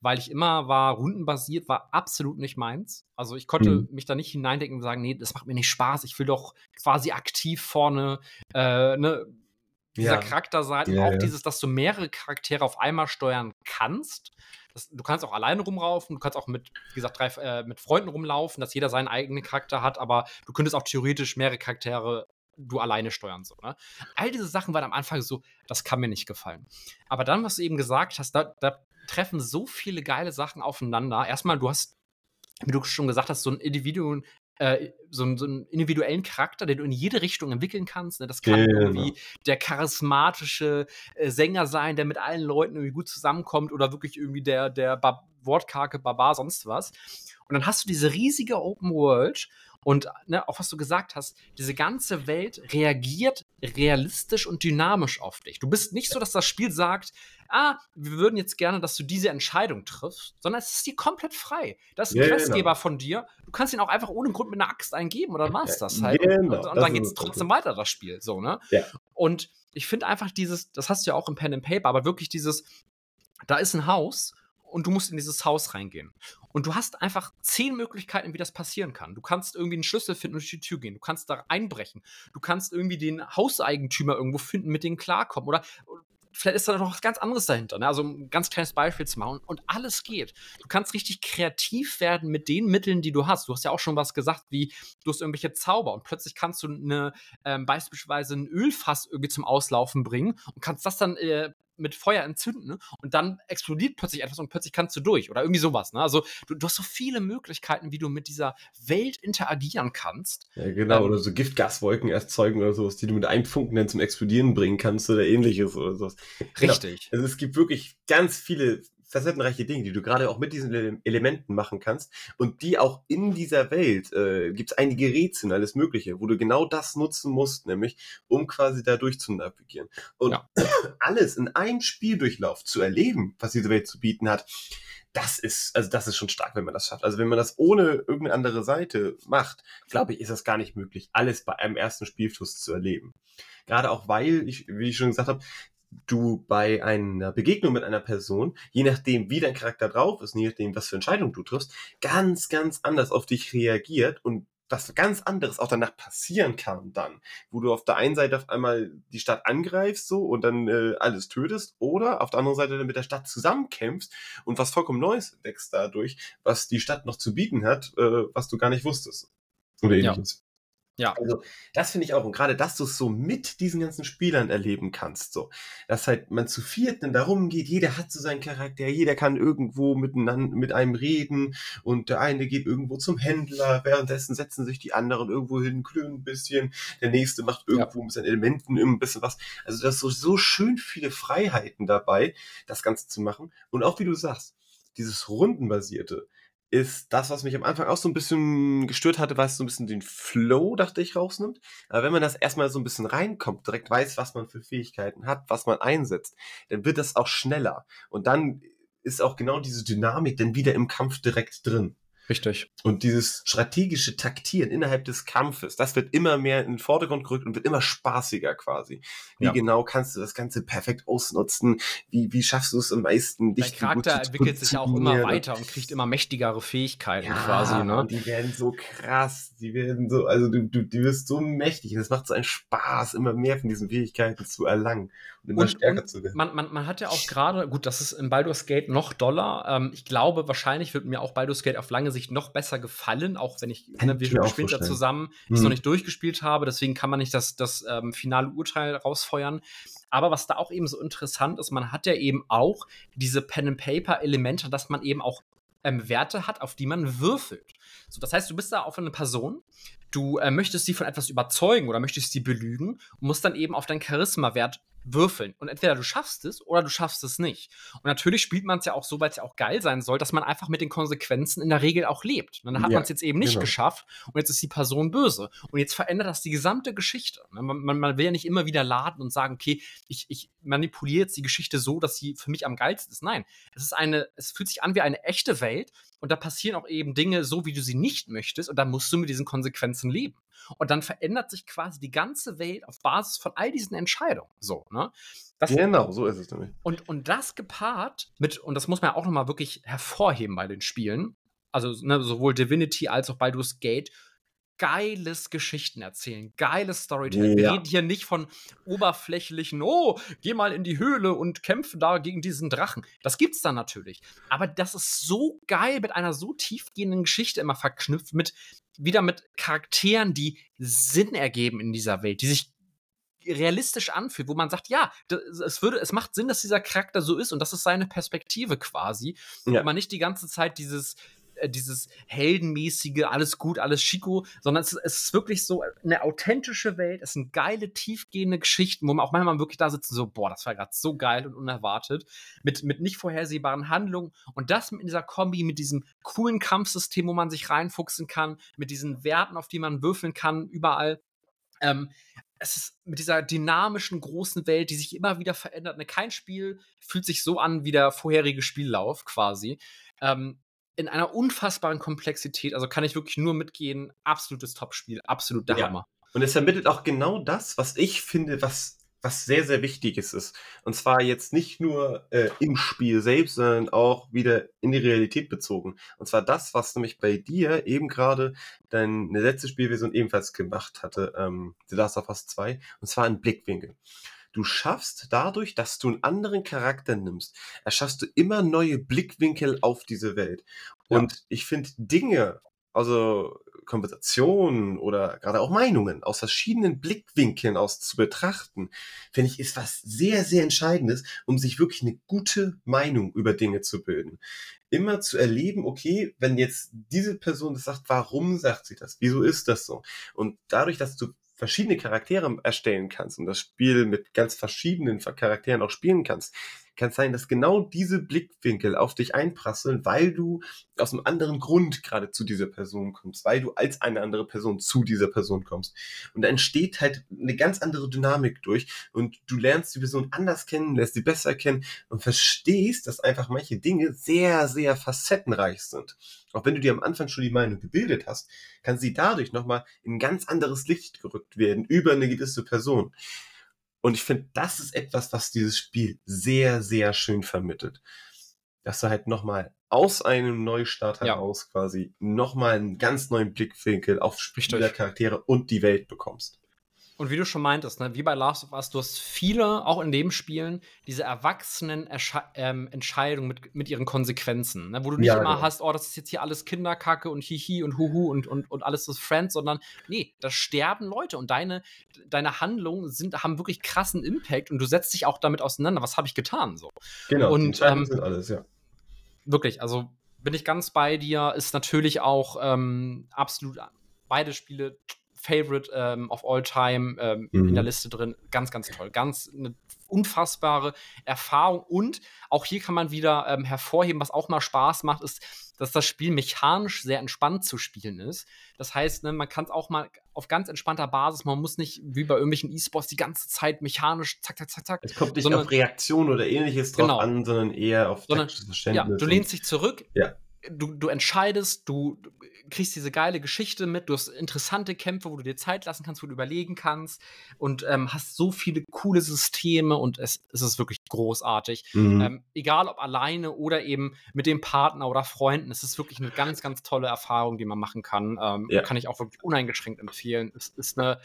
Weil ich immer war, rundenbasiert, war absolut nicht meins. Also ich konnte mhm. mich da nicht hineindenken und sagen, nee, das macht mir nicht Spaß, ich will doch quasi aktiv vorne äh, ne, dieser ja. Charakter sein. Ja, auch ja. dieses, dass du mehrere Charaktere auf einmal steuern kannst das, du kannst auch alleine rumlaufen, du kannst auch mit, wie gesagt, drei, äh, mit Freunden rumlaufen, dass jeder seinen eigenen Charakter hat, aber du könntest auch theoretisch mehrere Charaktere du alleine steuern. So, ne? All diese Sachen waren am Anfang so, das kann mir nicht gefallen. Aber dann, was du eben gesagt hast, da, da treffen so viele geile Sachen aufeinander. Erstmal, du hast wie du schon gesagt hast, so ein Individuum, äh, so, so, einen individuellen Charakter, den du in jede Richtung entwickeln kannst. Ne? Das kann genau. irgendwie der charismatische äh, Sänger sein, der mit allen Leuten irgendwie gut zusammenkommt oder wirklich irgendwie der, der ba wortkarge Barbar, sonst was. Und dann hast du diese riesige Open World und ne, auch was du gesagt hast, diese ganze Welt reagiert realistisch und dynamisch auf dich. Du bist nicht so, dass das Spiel sagt, ah, wir würden jetzt gerne, dass du diese Entscheidung triffst, sondern es ist dir komplett frei. Das ist ein yeah, Questgeber genau. von dir. Du kannst ihn auch einfach ohne Grund mit einer Axt eingeben oder es das halt. Genau, und, und, dann geht es trotzdem weiter, das Spiel. So, ne? Ja. Und ich finde einfach dieses, das hast du ja auch im Pen and Paper, aber wirklich dieses, da ist ein Haus und du musst in dieses Haus reingehen. Und du hast einfach zehn Möglichkeiten, wie das passieren kann. Du kannst irgendwie einen Schlüssel finden und durch die Tür gehen. Du kannst da einbrechen. Du kannst irgendwie den Hauseigentümer irgendwo finden, mit denen klarkommen. Oder vielleicht ist da noch was ganz anderes dahinter. Ne? Also ein ganz kleines Beispiel zu machen. Und alles geht. Du kannst richtig kreativ werden mit den Mitteln, die du hast. Du hast ja auch schon was gesagt, wie du hast irgendwelche Zauber und plötzlich kannst du eine, ähm, beispielsweise ein Ölfass irgendwie zum Auslaufen bringen und kannst das dann äh, mit Feuer entzünden ne? und dann explodiert plötzlich etwas und plötzlich kannst du durch oder irgendwie sowas. Ne? Also du, du, hast so viele Möglichkeiten, wie du mit dieser Welt interagieren kannst. Ja, genau. Ähm, oder so Giftgaswolken erzeugen oder sowas, die du mit einem Funken dann zum Explodieren bringen kannst oder ähnliches oder sowas. Genau. Richtig. Genau. Also es gibt wirklich ganz viele facettenreiche Dinge, die du gerade auch mit diesen Elementen machen kannst und die auch in dieser Welt äh, gibt es einige Rätsel, alles Mögliche, wo du genau das nutzen musst, nämlich um quasi da durchzunavigieren. Und ja. alles in einem Spieldurchlauf zu erleben, was diese Welt zu bieten hat, das ist, also das ist schon stark, wenn man das schafft. Also wenn man das ohne irgendeine andere Seite macht, glaube ich, ist das gar nicht möglich, alles bei einem ersten Spielfluss zu erleben. Gerade auch weil, ich, wie ich schon gesagt habe, du bei einer Begegnung mit einer Person, je nachdem, wie dein Charakter drauf ist, je nachdem, was für Entscheidungen du triffst, ganz, ganz anders auf dich reagiert und was ganz anderes auch danach passieren kann dann, wo du auf der einen Seite auf einmal die Stadt angreifst so und dann äh, alles tötest oder auf der anderen Seite dann mit der Stadt zusammenkämpfst und was vollkommen Neues entdeckst dadurch, was die Stadt noch zu bieten hat, äh, was du gar nicht wusstest. Oder ähnliches. Ja. Also, das finde ich auch. Und gerade, dass du es so mit diesen ganzen Spielern erleben kannst, so. Dass halt man zu vierten darum geht, jeder hat so seinen Charakter, jeder kann irgendwo miteinander, mit einem reden und der eine geht irgendwo zum Händler, währenddessen setzen sich die anderen irgendwo hin, klönen ein bisschen, der nächste macht irgendwo ja. mit seinen Elementen ein bisschen was. Also, da ist so, so schön viele Freiheiten dabei, das Ganze zu machen. Und auch wie du sagst, dieses Rundenbasierte, ist das, was mich am Anfang auch so ein bisschen gestört hatte, weil es so ein bisschen den Flow, dachte ich, rausnimmt. Aber wenn man das erstmal so ein bisschen reinkommt, direkt weiß, was man für Fähigkeiten hat, was man einsetzt, dann wird das auch schneller. Und dann ist auch genau diese Dynamik dann wieder im Kampf direkt drin. Richtig. Und dieses strategische Taktieren innerhalb des Kampfes, das wird immer mehr in den Vordergrund gerückt und wird immer spaßiger quasi. Wie ja. genau kannst du das Ganze perfekt ausnutzen? Wie, wie schaffst du es am meisten, dich Dein Charakter entwickelt sich auch immer weiter und kriegt immer mächtigere Fähigkeiten ja, quasi, ne? die werden so krass, die werden so, also du, du, du wirst so mächtig. Es macht so einen Spaß, immer mehr von diesen Fähigkeiten zu erlangen und immer und, stärker und zu werden. Man, man, man hat ja auch gerade, gut, das ist in Baldur's Gate noch doller. Ähm, ich glaube, wahrscheinlich wird mir auch Baldur's Gate auf lange Sicht noch besser gefallen, auch wenn ich, ne, wir spielen da zusammen, hm. ich noch nicht durchgespielt habe, deswegen kann man nicht das, das ähm, finale Urteil rausfeuern. Aber was da auch eben so interessant ist, man hat ja eben auch diese Pen-and-Paper-Elemente, dass man eben auch ähm, Werte hat, auf die man würfelt. So, das heißt, du bist da auf eine Person, du äh, möchtest sie von etwas überzeugen oder möchtest sie belügen und musst dann eben auf deinen Charisma-Wert würfeln. Und entweder du schaffst es oder du schaffst es nicht. Und natürlich spielt man es ja auch so, weil es ja auch geil sein soll, dass man einfach mit den Konsequenzen in der Regel auch lebt. Und dann hat ja, man es jetzt eben nicht genau. geschafft und jetzt ist die Person böse. Und jetzt verändert das die gesamte Geschichte. Ne, man, man, man will ja nicht immer wieder laden und sagen, okay, ich, ich manipuliere jetzt die Geschichte so, dass sie für mich am geilsten ist. Nein, es ist eine, es fühlt sich an wie eine echte Welt und da passieren auch eben Dinge so, wie du sie nicht möchtest und da musst du mit diesen Konsequenzen leben. Und dann verändert sich quasi die ganze Welt auf Basis von all diesen Entscheidungen. So, ne? Das, genau, so ist es nämlich. Und, und das gepaart mit, und das muss man ja auch nochmal wirklich hervorheben bei den Spielen, also ne, sowohl Divinity als auch Baldur's Gate, geiles Geschichten erzählen, geiles Storytelling. Ja. Wir reden hier nicht von oberflächlichen, oh, geh mal in die Höhle und kämpfe da gegen diesen Drachen. Das gibt's dann natürlich. Aber das ist so geil mit einer so tiefgehenden Geschichte immer verknüpft, mit wieder mit Charakteren, die Sinn ergeben in dieser Welt, die sich realistisch anfühlt, wo man sagt, ja, es würde, es macht Sinn, dass dieser Charakter so ist und das ist seine Perspektive quasi. Ja. Und man nicht die ganze Zeit dieses, äh, dieses heldenmäßige, alles gut, alles Chico, sondern es, es, ist wirklich so eine authentische Welt. Es sind geile, tiefgehende Geschichten, wo man auch manchmal wirklich da sitzt und so, boah, das war gerade so geil und unerwartet, mit, mit nicht vorhersehbaren Handlungen und das in dieser Kombi mit diesem coolen Kampfsystem, wo man sich reinfuchsen kann, mit diesen Werten, auf die man würfeln kann, überall. Ähm, es ist mit dieser dynamischen großen Welt, die sich immer wieder verändert. Ne, kein Spiel fühlt sich so an wie der vorherige Spiellauf quasi. Ähm, in einer unfassbaren Komplexität. Also kann ich wirklich nur mitgehen. Absolutes Topspiel, absolut der ja. Hammer. Und es vermittelt auch genau das, was ich finde, was, was sehr, sehr wichtig ist. Und zwar jetzt nicht nur äh, im Spiel selbst, sondern auch wieder in die Realität bezogen. Und zwar das, was nämlich bei dir eben gerade deine letzte Spielversion ebenfalls gemacht hatte, ähm, The Last of Us 2, und zwar ein Blickwinkel. Du schaffst dadurch, dass du einen anderen Charakter nimmst, erschaffst du immer neue Blickwinkel auf diese Welt. Ja. Und ich finde Dinge, also Konversationen oder gerade auch Meinungen aus verschiedenen Blickwinkeln aus zu betrachten, finde ich, ist was sehr, sehr Entscheidendes, um sich wirklich eine gute Meinung über Dinge zu bilden. Immer zu erleben, okay, wenn jetzt diese Person das sagt, warum sagt sie das? Wieso ist das so? Und dadurch, dass du verschiedene Charaktere erstellen kannst und das Spiel mit ganz verschiedenen Charakteren auch spielen kannst, kann es sein, dass genau diese Blickwinkel auf dich einprasseln, weil du aus einem anderen Grund gerade zu dieser Person kommst, weil du als eine andere Person zu dieser Person kommst. Und da entsteht halt eine ganz andere Dynamik durch und du lernst die Person anders kennen, lässt sie besser kennen und verstehst, dass einfach manche Dinge sehr, sehr facettenreich sind. Auch wenn du dir am Anfang schon die Meinung gebildet hast, kann sie dadurch nochmal in ein ganz anderes Licht gerückt werden über eine gewisse Person. Und ich finde, das ist etwas, was dieses Spiel sehr, sehr schön vermittelt. Dass du halt nochmal aus einem Neustart heraus ja. quasi nochmal einen ganz neuen Blickwinkel auf Spielercharaktere und die Welt bekommst. Und wie du schon meintest, ne, wie bei Last of Us, du hast viele, auch in dem Spielen, diese erwachsenen Ersche ähm, Entscheidungen mit, mit ihren Konsequenzen, ne, wo du nicht ja, immer ja. hast, oh, das ist jetzt hier alles Kinderkacke und Hihi und Huhu und, und, und alles ist Friends, sondern nee, da sterben Leute und deine, deine Handlungen sind, haben wirklich krassen Impact und du setzt dich auch damit auseinander, was habe ich getan, so. Genau, und, ähm, sind alles, ja. Wirklich, also bin ich ganz bei dir, ist natürlich auch ähm, absolut beide Spiele Favorite ähm, of All Time ähm, mhm. in der Liste drin. Ganz, ganz toll. Ganz eine unfassbare Erfahrung. Und auch hier kann man wieder ähm, hervorheben, was auch mal Spaß macht, ist, dass das Spiel mechanisch sehr entspannt zu spielen ist. Das heißt, ne, man kann es auch mal auf ganz entspannter Basis, man muss nicht wie bei irgendwelchen E-Sports die ganze Zeit mechanisch zack, zack, zack, zack. Es kommt nicht sondern, auf Reaktion oder ähnliches drauf genau, an, sondern eher auf sondern, Verständnis. Ja, du lehnst dich zurück, ja du, du entscheidest, du kriegst diese geile Geschichte mit, du hast interessante Kämpfe, wo du dir Zeit lassen kannst, wo du überlegen kannst und ähm, hast so viele coole Systeme und es, es ist wirklich großartig. Mhm. Ähm, egal ob alleine oder eben mit dem Partner oder Freunden, es ist wirklich eine ganz, ganz tolle Erfahrung, die man machen kann. Ähm, ja. Kann ich auch wirklich uneingeschränkt empfehlen. Es ist eine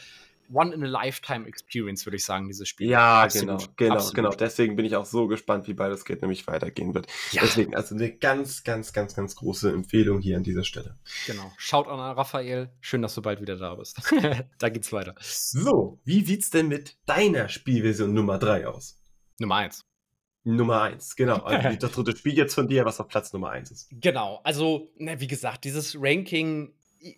One-in-a-Lifetime-Experience, würde ich sagen, dieses Spiel. Ja, Absolut. genau, genau, Absolut. genau. Deswegen bin ich auch so gespannt, wie beides geht, nämlich weitergehen wird. Ja. Deswegen, also eine ganz, ganz, ganz, ganz große Empfehlung hier an dieser Stelle. Genau. Schaut an Raphael. Schön, dass du bald wieder da bist. da geht's weiter. So, wie sieht's denn mit deiner Spielversion Nummer 3 aus? Nummer 1. Nummer 1, genau. Also das dritte Spiel jetzt von dir, was auf Platz Nummer 1 ist. Genau, also, na, wie gesagt, dieses Ranking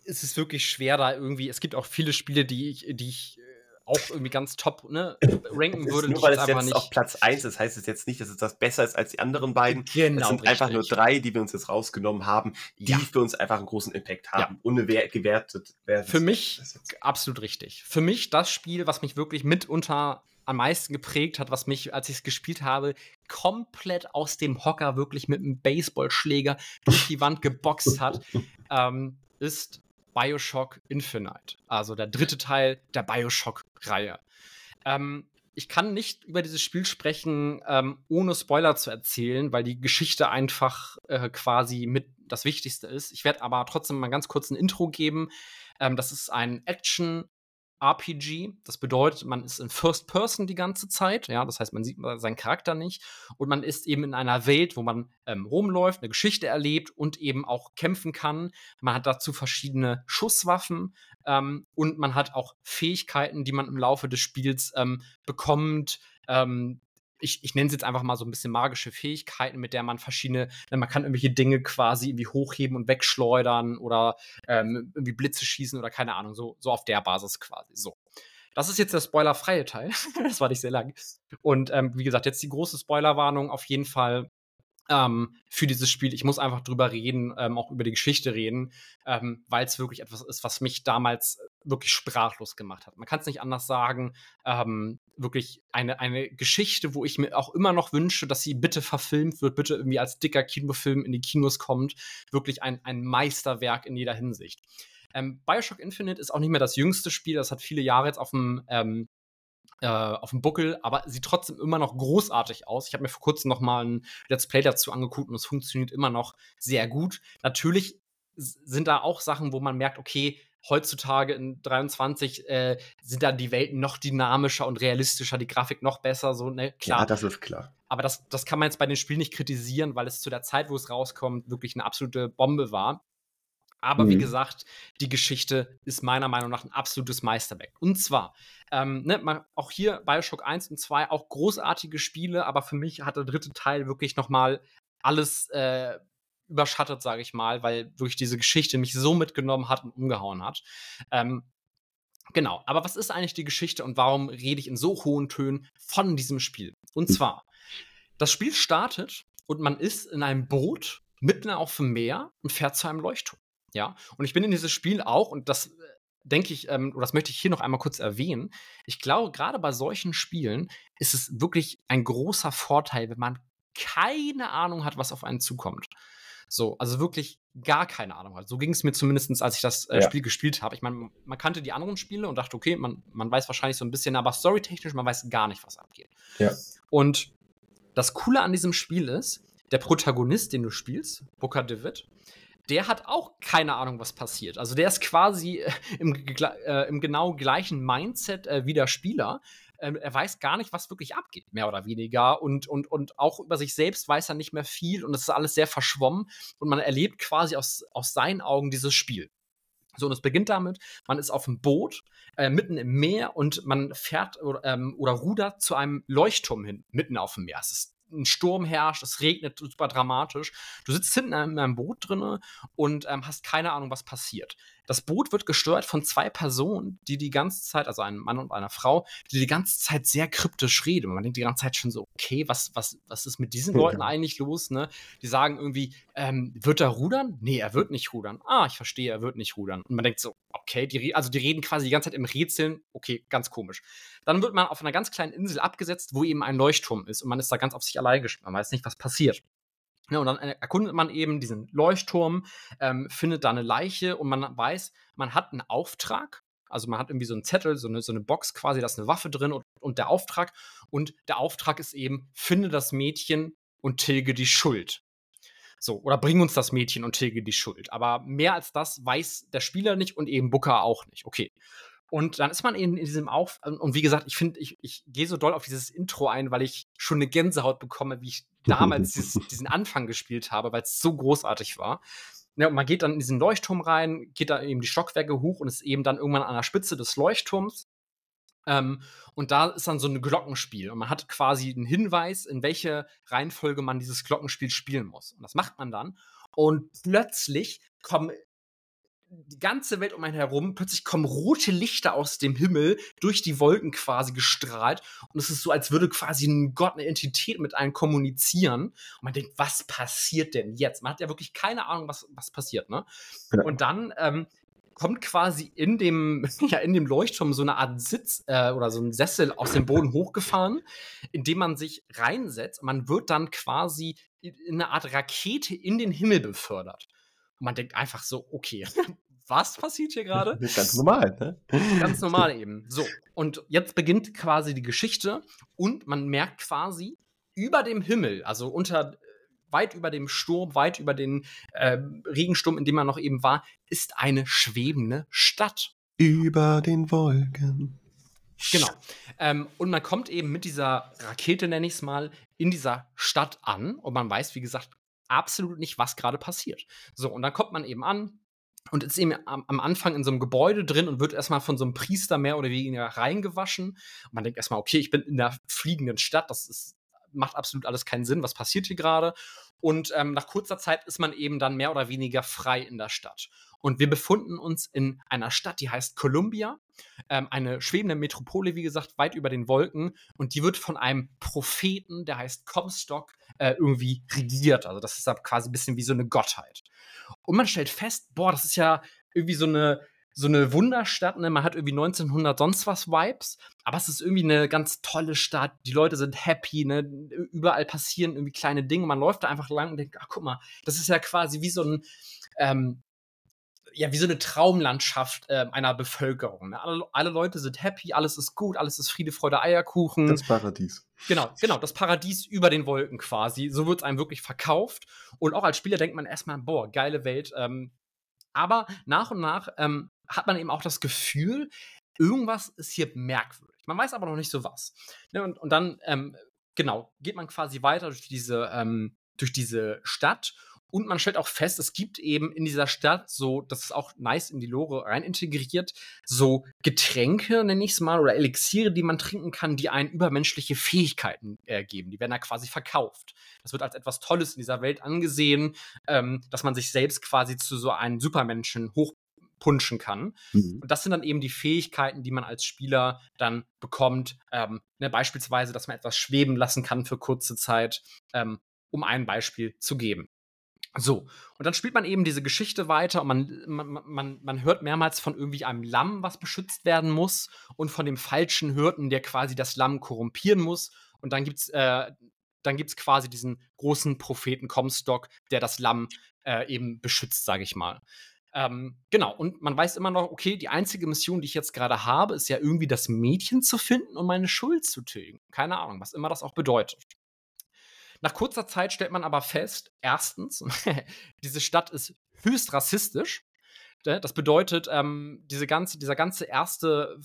es ist wirklich schwer, da irgendwie. Es gibt auch viele Spiele, die ich, die ich äh, auch irgendwie ganz top ne, ranken würde. Nur weil es jetzt nicht auf Platz 1 ist, heißt es jetzt nicht, dass es das besser ist als die anderen beiden. Genau. Es sind richtig. einfach nur drei, die wir uns jetzt rausgenommen haben, die ja. für uns einfach einen großen Impact haben, ja. ohne gewertet werden. Für mich absolut richtig. Für mich das Spiel, was mich wirklich mitunter am meisten geprägt hat, was mich, als ich es gespielt habe, komplett aus dem Hocker wirklich mit einem Baseballschläger durch die Wand geboxt hat, ähm, ist Bioshock Infinite. Also der dritte Teil der Bioshock-Reihe. Ähm, ich kann nicht über dieses Spiel sprechen, ähm, ohne Spoiler zu erzählen, weil die Geschichte einfach äh, quasi mit das Wichtigste ist. Ich werde aber trotzdem mal ganz kurz ein Intro geben. Ähm, das ist ein Action RPG. Das bedeutet, man ist in First Person die ganze Zeit. Ja, das heißt, man sieht seinen Charakter nicht. Und man ist eben in einer Welt, wo man ähm, rumläuft, eine Geschichte erlebt und eben auch kämpfen kann. Man hat dazu verschiedene Schusswaffen ähm, und man hat auch Fähigkeiten, die man im Laufe des Spiels ähm, bekommt. Ähm, ich, ich nenne es jetzt einfach mal so ein bisschen magische Fähigkeiten, mit der man verschiedene, ne, man kann irgendwelche Dinge quasi irgendwie hochheben und wegschleudern oder ähm, irgendwie Blitze schießen oder keine Ahnung, so, so auf der Basis quasi. So. Das ist jetzt der spoilerfreie Teil. das war nicht sehr lang. Und ähm, wie gesagt, jetzt die große Spoilerwarnung auf jeden Fall ähm, für dieses Spiel. Ich muss einfach drüber reden, ähm, auch über die Geschichte reden, ähm, weil es wirklich etwas ist, was mich damals wirklich sprachlos gemacht hat. Man kann es nicht anders sagen. Ähm, wirklich eine, eine Geschichte, wo ich mir auch immer noch wünsche, dass sie bitte verfilmt wird, bitte irgendwie als dicker Kinofilm in die Kinos kommt. Wirklich ein, ein Meisterwerk in jeder Hinsicht. Ähm, Bioshock Infinite ist auch nicht mehr das jüngste Spiel. Das hat viele Jahre jetzt auf dem ähm, äh, auf dem Buckel, aber sieht trotzdem immer noch großartig aus. Ich habe mir vor kurzem noch mal ein Let's Play dazu angeguckt und es funktioniert immer noch sehr gut. Natürlich sind da auch Sachen, wo man merkt, okay, heutzutage in 23 äh, sind da die Welten noch dynamischer und realistischer, die Grafik noch besser, so, ne, klar. Ja, das ist klar. Aber das, das kann man jetzt bei den Spielen nicht kritisieren, weil es zu der Zeit, wo es rauskommt, wirklich eine absolute Bombe war. Aber mhm. wie gesagt, die Geschichte ist meiner Meinung nach ein absolutes Meisterwerk. Und zwar, ähm, ne, auch hier Bioshock 1 und 2 auch großartige Spiele, aber für mich hat der dritte Teil wirklich noch mal alles äh, überschattet, sage ich mal, weil durch diese Geschichte mich so mitgenommen hat und umgehauen hat. Ähm, genau, aber was ist eigentlich die Geschichte und warum rede ich in so hohen Tönen von diesem Spiel? Und hm. zwar, das Spiel startet und man ist in einem Boot mitten auf dem Meer und fährt zu einem Leuchtturm. Ja, und ich bin in dieses Spiel auch, und das äh, denke ich, ähm, oder das möchte ich hier noch einmal kurz erwähnen. Ich glaube, gerade bei solchen Spielen ist es wirklich ein großer Vorteil, wenn man keine Ahnung hat, was auf einen zukommt. So, also wirklich gar keine Ahnung hat. So ging es mir zumindest, als ich das äh, ja. Spiel gespielt habe. Ich meine, man kannte die anderen Spiele und dachte, okay, man, man weiß wahrscheinlich so ein bisschen, aber storytechnisch, man weiß gar nicht, was abgeht. Ja. Und das Coole an diesem Spiel ist, der Protagonist, den du spielst, Booker DeWitt, der hat auch keine Ahnung, was passiert. Also der ist quasi äh, im, äh, im, genau gleichen Mindset äh, wie der Spieler. Ähm, er weiß gar nicht, was wirklich abgeht, mehr oder weniger. Und, und, und auch über sich selbst weiß er nicht mehr viel und es ist alles sehr verschwommen. Und man erlebt quasi aus, aus seinen Augen dieses Spiel. So, und es beginnt damit, man ist auf dem Boot, äh, mitten im Meer und man fährt oder, ähm, oder rudert zu einem Leuchtturm hin, mitten auf dem Meer. Es ist ein Sturm herrscht, es regnet super dramatisch. Du sitzt hinten in einem Boot drinne und ähm, hast keine Ahnung, was passiert. Das Boot wird gesteuert von zwei Personen, die die ganze Zeit, also einem Mann und einer Frau, die die ganze Zeit sehr kryptisch reden. Und man denkt die ganze Zeit schon so, okay, was, was, was ist mit diesen Leuten eigentlich los? Ne? Die sagen irgendwie, ähm, wird er rudern? Nee, er wird nicht rudern. Ah, ich verstehe, er wird nicht rudern. Und man denkt so, okay, die, also die reden quasi die ganze Zeit im Rätseln. Okay, ganz komisch. Dann wird man auf einer ganz kleinen Insel abgesetzt, wo eben ein Leuchtturm ist und man ist da ganz auf sich allein gestellt. Man weiß nicht, was passiert. Ja, und dann erkundet man eben diesen Leuchtturm, ähm, findet da eine Leiche und man weiß, man hat einen Auftrag. Also man hat irgendwie so einen Zettel, so eine, so eine Box quasi, da ist eine Waffe drin und, und der Auftrag. Und der Auftrag ist eben, finde das Mädchen und tilge die Schuld. So, oder bring uns das Mädchen und tilge die Schuld. Aber mehr als das weiß der Spieler nicht und eben Booker auch nicht. Okay. Und dann ist man in, in diesem Auf. Und wie gesagt, ich finde, ich, ich gehe so doll auf dieses Intro ein, weil ich schon eine Gänsehaut bekomme, wie ich damals dieses, diesen Anfang gespielt habe, weil es so großartig war. Ja, und man geht dann in diesen Leuchtturm rein, geht da eben die Stockwerke hoch und ist eben dann irgendwann an der Spitze des Leuchtturms. Ähm, und da ist dann so ein Glockenspiel. Und man hat quasi einen Hinweis, in welche Reihenfolge man dieses Glockenspiel spielen muss. Und das macht man dann. Und plötzlich kommen die ganze Welt um einen herum, plötzlich kommen rote Lichter aus dem Himmel durch die Wolken quasi gestrahlt und es ist so, als würde quasi ein Gott, eine Entität mit einem kommunizieren und man denkt, was passiert denn jetzt? Man hat ja wirklich keine Ahnung, was, was passiert, ne? Und dann ähm, kommt quasi in dem, ja, in dem Leuchtturm so eine Art Sitz äh, oder so ein Sessel aus dem Boden hochgefahren, in dem man sich reinsetzt. Man wird dann quasi in eine Art Rakete in den Himmel befördert. Und man denkt einfach so, okay, was passiert hier gerade? Ganz normal, ne? Ganz normal eben. So, und jetzt beginnt quasi die Geschichte und man merkt quasi über dem Himmel, also unter weit über dem Sturm, weit über den äh, Regensturm, in dem man noch eben war, ist eine schwebende Stadt. Über den Wolken. Genau. Ähm, und man kommt eben mit dieser Rakete, nenne ich es mal, in dieser Stadt an und man weiß, wie gesagt, absolut nicht, was gerade passiert. So, und dann kommt man eben an, und ist eben am, am, Anfang in so einem Gebäude drin und wird erstmal von so einem Priester mehr oder weniger reingewaschen. Und man denkt erstmal, okay, ich bin in der fliegenden Stadt, das ist, macht absolut alles keinen Sinn, was passiert hier gerade? Und ähm, nach kurzer Zeit ist man eben dann mehr oder weniger frei in der Stadt. Und wir befinden uns in einer Stadt, die heißt Columbia, ähm, eine schwebende Metropole, wie gesagt, weit über den Wolken. Und die wird von einem Propheten, der heißt Comstock, äh, irgendwie regiert. Also das ist da quasi ein bisschen wie so eine Gottheit. Und man stellt fest, boah, das ist ja irgendwie so eine so eine Wunderstadt, ne? Man hat irgendwie 1900 sonst was Vibes, aber es ist irgendwie eine ganz tolle Stadt. Die Leute sind happy, ne? Überall passieren irgendwie kleine Dinge. Man läuft da einfach lang und denkt, ach guck mal, das ist ja quasi wie so ein ähm, ja, wie so eine Traumlandschaft äh, einer Bevölkerung. Ne? Alle, alle, Leute sind happy, alles ist gut, alles ist Friede, Freude, Eierkuchen. Das Paradies. Genau, genau, das Paradies über den Wolken quasi. So wird es einem wirklich verkauft. Und auch als Spieler denkt man erstmal, boah, geile Welt. Ähm, aber nach und nach ähm, hat man eben auch das Gefühl, irgendwas ist hier merkwürdig. Man weiß aber noch nicht so was. Ne, und, und dann, ähm, genau, geht man quasi weiter durch diese, ähm, durch diese Stadt und man stellt auch fest, es gibt eben in dieser Stadt so, das ist auch nice in die Lore rein integriert, so Getränke, nenne ich es mal, oder Elixiere, die man trinken kann, die einen übermenschliche Fähigkeiten äh, geben. Die werden da quasi verkauft. Das wird als etwas Tolles in dieser Welt angesehen, ähm, dass man sich selbst quasi zu so einem Supermenschen hochpunschen kann. Mhm. Und das sind dann eben die Fähigkeiten, die man als Spieler dann bekommt. Ähm, ne, beispielsweise, dass man etwas schweben lassen kann für kurze Zeit, ähm, um ein Beispiel zu geben. So, und dann spielt man eben diese Geschichte weiter und man, man, man, man hört mehrmals von irgendwie einem Lamm, was beschützt werden muss, und von dem falschen Hirten, der quasi das Lamm korrumpieren muss. Und dann gibt's, äh, dann gibt's quasi diesen großen Propheten Comstock, der das Lamm äh, eben beschützt, sage ich mal. Ähm, genau, und man weiß immer noch, okay, die einzige Mission, die ich jetzt gerade habe, ist ja irgendwie das Mädchen zu finden und meine Schuld zu tilgen. Keine Ahnung, was immer das auch bedeutet. Nach kurzer Zeit stellt man aber fest, erstens, diese Stadt ist höchst rassistisch. Ne? Das bedeutet, ähm, diese ganze, dieser ganze erste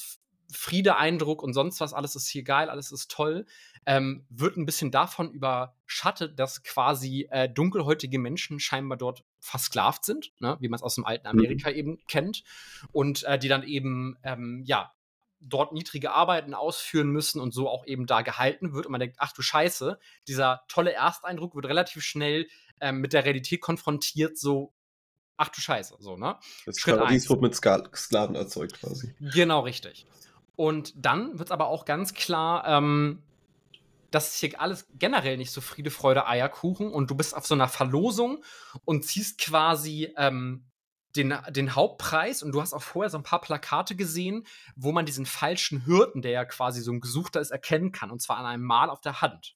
Friedeeindruck und sonst was, alles ist hier geil, alles ist toll, ähm, wird ein bisschen davon überschattet, dass quasi äh, dunkelhäutige Menschen scheinbar dort versklavt sind, ne? wie man es aus dem alten mhm. Amerika eben kennt, und äh, die dann eben, ähm, ja, dort niedrige Arbeiten ausführen müssen und so auch eben da gehalten wird und man denkt, ach du Scheiße, dieser tolle Ersteindruck wird relativ schnell ähm, mit der Realität konfrontiert, so ach du Scheiße, so, ne? Das Schritt Paradies wird mit Sklaven erzeugt quasi. Genau, richtig. Und dann wird es aber auch ganz klar, ähm, dass hier alles generell nicht so Friede, Freude, Eierkuchen und du bist auf so einer Verlosung und ziehst quasi ähm, den, den Hauptpreis und du hast auch vorher so ein paar Plakate gesehen, wo man diesen falschen Hirten, der ja quasi so ein Gesuchter ist, erkennen kann. Und zwar an einem Mal auf der Hand.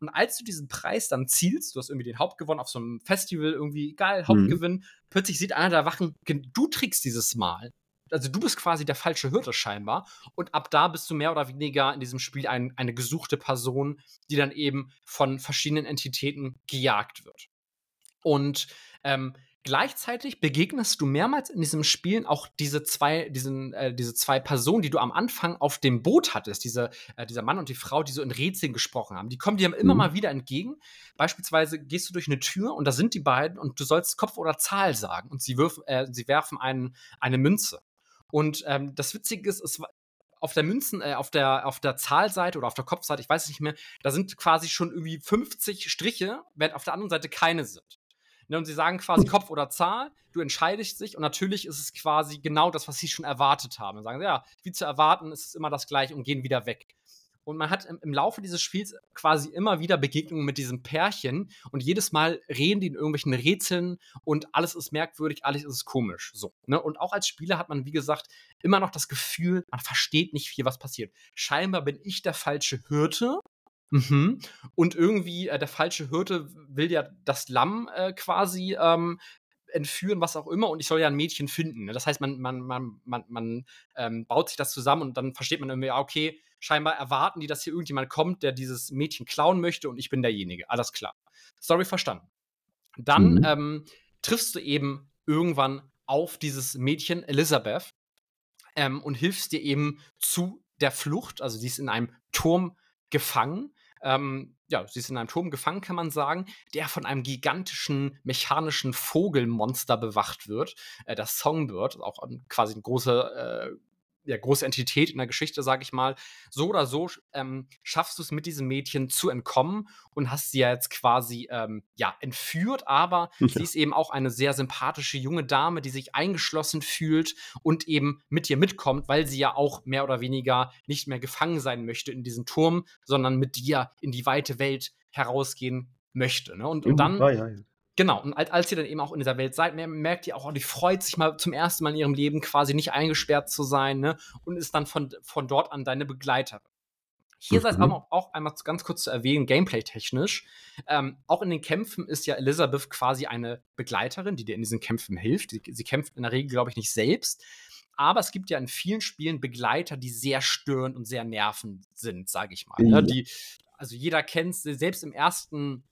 Und als du diesen Preis dann zielst, du hast irgendwie den Hauptgewinn auf so einem Festival, irgendwie geil. Hauptgewinn, mhm. plötzlich sieht einer der Wachen, du trägst dieses Mal. Also du bist quasi der falsche Hirte scheinbar. Und ab da bist du mehr oder weniger in diesem Spiel ein, eine gesuchte Person, die dann eben von verschiedenen Entitäten gejagt wird. Und ähm, Gleichzeitig begegnest du mehrmals in diesem Spiel auch diese zwei, diesen, äh, diese zwei Personen, die du am Anfang auf dem Boot hattest, diese, äh, dieser Mann und die Frau, die so in Rätseln gesprochen haben. Die kommen dir immer mhm. mal wieder entgegen. Beispielsweise gehst du durch eine Tür und da sind die beiden und du sollst Kopf oder Zahl sagen und sie, wirf, äh, sie werfen einen, eine Münze. Und ähm, das Witzige ist, es auf der Münzen, äh, auf der, auf der Zahlseite oder auf der Kopfseite, ich weiß es nicht mehr, da sind quasi schon irgendwie 50 Striche, während auf der anderen Seite keine sind. Ne, und sie sagen quasi Kopf oder Zahl, du entscheidest dich und natürlich ist es quasi genau das, was sie schon erwartet haben. Und sagen sie, ja, wie zu erwarten, ist es immer das gleiche und gehen wieder weg. Und man hat im, im, Laufe dieses Spiels quasi immer wieder Begegnungen mit diesem Pärchen und jedes Mal reden die in irgendwelchen Rätseln und alles ist merkwürdig, alles ist komisch. So, ne? Und auch als Spieler hat man, wie gesagt, immer noch das Gefühl, man versteht nicht viel, was passiert. Scheinbar bin ich der falsche Hirte. Mhm. Und irgendwie äh, der falsche Hirte will ja das Lamm äh, quasi ähm, entführen, was auch immer, und ich soll ja ein Mädchen finden. Ne? Das heißt, man, man, man, man, man ähm, baut sich das zusammen und dann versteht man irgendwie, okay, scheinbar erwarten die, dass hier irgendjemand kommt, der dieses Mädchen klauen möchte und ich bin derjenige. Alles klar. Story verstanden. Dann mhm. ähm, triffst du eben irgendwann auf dieses Mädchen Elizabeth ähm, und hilfst dir eben zu der Flucht. Also sie ist in einem Turm gefangen. Ähm, ja, sie ist in einem Turm gefangen, kann man sagen, der von einem gigantischen mechanischen Vogelmonster bewacht wird. Äh, das Songbird, auch quasi eine große äh, ja, große Entität in der Geschichte, sage ich mal. So oder so ähm, schaffst du es mit diesem Mädchen zu entkommen und hast sie ja jetzt quasi ähm, ja, entführt, aber ja. sie ist eben auch eine sehr sympathische junge Dame, die sich eingeschlossen fühlt und eben mit dir mitkommt, weil sie ja auch mehr oder weniger nicht mehr gefangen sein möchte in diesem Turm, sondern mit dir in die weite Welt herausgehen möchte. Ne? Und, und dann. Ja, ja, Genau, und als, ihr dann eben auch in dieser Welt seid, merkt ihr auch, oh, die freut sich mal zum ersten Mal in ihrem Leben quasi nicht eingesperrt zu sein, ne? Und ist dann von, von dort an deine Begleiterin. Hier mhm. sei es aber auch einmal ganz kurz zu erwähnen, gameplay-technisch. Ähm, auch in den Kämpfen ist ja Elizabeth quasi eine Begleiterin, die dir in diesen Kämpfen hilft. Sie, sie kämpft in der Regel, glaube ich, nicht selbst. Aber es gibt ja in vielen Spielen Begleiter, die sehr störend und sehr nervend sind, sage ich mal. Mhm. Ne? Die, also jeder kennt sie, selbst im ersten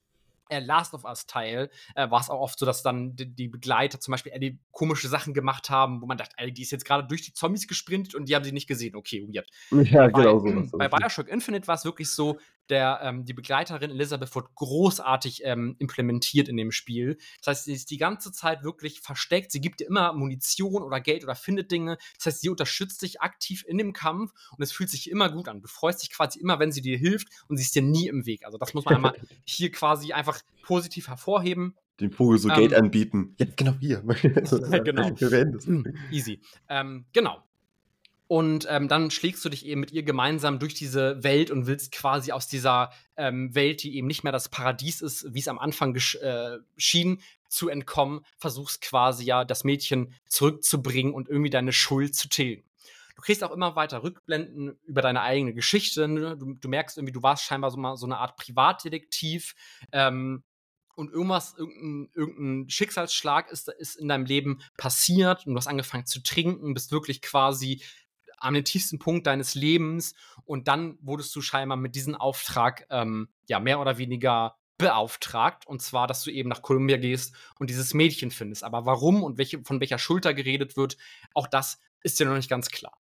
Last of Us Teil äh, war es auch oft so, dass dann die, die, Begleiter zum Beispiel die komische Sachen gemacht haben, wo man dachte, ey, die ist jetzt gerade durch die Zombies gesprintet und die haben sie nicht gesehen. Okay, weird. Ja, genau so. Bei Bioshock Infinite war es wirklich so, der, ähm, die Begleiterin Elizabeth wird großartig ähm, implementiert in dem Spiel. Das heißt, sie ist die ganze Zeit wirklich versteckt. Sie gibt dir immer Munition oder Geld oder findet Dinge. Das heißt, sie unterstützt dich aktiv in dem Kampf und es fühlt sich immer gut an. Du freust dich quasi immer, wenn sie dir hilft und sie ist dir nie im Weg. Also das muss man einmal hier quasi einfach positiv hervorheben. Dem Vogel so ähm, Geld anbieten. Ja, genau hier. genau. Easy. Ähm, genau. Und ähm, dann schlägst du dich eben mit ihr gemeinsam durch diese Welt und willst quasi aus dieser ähm, Welt, die eben nicht mehr das Paradies ist, wie es am Anfang äh, schien, zu entkommen, versuchst quasi ja das Mädchen zurückzubringen und irgendwie deine Schuld zu tilgen. Du kriegst auch immer weiter Rückblenden über deine eigene Geschichte. Ne? Du, du, merkst irgendwie, du warst scheinbar so, mal so eine Art Privatdetektiv. Ähm, und irgendwas, irgendein, irgendein Schicksalsschlag ist, ist in deinem Leben passiert und du hast angefangen zu trinken, bist wirklich quasi den tiefsten Punkt deines Lebens und dann wurdest du scheinbar mit diesem Auftrag ähm, ja mehr oder weniger beauftragt und zwar, dass du eben nach Kolumbia gehst und dieses Mädchen findest. Aber warum und welche, von welcher Schulter geredet wird, auch das ist dir noch nicht ganz klar.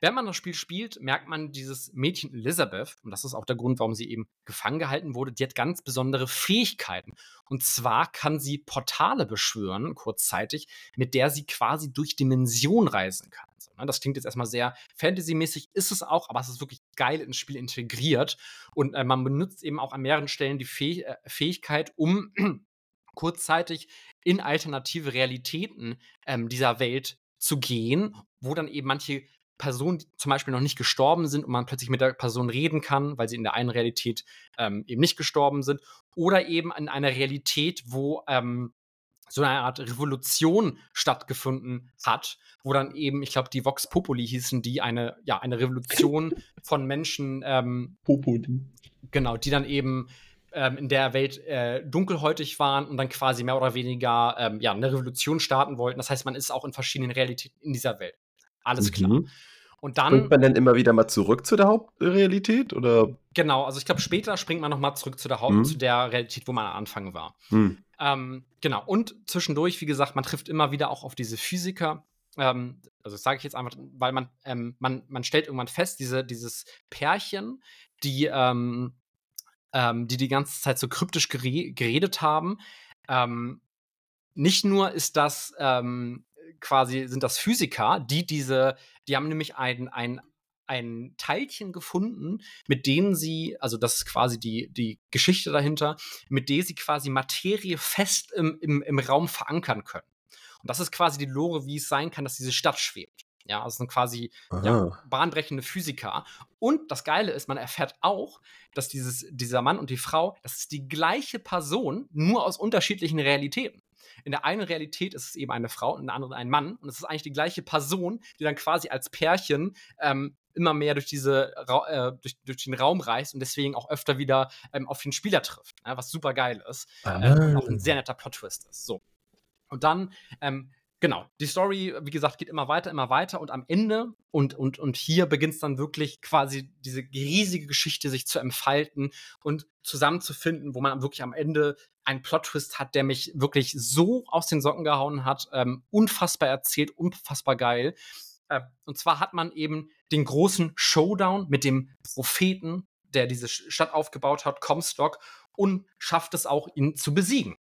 Wenn man das Spiel spielt, merkt man dieses Mädchen Elizabeth, und das ist auch der Grund, warum sie eben gefangen gehalten wurde, die hat ganz besondere Fähigkeiten. Und zwar kann sie Portale beschwören, kurzzeitig, mit der sie quasi durch Dimensionen reisen kann. Ne, das klingt jetzt erstmal sehr Fantasy-mäßig, ist es auch, aber es ist wirklich geil ins Spiel integriert. Und äh, man benutzt eben auch an mehreren Stellen die Fäh äh, Fähigkeit, um kurzzeitig in alternative Realitäten ähm, dieser Welt zu gehen, wo dann eben manche Personen zum Beispiel noch nicht gestorben sind und man plötzlich mit der Person reden kann, weil sie in der einen Realität ähm, eben nicht gestorben sind, oder eben in einer Realität, wo ähm, so eine Art Revolution stattgefunden hat, wo dann eben, ich glaube, die Vox Populi hießen die, eine, ja, eine Revolution von Menschen. Ähm, Populi. Genau, die dann eben ähm, in der Welt äh, dunkelhäutig waren und dann quasi mehr oder weniger ähm, ja, eine Revolution starten wollten. Das heißt, man ist auch in verschiedenen Realitäten in dieser Welt. Alles klar. Mhm. Und dann. Springt man dann immer wieder mal zurück zu der Hauptrealität? Oder? Genau, also ich glaube, später springt man nochmal zurück zu der Haupt, mhm. zu der Realität, wo man am Anfang war. Mhm. Ähm, genau. Und zwischendurch, wie gesagt, man trifft immer wieder auch auf diese Physiker. Ähm, also das sage ich jetzt einfach, weil man, ähm, man, man stellt irgendwann fest, diese, dieses Pärchen, die, ähm, ähm, die die ganze Zeit so kryptisch gere geredet haben, ähm, nicht nur ist das quasi, sind das Physiker, die diese, die haben nämlich ein, ein ein Teilchen gefunden, mit denen sie, also das ist quasi die, die Geschichte dahinter, mit der sie quasi Materie fest im, im, im Raum verankern können. Und das ist quasi die Lore, wie es sein kann, dass diese Stadt schwebt. Ja, also sind quasi ja, bahnbrechende Physiker. Und das Geile ist, man erfährt auch, dass dieses, dieser Mann und die Frau, das ist die gleiche Person, nur aus unterschiedlichen Realitäten. In der einen Realität ist es eben eine Frau und in der anderen ein Mann. Und es ist eigentlich die gleiche Person, die dann quasi als Pärchen ähm, immer mehr durch, diese, äh, durch, durch, den Raum reist und deswegen auch öfter wieder ähm, auf den Spieler trifft. Ja, was super geil ist. Ah. Äh, und auch ein sehr netter Plot-Twist ist. So. Und dann ähm, Genau, die Story, wie gesagt, geht immer weiter, immer weiter und am Ende und, und, und hier beginnt es dann wirklich quasi diese riesige Geschichte sich zu entfalten und zusammenzufinden, wo man wirklich am Ende einen Plot-Twist hat, der mich wirklich so aus den Socken gehauen hat, ähm, unfassbar erzählt, unfassbar geil. Äh, und zwar hat man eben den großen Showdown mit dem Propheten, der diese Stadt aufgebaut hat, Comstock, und schafft es auch, ihn zu besiegen.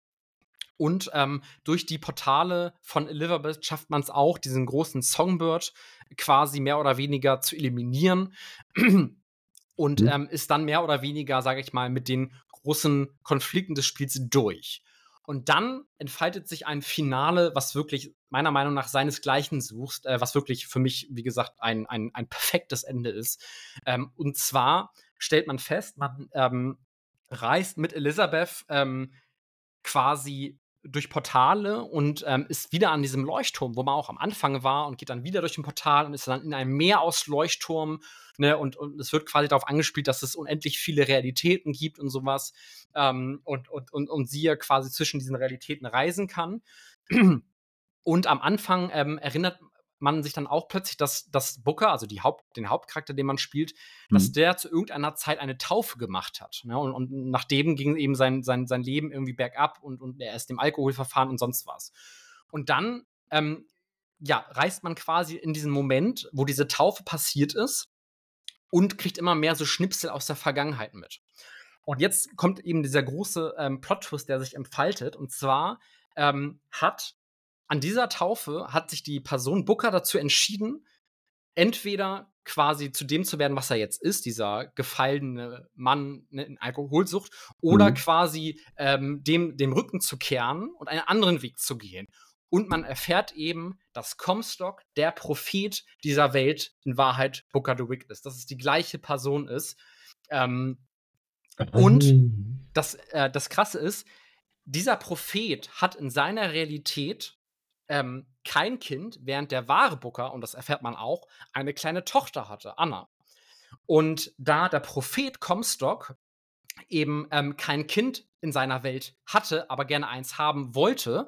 Und ähm, durch die Portale von Elizabeth schafft man es auch, diesen großen Songbird quasi mehr oder weniger zu eliminieren. Und mhm. ähm, ist dann mehr oder weniger, sage ich mal, mit den großen Konflikten des Spiels durch. Und dann entfaltet sich ein Finale, was wirklich meiner Meinung nach seinesgleichen sucht, äh, was wirklich für mich, wie gesagt, ein, ein, ein perfektes Ende ist. Ähm, und zwar stellt man fest, man ähm, reist mit Elizabeth ähm, quasi durch Portale und ähm, ist wieder an diesem Leuchtturm, wo man auch am Anfang war und geht dann wieder durch ein Portal und ist dann in einem Meer aus Leuchtturm. Ne, und, und es wird quasi darauf angespielt, dass es unendlich viele Realitäten gibt und sowas. Ähm, und, und, und, und sie ja quasi zwischen diesen Realitäten reisen kann. Und am Anfang ähm, erinnert man sich dann auch plötzlich, dass, dass Booker, also die Haupt, den Hauptcharakter, den man spielt, mhm. dass der zu irgendeiner Zeit eine Taufe gemacht hat. Ne? Und, und nachdem ging eben sein, sein, sein Leben irgendwie bergab und, und er ist dem Alkohol verfahren und sonst was. Und dann, ähm, ja, reist man quasi in diesen Moment, wo diese Taufe passiert ist und kriegt immer mehr so Schnipsel aus der Vergangenheit mit. Und jetzt kommt eben dieser große ähm, Plot-Twist, der sich entfaltet. Und zwar ähm, hat an dieser Taufe hat sich die Person Booker dazu entschieden, entweder quasi zu dem zu werden, was er jetzt ist, dieser gefallene Mann ne, in Alkoholsucht, oder mhm. quasi ähm, dem, dem Rücken zu kehren und einen anderen Weg zu gehen. Und man erfährt eben, dass Comstock der Prophet dieser Welt in Wahrheit Booker the Wicked ist, dass es die gleiche Person ist. Ähm, und mhm. das, äh, das Krasse ist, dieser Prophet hat in seiner Realität ähm, kein Kind, während der wahre Booker, und das erfährt man auch, eine kleine Tochter hatte, Anna. Und da der Prophet Comstock eben ähm, kein Kind in seiner Welt hatte, aber gerne eins haben wollte,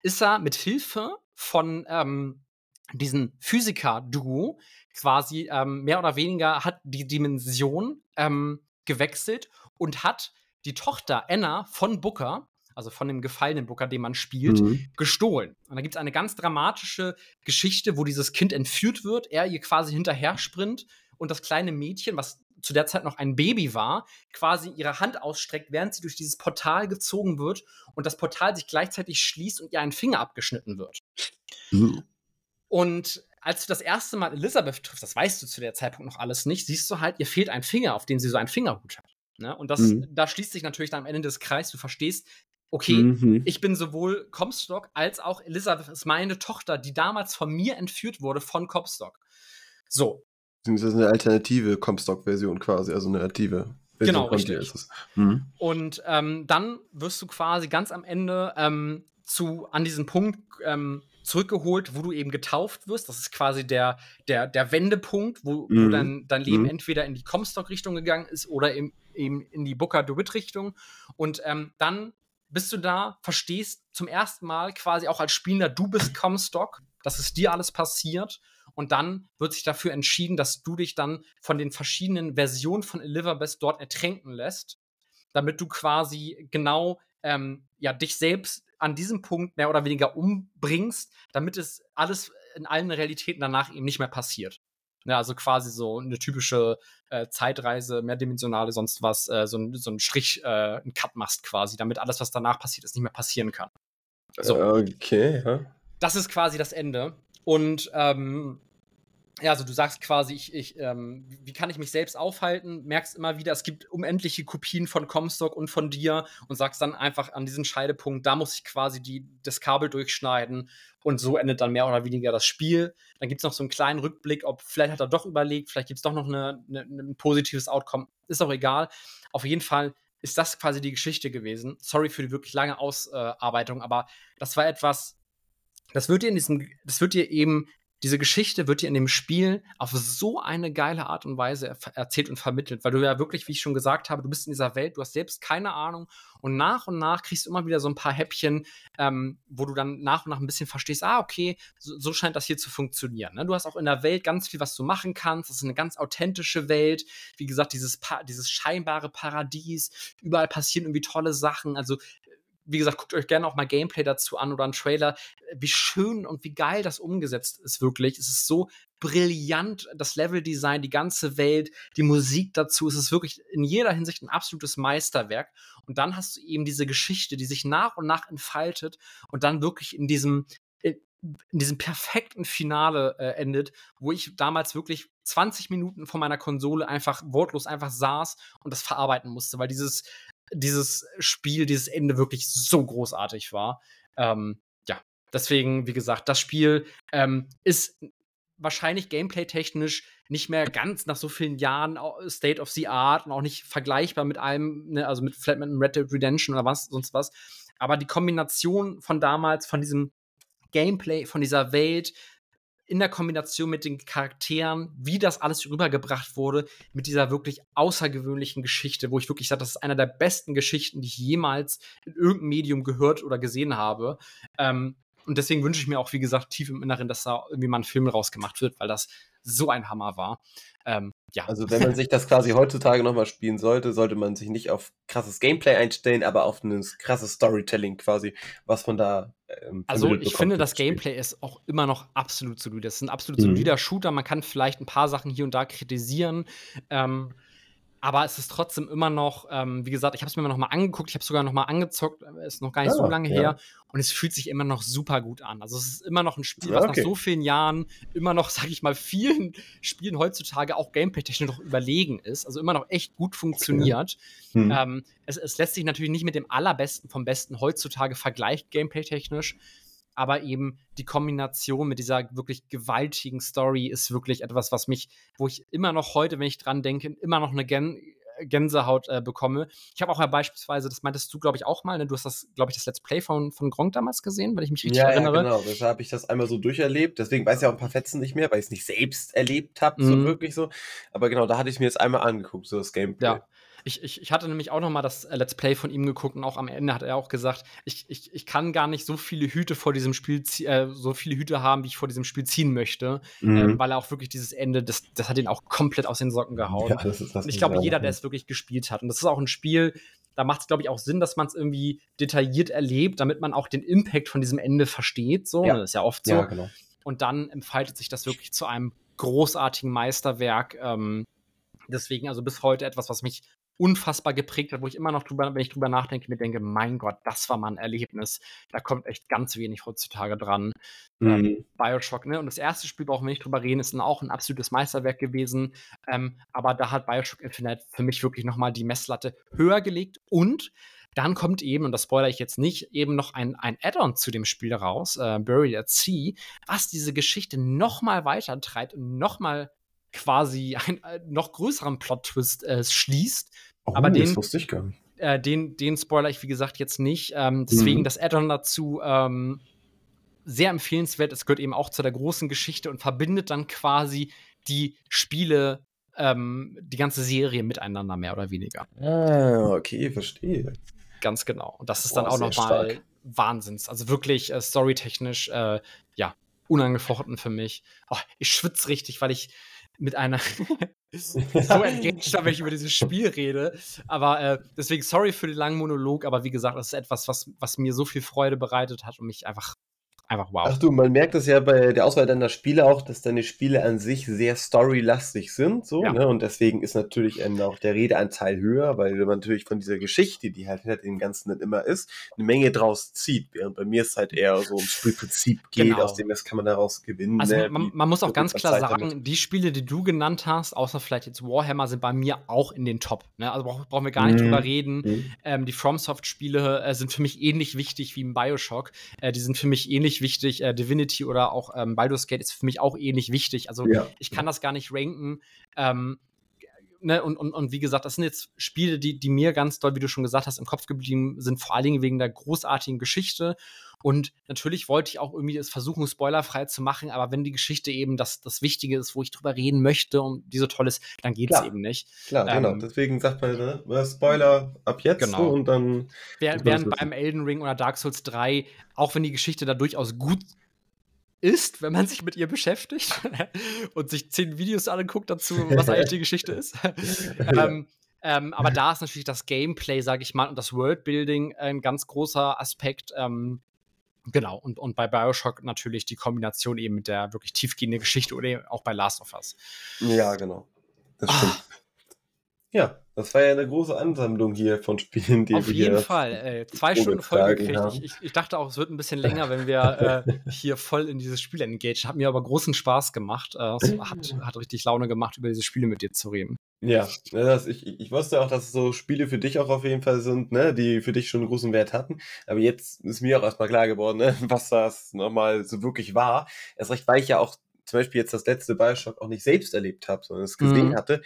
ist er mit Hilfe von ähm, diesem Physiker-Duo quasi ähm, mehr oder weniger hat die Dimension ähm, gewechselt und hat die Tochter Anna von Booker also von dem gefallenen Booker, den man spielt, mhm. gestohlen. Und da gibt es eine ganz dramatische Geschichte, wo dieses Kind entführt wird, er ihr quasi hinterher sprint und das kleine Mädchen, was zu der Zeit noch ein Baby war, quasi ihre Hand ausstreckt, während sie durch dieses Portal gezogen wird und das Portal sich gleichzeitig schließt und ihr ein Finger abgeschnitten wird. Mhm. Und als du das erste Mal Elisabeth triffst, das weißt du zu der Zeitpunkt noch alles nicht, siehst du halt, ihr fehlt ein Finger, auf dem sie so einen Fingerhut hat. Ne? Und das, mhm. da schließt sich natürlich dann am Ende des Kreises. Du verstehst, okay, mhm. ich bin sowohl Comstock als auch Elizabeth ist meine Tochter, die damals von mir entführt wurde von Comstock. So. Das ist eine alternative Comstock-Version quasi, also eine alternative Version genau, richtig. ist es. Mhm. Und ähm, dann wirst du quasi ganz am Ende ähm, zu, an diesen Punkt ähm, zurückgeholt, wo du eben getauft wirst. Das ist quasi der, der, der Wendepunkt, wo, mhm. wo dein, dein Leben mhm. entweder in die Comstock-Richtung gegangen ist oder eben, eben in die Booker DeWitt-Richtung. Und ähm, dann bist du da, verstehst zum ersten Mal quasi auch als Spieler, du bist Comstock, dass es dir alles passiert. Und dann wird sich dafür entschieden, dass du dich dann von den verschiedenen Versionen von Elizabeth dort ertränken lässt, damit du quasi genau ähm, ja, dich selbst an diesem Punkt mehr oder weniger umbringst, damit es alles in allen Realitäten danach eben nicht mehr passiert. Ja, also quasi so eine typische äh, Zeitreise, mehrdimensionale, sonst was, äh, so, ein, so ein Strich, äh, ein Cut machst quasi, damit alles, was danach passiert ist, nicht mehr passieren kann. So. Okay, ja. Das ist quasi das Ende. Und ähm, ja, also du sagst quasi, ich, ich, ähm, wie kann ich mich selbst aufhalten? Merkst immer wieder, es gibt unendliche Kopien von Comstock und von dir und sagst dann einfach an diesen Scheidepunkt, da muss ich quasi die, das Kabel durchschneiden und so endet dann mehr oder weniger das Spiel. Dann gibt es noch so einen kleinen Rückblick, ob vielleicht hat er doch überlegt, vielleicht gibt es doch noch eine, eine, ein positives Outcome. Ist auch egal. Auf jeden Fall ist das quasi die Geschichte gewesen. Sorry für die wirklich lange Ausarbeitung, aber das war etwas, das wird dir in diesem, das wird dir eben diese Geschichte wird dir in dem Spiel auf so eine geile Art und Weise erzählt und vermittelt, weil du ja wirklich, wie ich schon gesagt habe, du bist in dieser Welt, du hast selbst keine Ahnung und nach und nach kriegst du immer wieder so ein paar Häppchen, ähm, wo du dann nach und nach ein bisschen verstehst, ah, okay, so, so scheint das hier zu funktionieren. Ne? Du hast auch in der Welt ganz viel, was du machen kannst. Das ist eine ganz authentische Welt. Wie gesagt, dieses, pa dieses scheinbare Paradies. Überall passieren irgendwie tolle Sachen. Also wie gesagt, guckt euch gerne auch mal Gameplay dazu an oder einen Trailer. Wie schön und wie geil das umgesetzt ist wirklich. Es ist so brillant, das Leveldesign, die ganze Welt, die Musik dazu. Es ist wirklich in jeder Hinsicht ein absolutes Meisterwerk. Und dann hast du eben diese Geschichte, die sich nach und nach entfaltet und dann wirklich in diesem in diesem perfekten Finale äh, endet, wo ich damals wirklich 20 Minuten vor meiner Konsole einfach wortlos einfach saß und das verarbeiten musste, weil dieses dieses Spiel, dieses Ende wirklich so großartig war. Ähm, ja, deswegen, wie gesagt, das Spiel ähm, ist wahrscheinlich gameplay-technisch nicht mehr ganz nach so vielen Jahren State of the Art und auch nicht vergleichbar mit allem, ne, also mit einem Red Dead Redemption oder was, sonst was. Aber die Kombination von damals, von diesem Gameplay, von dieser Welt, in der Kombination mit den Charakteren, wie das alles rübergebracht wurde, mit dieser wirklich außergewöhnlichen Geschichte, wo ich wirklich sage, das ist einer der besten Geschichten, die ich jemals in irgendeinem Medium gehört oder gesehen habe. Ähm, und deswegen wünsche ich mir auch, wie gesagt, tief im Inneren, dass da irgendwie mal ein Film rausgemacht wird, weil das so ein Hammer war. Ähm, ja. Also wenn man sich das quasi heutzutage nochmal spielen sollte, sollte man sich nicht auf krasses Gameplay einstellen, aber auf ein krasses Storytelling quasi, was man da. Ähm, also ich finde, das Gameplay ist auch immer noch absolut solide. Das ist ein absolut solider mhm. Shooter. Man kann vielleicht ein paar Sachen hier und da kritisieren. Ähm, aber es ist trotzdem immer noch, ähm, wie gesagt, ich habe es mir noch mal angeguckt, ich habe es sogar noch mal angezockt, äh, ist noch gar nicht ja, so lange ja. her und es fühlt sich immer noch super gut an. Also es ist immer noch ein Spiel, was okay. nach so vielen Jahren immer noch, sag ich mal, vielen Spielen heutzutage auch gameplay-technisch noch überlegen ist, also immer noch echt gut funktioniert. Okay. Hm. Ähm, es, es, lässt sich natürlich nicht mit dem allerbesten vom Besten heutzutage vergleichen, gameplay-technisch, aber eben die Kombination mit dieser wirklich gewaltigen Story ist wirklich etwas, was mich, wo ich immer noch heute, wenn ich dran denke, immer noch eine Gän Gänsehaut äh, bekomme. Ich habe auch ja beispielsweise, das meintest du, glaube ich, auch mal, ne? du hast das, glaube ich, das Let's Play von, von Gronk damals gesehen, wenn ich mich richtig ja, erinnere. Ja, genau, deshalb habe ich das einmal so durcherlebt. Deswegen weiß ich auch ein paar Fetzen nicht mehr, weil ich es nicht selbst erlebt habe, mhm. so wirklich so. Aber genau, da hatte ich mir jetzt einmal angeguckt, so das Gameplay. Ja. Ich, ich, ich hatte nämlich auch noch mal das äh, Let's Play von ihm geguckt und auch am Ende hat er auch gesagt, ich, ich, ich kann gar nicht so viele Hüte vor diesem Spiel, äh, so viele Hüte haben, wie ich vor diesem Spiel ziehen möchte, mhm. äh, weil er auch wirklich dieses Ende, das, das hat ihn auch komplett aus den Socken gehauen. Ja, das ist das und ich glaube, jeder, der es wirklich gespielt hat, und das ist auch ein Spiel, da macht es, glaube ich, auch Sinn, dass man es irgendwie detailliert erlebt, damit man auch den Impact von diesem Ende versteht. So, ja. das ist ja oft so. Ja, genau. Und dann entfaltet sich das wirklich zu einem großartigen Meisterwerk. Ähm, deswegen also bis heute etwas, was mich unfassbar geprägt hat, wo ich immer noch drüber, wenn ich drüber nachdenke, mir denke, mein Gott, das war mal ein Erlebnis. Da kommt echt ganz wenig heutzutage dran. Ähm, mhm. Ähm, Bioshock, ne? Und das erste Spiel, auch wenn ich drüber reden, ist auch ein absolutes Meisterwerk gewesen. Ähm, aber da hat Bioshock Infinite für mich wirklich nochmal die Messlatte höher gelegt und dann kommt eben, und das spoilere ich jetzt nicht, eben noch ein, ein Add-on zu dem Spiel raus, äh, Buried at Sea, was diese Geschichte nochmal weiter treibt und nochmal quasi einen äh, noch größeren Plot-Twist äh, schließt, Oh, aber den, das wusste ich gar nicht. Äh, den, den spoiler ich, wie gesagt, jetzt nicht. Ähm, deswegen mhm. das Add-on dazu ähm, sehr empfehlenswert. Es gehört eben auch zu der großen Geschichte und verbindet dann quasi die Spiele, ähm, die ganze Serie miteinander, mehr oder weniger. Ah, okay, verstehe. Ganz genau. Und das ist Boah, dann auch nochmal Wahnsinns. Also wirklich äh, storytechnisch, äh, ja, unangefochten für mich. Oh, ich schwitze richtig, weil ich mit einer so engaged, wenn ich über dieses Spiel rede. Aber äh, deswegen sorry für den langen Monolog, aber wie gesagt, das ist etwas, was, was mir so viel Freude bereitet hat und mich einfach einfach wow. Ach du, man merkt es ja bei der Auswahl deiner Spiele auch, dass deine Spiele an sich sehr storylastig sind, so, Ja. ne? Und deswegen ist natürlich auch der Redeanteil höher, weil man natürlich von dieser Geschichte, die halt hinter dem Ganzen dann immer ist, eine Menge draus zieht. Während bei mir es halt eher so ums Spielprinzip geht, Genau. aus dem was kann man daraus gewinnen. Also ne? man, man muss auch ganz klar Zeit sagen, damit? die Spiele, die du genannt hast, außer vielleicht jetzt Warhammer, sind bei mir auch in den Top. Ne? Also brauch, brauchen wir gar nicht Mhm. drüber reden. Mhm. Ähm, die FromSoft-Spiele äh, sind für mich ähnlich wichtig wie ein Bioshock. Äh, die sind für mich ähnlich wichtig. Äh, Divinity oder auch ähm, Baldur's Gate ist für mich auch ähnlich wichtig. Also Ja. ich kann das gar nicht ranken. Ähm, ne, und, und, und wie gesagt, das sind jetzt Spiele, die, die mir ganz doll, wie du schon gesagt hast, im Kopf geblieben sind, vor allen Dingen wegen der großartigen Geschichte. Und natürlich wollte ich auch irgendwie es versuchen, spoilerfrei zu machen, aber wenn die Geschichte eben das, das Wichtige ist, wo ich drüber reden möchte und die so toll ist, dann geht es eben nicht. Klar, genau. Ähm, Deswegen sagt man, ne, äh, Spoiler ab jetzt Genau. und dann. Während das beim Elden Ring oder Dark Souls 3, auch wenn die Geschichte da durchaus gut ist, wenn man sich mit ihr beschäftigt und sich zehn Videos anguckt dazu, was eigentlich die Geschichte ist. ähm, ähm, aber da ist natürlich das Gameplay, sage ich mal, und das Worldbuilding ein ganz großer Aspekt. Ähm, genau, und, und bei Bioshock natürlich die Kombination eben mit der wirklich tiefgehenden Geschichte oder eben auch bei Last of Us. Ja, genau. Das Ah. stimmt. Ja, das war ja eine große Ansammlung hier von Spielen, die Auf wir jeden Fall. Ey, zwei Stunden Folge vorgetragen gekriegt. Ich, ich, dachte auch, es wird ein bisschen länger, wenn wir äh, hier voll in dieses Spiel engaged. Hat mir aber großen Spaß gemacht. Äh, hat, hat richtig Laune gemacht, über diese Spiele mit dir zu reden. Ja, das, ich, ich wusste auch, dass so Spiele für dich auch auf jeden Fall sind, ne, die für dich schon einen großen Wert hatten. Aber jetzt ist mir auch erstmal klar geworden, ne, was das nochmal so wirklich war. Erst recht, weil ich ja auch zum Beispiel jetzt das letzte Bioshock auch nicht selbst erlebt habe, sondern es gesehen Mhm. hatte.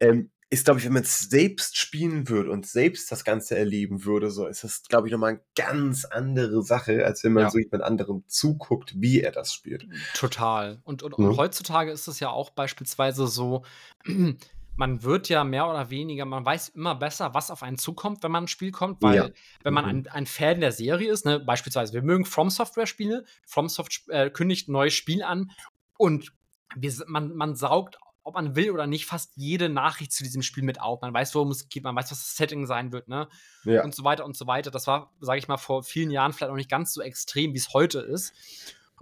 Ähm, ist, glaube ich, wenn man es selbst spielen würde und selbst das Ganze erleben würde, so ist das, glaube ich, nochmal eine ganz andere Sache, als wenn man Ja. so jemand anderem zuguckt, wie er das spielt. Total. Und, und, Ja. und heutzutage ist es ja auch beispielsweise so, man wird ja mehr oder weniger, man weiß immer besser, was auf einen zukommt, wenn man ein Spiel kommt, weil Ja. wenn man Mhm. ein, ein Fan der Serie ist, ne, beispielsweise, wir mögen From Software Spiele, From Soft äh, kündigt ein neues Spiel an und wir, man, man saugt, ob man will oder nicht, fast jede Nachricht zu diesem Spiel mit auf. Man weiß, worum es geht, man weiß, was das Setting sein wird, ne? Ja. und so weiter und so weiter. Das war, sage ich mal, vor vielen Jahren vielleicht auch nicht ganz so extrem, wie es heute ist.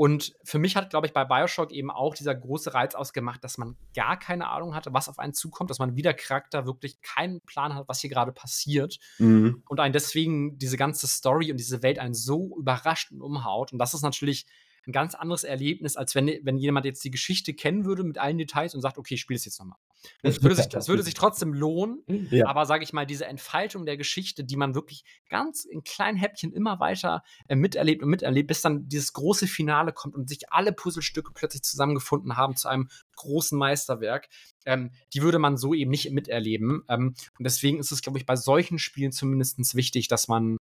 Und für mich hat, glaube ich, bei Bioshock eben auch dieser große Reiz ausgemacht, dass man gar keine Ahnung hatte, was auf einen zukommt, dass man wie der Charakter wirklich keinen Plan hat, was hier gerade passiert Mhm. und einen deswegen diese ganze Story und diese Welt einen so überrascht und umhaut. Und das ist natürlich ein ganz anderes Erlebnis, als wenn, wenn jemand jetzt die Geschichte kennen würde mit allen Details und sagt, okay, ich spiele es jetzt nochmal. Es würde, sich, es würde sich trotzdem lohnen, Ja. aber sage ich mal, diese Entfaltung der Geschichte, die man wirklich ganz in kleinen Häppchen immer weiter äh, miterlebt und miterlebt, bis dann dieses große Finale kommt und sich alle Puzzlestücke plötzlich zusammengefunden haben zu einem großen Meisterwerk, ähm, die würde man so eben nicht miterleben. Ähm, und deswegen ist es, glaube ich, bei solchen Spielen zumindest wichtig, dass man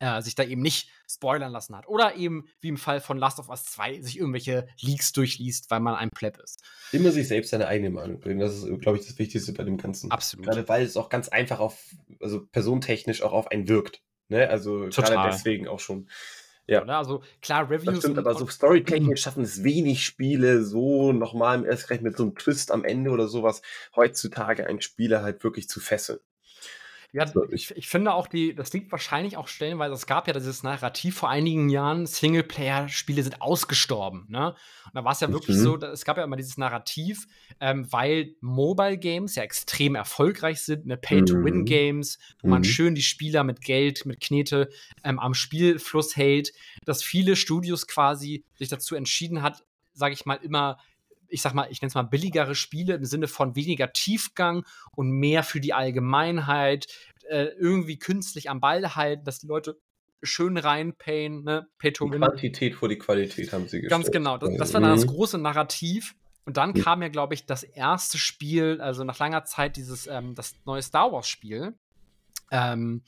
äh, sich da eben nicht spoilern lassen hat. Oder eben, wie im Fall von Last of Us 2, sich irgendwelche Leaks durchliest, weil man ein Pleb ist. Immer sich selbst seine eigene Meinung bilden. Das ist, glaube ich, das Wichtigste bei dem Ganzen. Absolut. Gerade weil es auch ganz einfach auf, also personentechnisch auch auf einen wirkt. Ne? Also Total. gerade deswegen auch schon. Ja. Oder? Also klar, Das Reviews stimmt, und, aber so storytechnisch schaffen es wenig Spiele so nochmal erst gleich mit so einem Twist am Ende oder sowas heutzutage einen Spieler halt wirklich zu fesseln. Ja, So, ich, ich finde auch, die, das liegt wahrscheinlich auch stellenweise, es gab ja dieses Narrativ vor einigen Jahren, Singleplayer-Spiele sind ausgestorben. Ne? Und da war es ja wirklich Mhm. so, es gab ja immer dieses Narrativ, ähm, weil Mobile-Games ja extrem erfolgreich sind, ne? Pay-to-Win-Games, wo man Mhm. schön die Spieler mit Geld, mit Knete ähm, am Spielfluss hält, dass viele Studios quasi sich dazu entschieden hat, sage ich mal, immer ich sag mal, ich nenne es mal billigere Spiele im Sinne von weniger Tiefgang und mehr für die Allgemeinheit, äh, irgendwie künstlich am Ball halten, dass die Leute schön reinpayen, ne? Pay to win. Quantität vor die Qualität haben sie gestellt. Ganz genau. Das, das war dann das Mhm. große Narrativ. Und dann Mhm. kam ja, glaube ich, das erste Spiel, also nach langer Zeit, dieses, ähm, das neue Star Wars-Spiel. Ähm,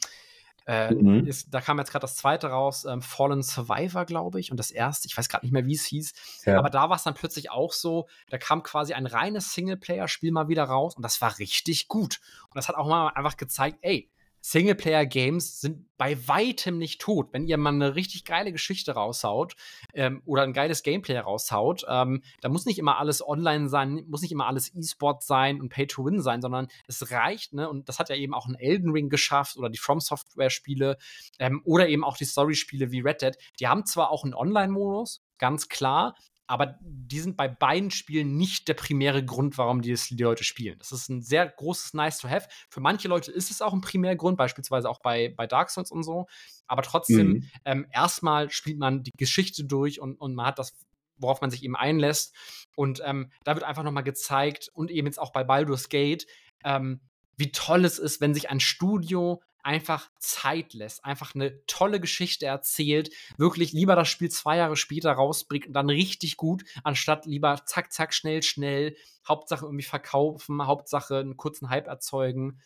äh, Mhm. ist, da kam jetzt gerade das zweite raus, ähm, Fallen Survivor, glaube ich, und das erste, ich weiß gerade nicht mehr, wie es hieß. Ja. Aber da war es dann plötzlich auch so, da kam quasi ein reines Singleplayer-Spiel mal wieder raus und das war richtig gut. Und das hat auch mal einfach gezeigt, ey, Singleplayer-Games sind bei weitem nicht tot. Wenn ihr mal eine richtig geile Geschichte raushaut ähm, oder ein geiles Gameplay raushaut, ähm, da muss nicht immer alles online sein, muss nicht immer alles E-Sport sein und Pay-to-Win sein, sondern es reicht, ne? Und das hat ja eben auch ein Elden Ring geschafft oder die From Software-Spiele ähm, oder eben auch die Story-Spiele wie Red Dead. Die haben zwar auch einen Online-Modus, ganz klar, aber die sind bei beiden Spielen nicht der primäre Grund, warum die, die Leute spielen. Das ist ein sehr großes Nice to have. Für manche Leute ist es auch ein Primärgrund, beispielsweise auch bei, bei Dark Souls und so. Aber trotzdem, mhm. ähm, erstmal spielt man die Geschichte durch und, und man hat das, worauf man sich eben einlässt. Und ähm, da wird einfach nochmal gezeigt und eben jetzt auch bei Baldur's Gate, ähm, wie toll es ist, wenn sich ein Studio einfach Zeit lässt, einfach eine tolle Geschichte erzählt, wirklich lieber das Spiel zwei Jahre später rausbringt und dann richtig gut, anstatt lieber zack, zack, schnell, schnell, Hauptsache irgendwie verkaufen, Hauptsache einen kurzen Hype erzeugen.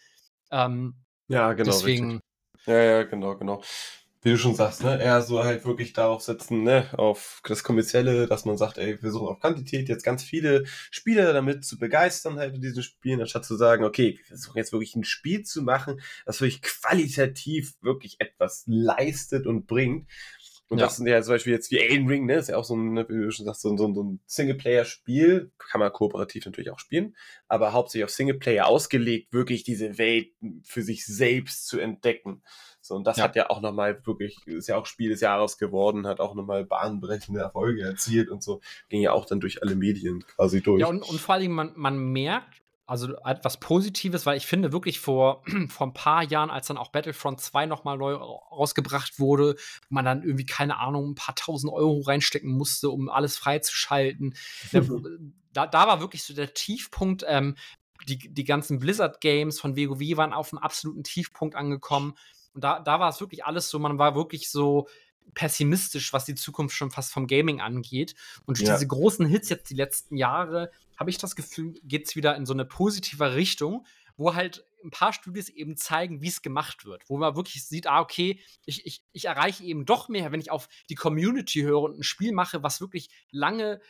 Ähm, ja, genau. Deswegen. Richtig. Ja, ja, genau, genau wie du schon sagst, ne, eher so halt wirklich darauf setzen, ne, auf das Kommerzielle, dass man sagt, ey, wir versuchen auf Quantität jetzt ganz viele Spieler damit zu begeistern halt in diesen Spielen, anstatt zu sagen, okay, wir versuchen jetzt wirklich ein Spiel zu machen, das wirklich qualitativ wirklich etwas leistet und bringt. Und ja. das sind ja zum Beispiel jetzt wie Elden Ring, ne, ist ja auch so ein, ne, wie du schon sagst, so, ein, so ein Singleplayer-Spiel, kann man kooperativ natürlich auch spielen, aber hauptsächlich auf Singleplayer ausgelegt, wirklich diese Welt für sich selbst zu entdecken. So, und das ja. hat ja auch nochmal wirklich, ist ja auch Spiel des Jahres geworden, hat auch nochmal bahnbrechende Erfolge erzielt und so, ging ja auch dann durch alle Medien quasi durch. Ja, und, und vor allem, man, man merkt, also etwas Positives, weil ich finde wirklich vor, vor ein paar Jahren, als dann auch Battlefront 2 nochmal neu rausgebracht wurde, man dann irgendwie, keine Ahnung, ein paar tausend Euro reinstecken musste, um alles freizuschalten. da, da war wirklich so der Tiefpunkt, ähm, die, die ganzen Blizzard-Games von WoW waren auf einem absoluten Tiefpunkt angekommen. Und da, da war es wirklich alles so, man war wirklich so pessimistisch, was die Zukunft schon fast vom Gaming angeht. Und durch ja. diese großen Hits jetzt die letzten Jahre, habe ich das Gefühl, geht es wieder in so eine positive Richtung, wo halt ein paar Studios eben zeigen, wie es gemacht wird. Wo man wirklich sieht, ah, okay, ich, ich, ich erreiche eben doch mehr, wenn ich auf die Community höre und ein Spiel mache, was wirklich lange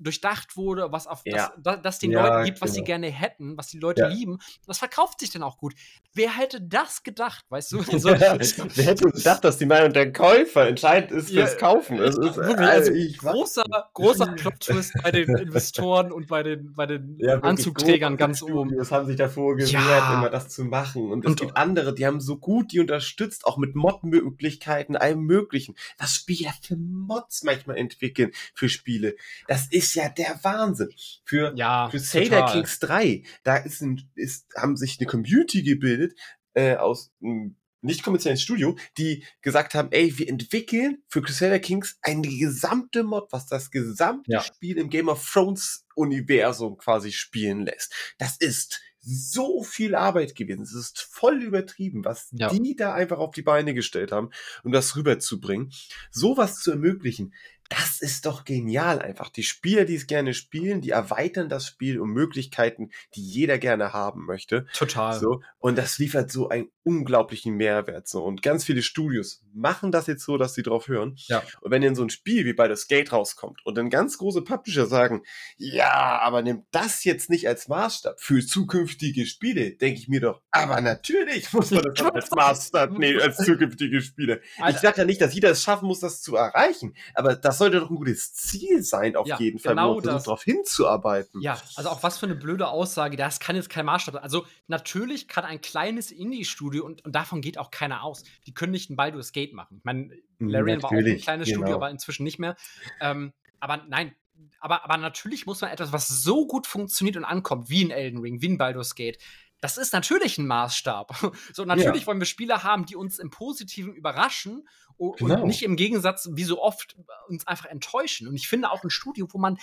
durchdacht wurde, was auf ja. das, das den ja, Leuten gibt, was genau. sie gerne hätten, was die Leute ja. lieben. Das verkauft sich dann auch gut. Wer hätte das gedacht, weißt du? Also, Wer hätte gedacht, dass die Meinung der Käufer entscheidend ist fürs Kaufen? Das ist wirklich, also, also großer, großer Plot-Twist bei den Investoren und bei den, bei den Anzugträgern ganz oben. Das haben sich davor gewehrt, immer das zu machen. Und es und, gibt andere, die haben so gut die unterstützt, auch mit Mod-Möglichkeiten, allem Möglichen. Was Spieler für Mods manchmal entwickeln für Spiele. Das ist ist ja der Wahnsinn. Für ja, Crusader total. Kings 3, da ist, ein, ist, haben sich eine Community gebildet äh, aus einem nicht kommerziellen Studio, die gesagt haben, ey, wir entwickeln für Crusader Kings eine gesamte Mod, was das gesamte ja. Spiel im Game of Thrones Universum quasi spielen lässt. Das ist so viel Arbeit gewesen. Es ist voll übertrieben, was ja. die da einfach auf die Beine gestellt haben, um das rüberzubringen. Sowas zu ermöglichen, das ist doch genial einfach. Die Spieler, die es gerne spielen, die erweitern das Spiel um Möglichkeiten, die jeder gerne haben möchte. Total. So. Und das liefert so einen unglaublichen Mehrwert. So. Und ganz viele Studios machen das jetzt so, dass sie drauf hören. Ja. Und wenn in so ein Spiel wie bei das Gate rauskommt und dann ganz große Publisher sagen, ja, aber nimm das jetzt nicht als Maßstab für zukünftige Spiele, denke ich mir doch, aber natürlich muss man das als Maßstab nehmen, als zukünftige Spiele. Alter. Ich sage ja nicht, dass jeder es schaffen muss, das zu erreichen, aber das sollte doch ein gutes Ziel sein, auf ja, jeden Fall, genau wo man darauf hinzuarbeiten. Ja, also auch was für eine blöde Aussage, das kann jetzt kein Maßstab sein. Also natürlich kann ein kleines Indie-Studio, und, und davon geht auch keiner aus, die können nicht ein Baldur's Gate machen. Ich meine, hm, Larian war auch ein kleines genau. Studio, aber inzwischen nicht mehr. Ähm, aber nein, aber, aber natürlich muss man etwas, was so gut funktioniert und ankommt, wie ein Elden Ring, wie ein Baldur's Gate, das ist natürlich ein Maßstab. So, natürlich ja. wollen wir Spieler haben, die uns im Positiven überraschen und genau. nicht im Gegensatz, wie so oft, uns einfach enttäuschen. Und ich finde auch ein Studio, wo man,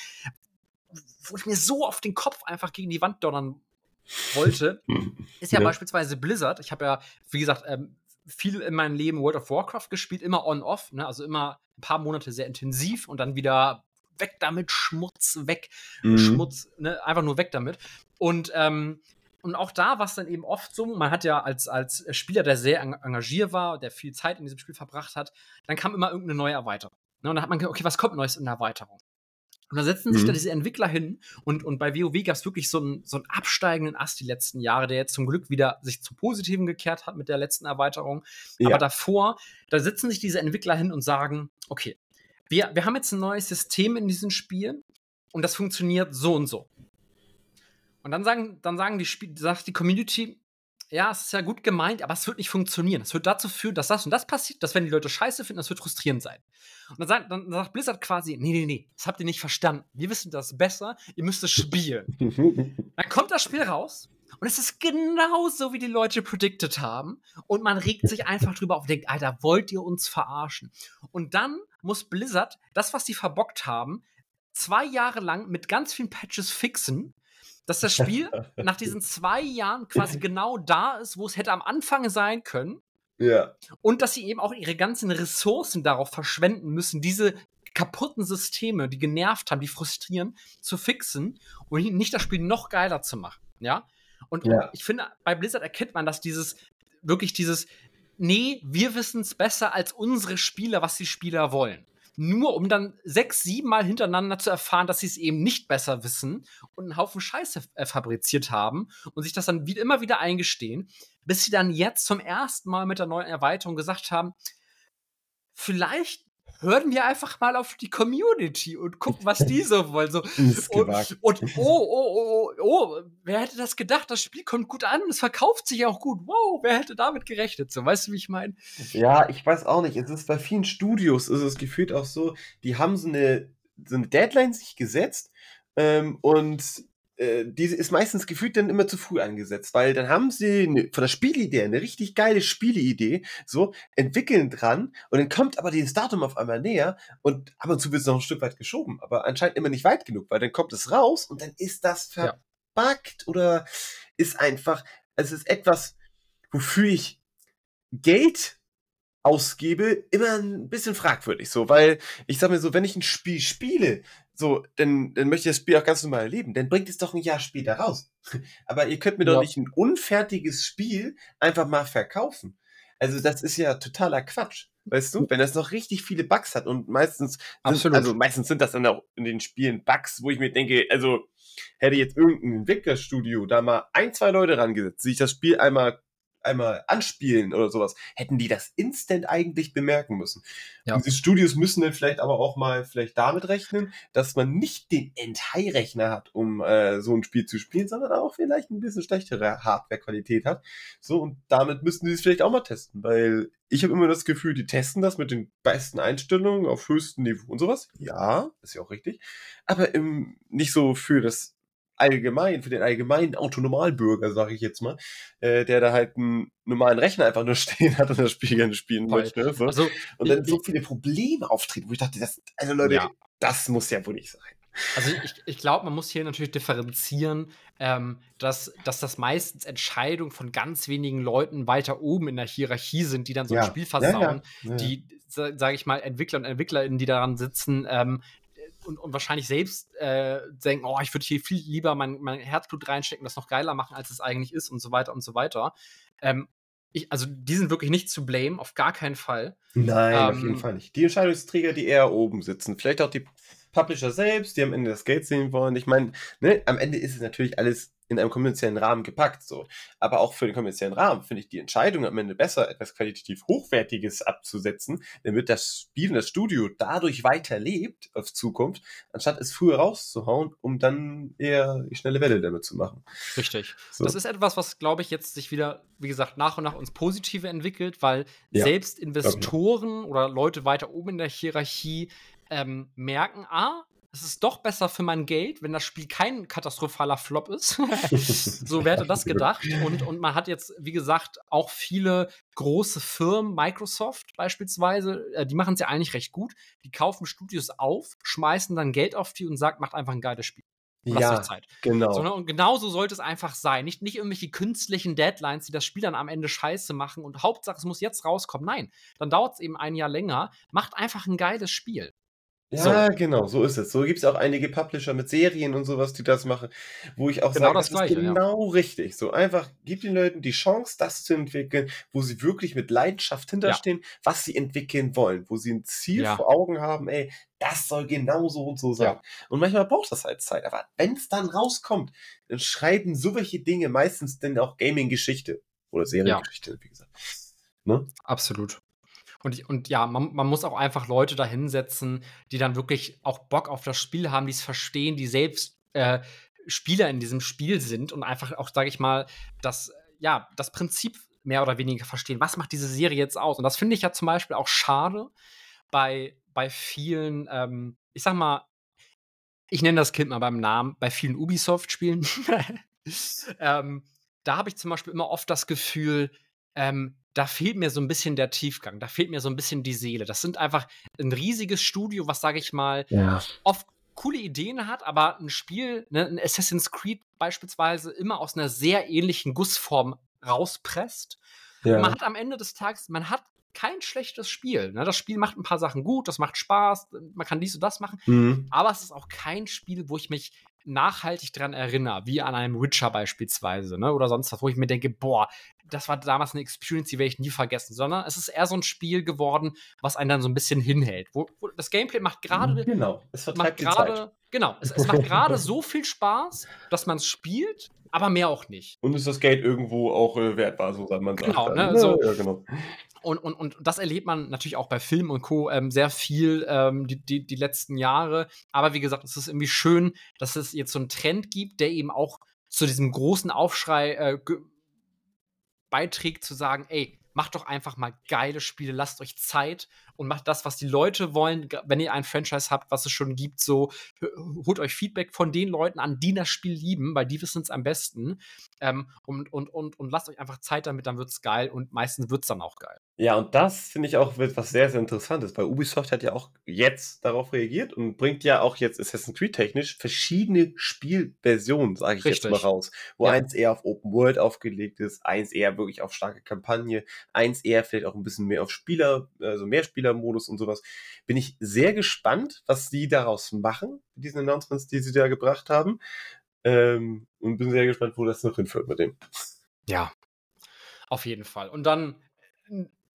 wo ich mir so auf den Kopf einfach gegen die Wand donnern wollte, ist ja, ja, beispielsweise Blizzard. Ich habe ja, wie gesagt, ähm, viel in meinem Leben World of Warcraft gespielt, immer on-off, ne? also immer ein paar Monate sehr intensiv und dann wieder weg damit, Schmutz weg, mhm. Schmutz, ne? einfach nur weg damit. Und ähm, und auch da war es dann eben oft so, man hat ja als, als Spieler, der sehr engagiert war, der viel Zeit in diesem Spiel verbracht hat, dann kam immer irgendeine neue Erweiterung. Ne, und dann hat man gesagt, okay, was kommt Neues in der Erweiterung? Und da setzen sich mhm. da diese Entwickler hin und, und bei WoW gab es wirklich so einen, so einen absteigenden Ast die letzten Jahre, der jetzt zum Glück wieder sich zu Positiven gekehrt hat mit der letzten Erweiterung. Ja. Aber davor, da sitzen sich diese Entwickler hin und sagen, okay, wir, wir haben jetzt ein neues System in diesem Spiel und das funktioniert so und so. Und dann sagen, dann sagen die Spiel, sagt die Community, ja, es ist ja gut gemeint, aber es wird nicht funktionieren. Es wird dazu führen, dass das und das passiert, dass wenn die Leute scheiße finden, das wird frustrierend sein. Und dann sagt, dann sagt Blizzard quasi, nee, nee, nee, das habt ihr nicht verstanden. Wir wissen das besser, ihr müsst es spielen. dann kommt das Spiel raus und es ist genauso, wie die Leute predicted haben. Und man regt sich einfach drüber auf und denkt, Alter, wollt ihr uns verarschen? Und dann muss Blizzard das, was sie verbockt haben, zwei Jahre lang mit ganz vielen Patches fixen, dass das Spiel nach diesen zwei Jahren quasi genau da ist, wo es hätte am Anfang sein können. Ja. Und dass sie eben auch ihre ganzen Ressourcen darauf verschwenden müssen, diese kaputten Systeme, die genervt haben, die frustrieren, zu fixen und nicht das Spiel noch geiler zu machen. Ja. Und ja. ich finde, bei Blizzard erkennt man, dass dieses, wirklich dieses, nee, wir wissen es besser als unsere Spieler, was die Spieler wollen nur um dann sechs, sieben Mal hintereinander zu erfahren, dass sie es eben nicht besser wissen und einen Haufen Scheiße äh, fabriziert haben und sich das dann wie, immer wieder eingestehen, bis sie dann jetzt zum ersten Mal mit der neuen Erweiterung gesagt haben, vielleicht hören wir einfach mal auf die Community und gucken, was die so wollen. So, und, und, oh, oh, oh, oh, wer hätte das gedacht? Das Spiel kommt gut an, es verkauft sich auch gut. Wow, wer hätte damit gerechnet? So, weißt du, wie ich meine? Ja, ich weiß auch nicht. Es ist bei vielen Studios ist es gefühlt auch so, die haben so eine, so eine Deadline sich gesetzt ähm, und äh, diese ist meistens gefühlt dann immer zu früh angesetzt, weil dann haben sie eine, von der Spielidee eine richtig geile Spieleidee, so, entwickeln dran und dann kommt aber dieses Datum auf einmal näher und ab und zu wird es noch ein Stück weit geschoben, aber anscheinend immer nicht weit genug, weil dann kommt es raus und dann ist das verbuggt ja. oder ist einfach, es ist etwas, wofür ich Geld ausgebe, immer ein bisschen fragwürdig, so, weil ich sag mir so, wenn ich ein Spiel spiele, so, dann, dann möchte ich das Spiel auch ganz normal erleben. Dann bringt es doch ein Jahr später raus. Aber ihr könnt mir ja. doch nicht ein unfertiges Spiel einfach mal verkaufen. Also das ist ja totaler Quatsch. Weißt du, wenn das noch richtig viele Bugs hat und meistens, sind, also meistens sind das dann auch in den Spielen Bugs, wo ich mir denke, also hätte jetzt irgendein Entwicklerstudio da mal ein, zwei Leute rangesetzt, sich das Spiel einmal einmal anspielen oder sowas, hätten die das instant eigentlich bemerken müssen. Ja. Und die Studios müssen dann vielleicht aber auch mal vielleicht damit rechnen, dass man nicht den End-High-Rechner hat, um äh, so ein Spiel zu spielen, sondern auch vielleicht ein bisschen schlechtere Hardware-Qualität hat. So, und damit müssten sie es vielleicht auch mal testen, weil ich habe immer das Gefühl, die testen das mit den besten Einstellungen auf höchstem Niveau und sowas. Ja, ist ja auch richtig. Aber im, nicht so für das allgemein, für den allgemeinen Autonomalbürger, sage ich jetzt mal, äh, der da halt einen normalen Rechner einfach nur stehen hat und das Spiel gerne spielen Voll. möchte. So. Also, und dann so viele Probleme auftreten, wo ich dachte, das, also Leute, ja. das muss ja wohl nicht sein. Also ich, ich glaube, man muss hier natürlich differenzieren, ähm, dass, dass das meistens Entscheidungen von ganz wenigen Leuten weiter oben in der Hierarchie sind, die dann so ja. ein Spiel versauen, ja, die, sage ich mal, Entwickler und Entwicklerinnen, die daran sitzen, ähm, und, und wahrscheinlich selbst äh, denken, oh, ich würde hier viel lieber mein, mein Herzblut reinstecken, das noch geiler machen, als es eigentlich ist und so weiter und so weiter. Ähm, ich, also die sind wirklich nicht zu blame, auf gar keinen Fall. Nein, ähm, auf jeden ähm, Fall nicht. Die Entscheidungsträger, die eher oben sitzen, vielleicht auch die Publisher selbst, die am Ende das Geld sehen wollen. Ich meine, ne, am Ende ist es natürlich alles in einem kommerziellen Rahmen gepackt. So. Aber auch für den kommerziellen Rahmen finde ich die Entscheidung am Ende besser, etwas qualitativ Hochwertiges abzusetzen, damit das Spiel und das Studio dadurch weiterlebt auf Zukunft, anstatt es früher rauszuhauen, um dann eher die schnelle Welle damit zu machen. Richtig. So. Das ist etwas, was, glaube ich, jetzt sich wieder, wie gesagt, nach und nach uns Positive entwickelt, weil ja, selbst Investoren oder Leute weiter oben in der Hierarchie ähm, merken, ah, es ist doch besser für mein Geld, wenn das Spiel kein katastrophaler Flop ist. so wäre das gedacht. Und, und man hat jetzt, wie gesagt, auch viele große Firmen, Microsoft beispielsweise, äh, die machen es ja eigentlich recht gut. Die kaufen Studios auf, schmeißen dann Geld auf die und sagen, macht einfach ein geiles Spiel. ja, Zeit. genau. Sondern, und genauso sollte es einfach sein. Nicht, nicht irgendwelche künstlichen Deadlines, die das Spiel dann am Ende scheiße machen und Hauptsache, es muss jetzt rauskommen. Nein, dann dauert es eben ein Jahr länger. Macht einfach ein geiles Spiel. Ja, so. genau, so ist es. So gibt es auch einige Publisher mit Serien und sowas, die das machen, wo ich auch genau sage, das, das Gleiche, ist genau ja. richtig. So einfach, gib den Leuten die Chance, das zu entwickeln, wo sie wirklich mit Leidenschaft hinterstehen, ja. was sie entwickeln wollen, wo sie ein Ziel ja. vor Augen haben, ey, das soll genau so und so sein. Und manchmal braucht das halt Zeit. Aber wenn es dann rauskommt, dann schreiben so welche Dinge meistens dann auch Gaming-Geschichte oder Seriengeschichte, wie gesagt. Ne? Absolut. Und, und ja, man, man muss auch einfach Leute da hinsetzen, die dann wirklich auch Bock auf das Spiel haben, die es verstehen, die selbst äh, Spieler in diesem Spiel sind und einfach auch, sage ich mal, das, ja, das Prinzip mehr oder weniger verstehen. Was macht diese Serie jetzt aus? Und das finde ich ja zum Beispiel auch schade bei, bei vielen, ähm, ich sag mal, ich nenne das Kind mal beim Namen, bei vielen Ubisoft-Spielen. ähm, da habe ich zum Beispiel immer oft das Gefühl, ähm, da fehlt mir so ein bisschen der Tiefgang, da fehlt mir so ein bisschen die Seele. Das sind einfach ein riesiges Studio, was, sage ich mal, ja. oft coole Ideen hat, aber ein Spiel, ne, ein Assassin's Creed beispielsweise, immer aus einer sehr ähnlichen Gussform rauspresst. Ja. man hat am Ende des Tages, man hat kein schlechtes Spiel. Ne? Das Spiel macht ein paar Sachen gut, das macht Spaß, man kann dies und das machen, mhm. aber es ist auch kein Spiel, wo ich mich nachhaltig daran erinnere, wie an einem Witcher beispielsweise, ne? oder sonst was, wo ich mir denke, boah, das war damals eine Experience, die werde ich nie vergessen, sondern es ist eher so ein Spiel geworden, was einen dann so ein bisschen hinhält. Wo, wo das Gameplay macht gerade. Genau, es vertreibt gerade. Genau, es, es macht gerade so viel Spaß, dass man es spielt, aber mehr auch nicht. Und ist das Geld irgendwo auch äh, wert war, so sagt man. Genau, ne, so, ja, genau. Und, und, und das erlebt man natürlich auch bei Film und Co. Ähm, sehr viel ähm, die, die, die letzten Jahre. Aber wie gesagt, es ist irgendwie schön, dass es jetzt so einen Trend gibt, der eben auch zu diesem großen Aufschrei äh, beiträgt, zu sagen, ey, macht doch einfach mal geile Spiele, lasst euch Zeit und macht das, was die Leute wollen. Wenn ihr ein Franchise habt, was es schon gibt, so holt euch Feedback von den Leuten an, die das Spiel lieben, weil die wissen es am besten. Ähm, und, und, und, und lasst euch einfach Zeit damit, dann wird es geil und meistens wird es dann auch geil. Ja, und das finde ich auch etwas sehr, sehr Interessantes, weil Ubisoft hat ja auch jetzt darauf reagiert und bringt ja auch jetzt Assassin's Creed technisch verschiedene Spielversionen, sage ich Richtig. jetzt mal raus, wo ja. eins eher auf Open World aufgelegt ist, eins eher wirklich auf starke Kampagne, eins eher vielleicht auch ein bisschen mehr auf Spieler, also mehr Spielermodus und sowas. Bin ich sehr gespannt, was sie daraus machen, mit diesen Announcements, die sie da gebracht haben. Ähm, und bin sehr gespannt, wo das noch hinführt mit dem. Ja, auf jeden Fall. Und dann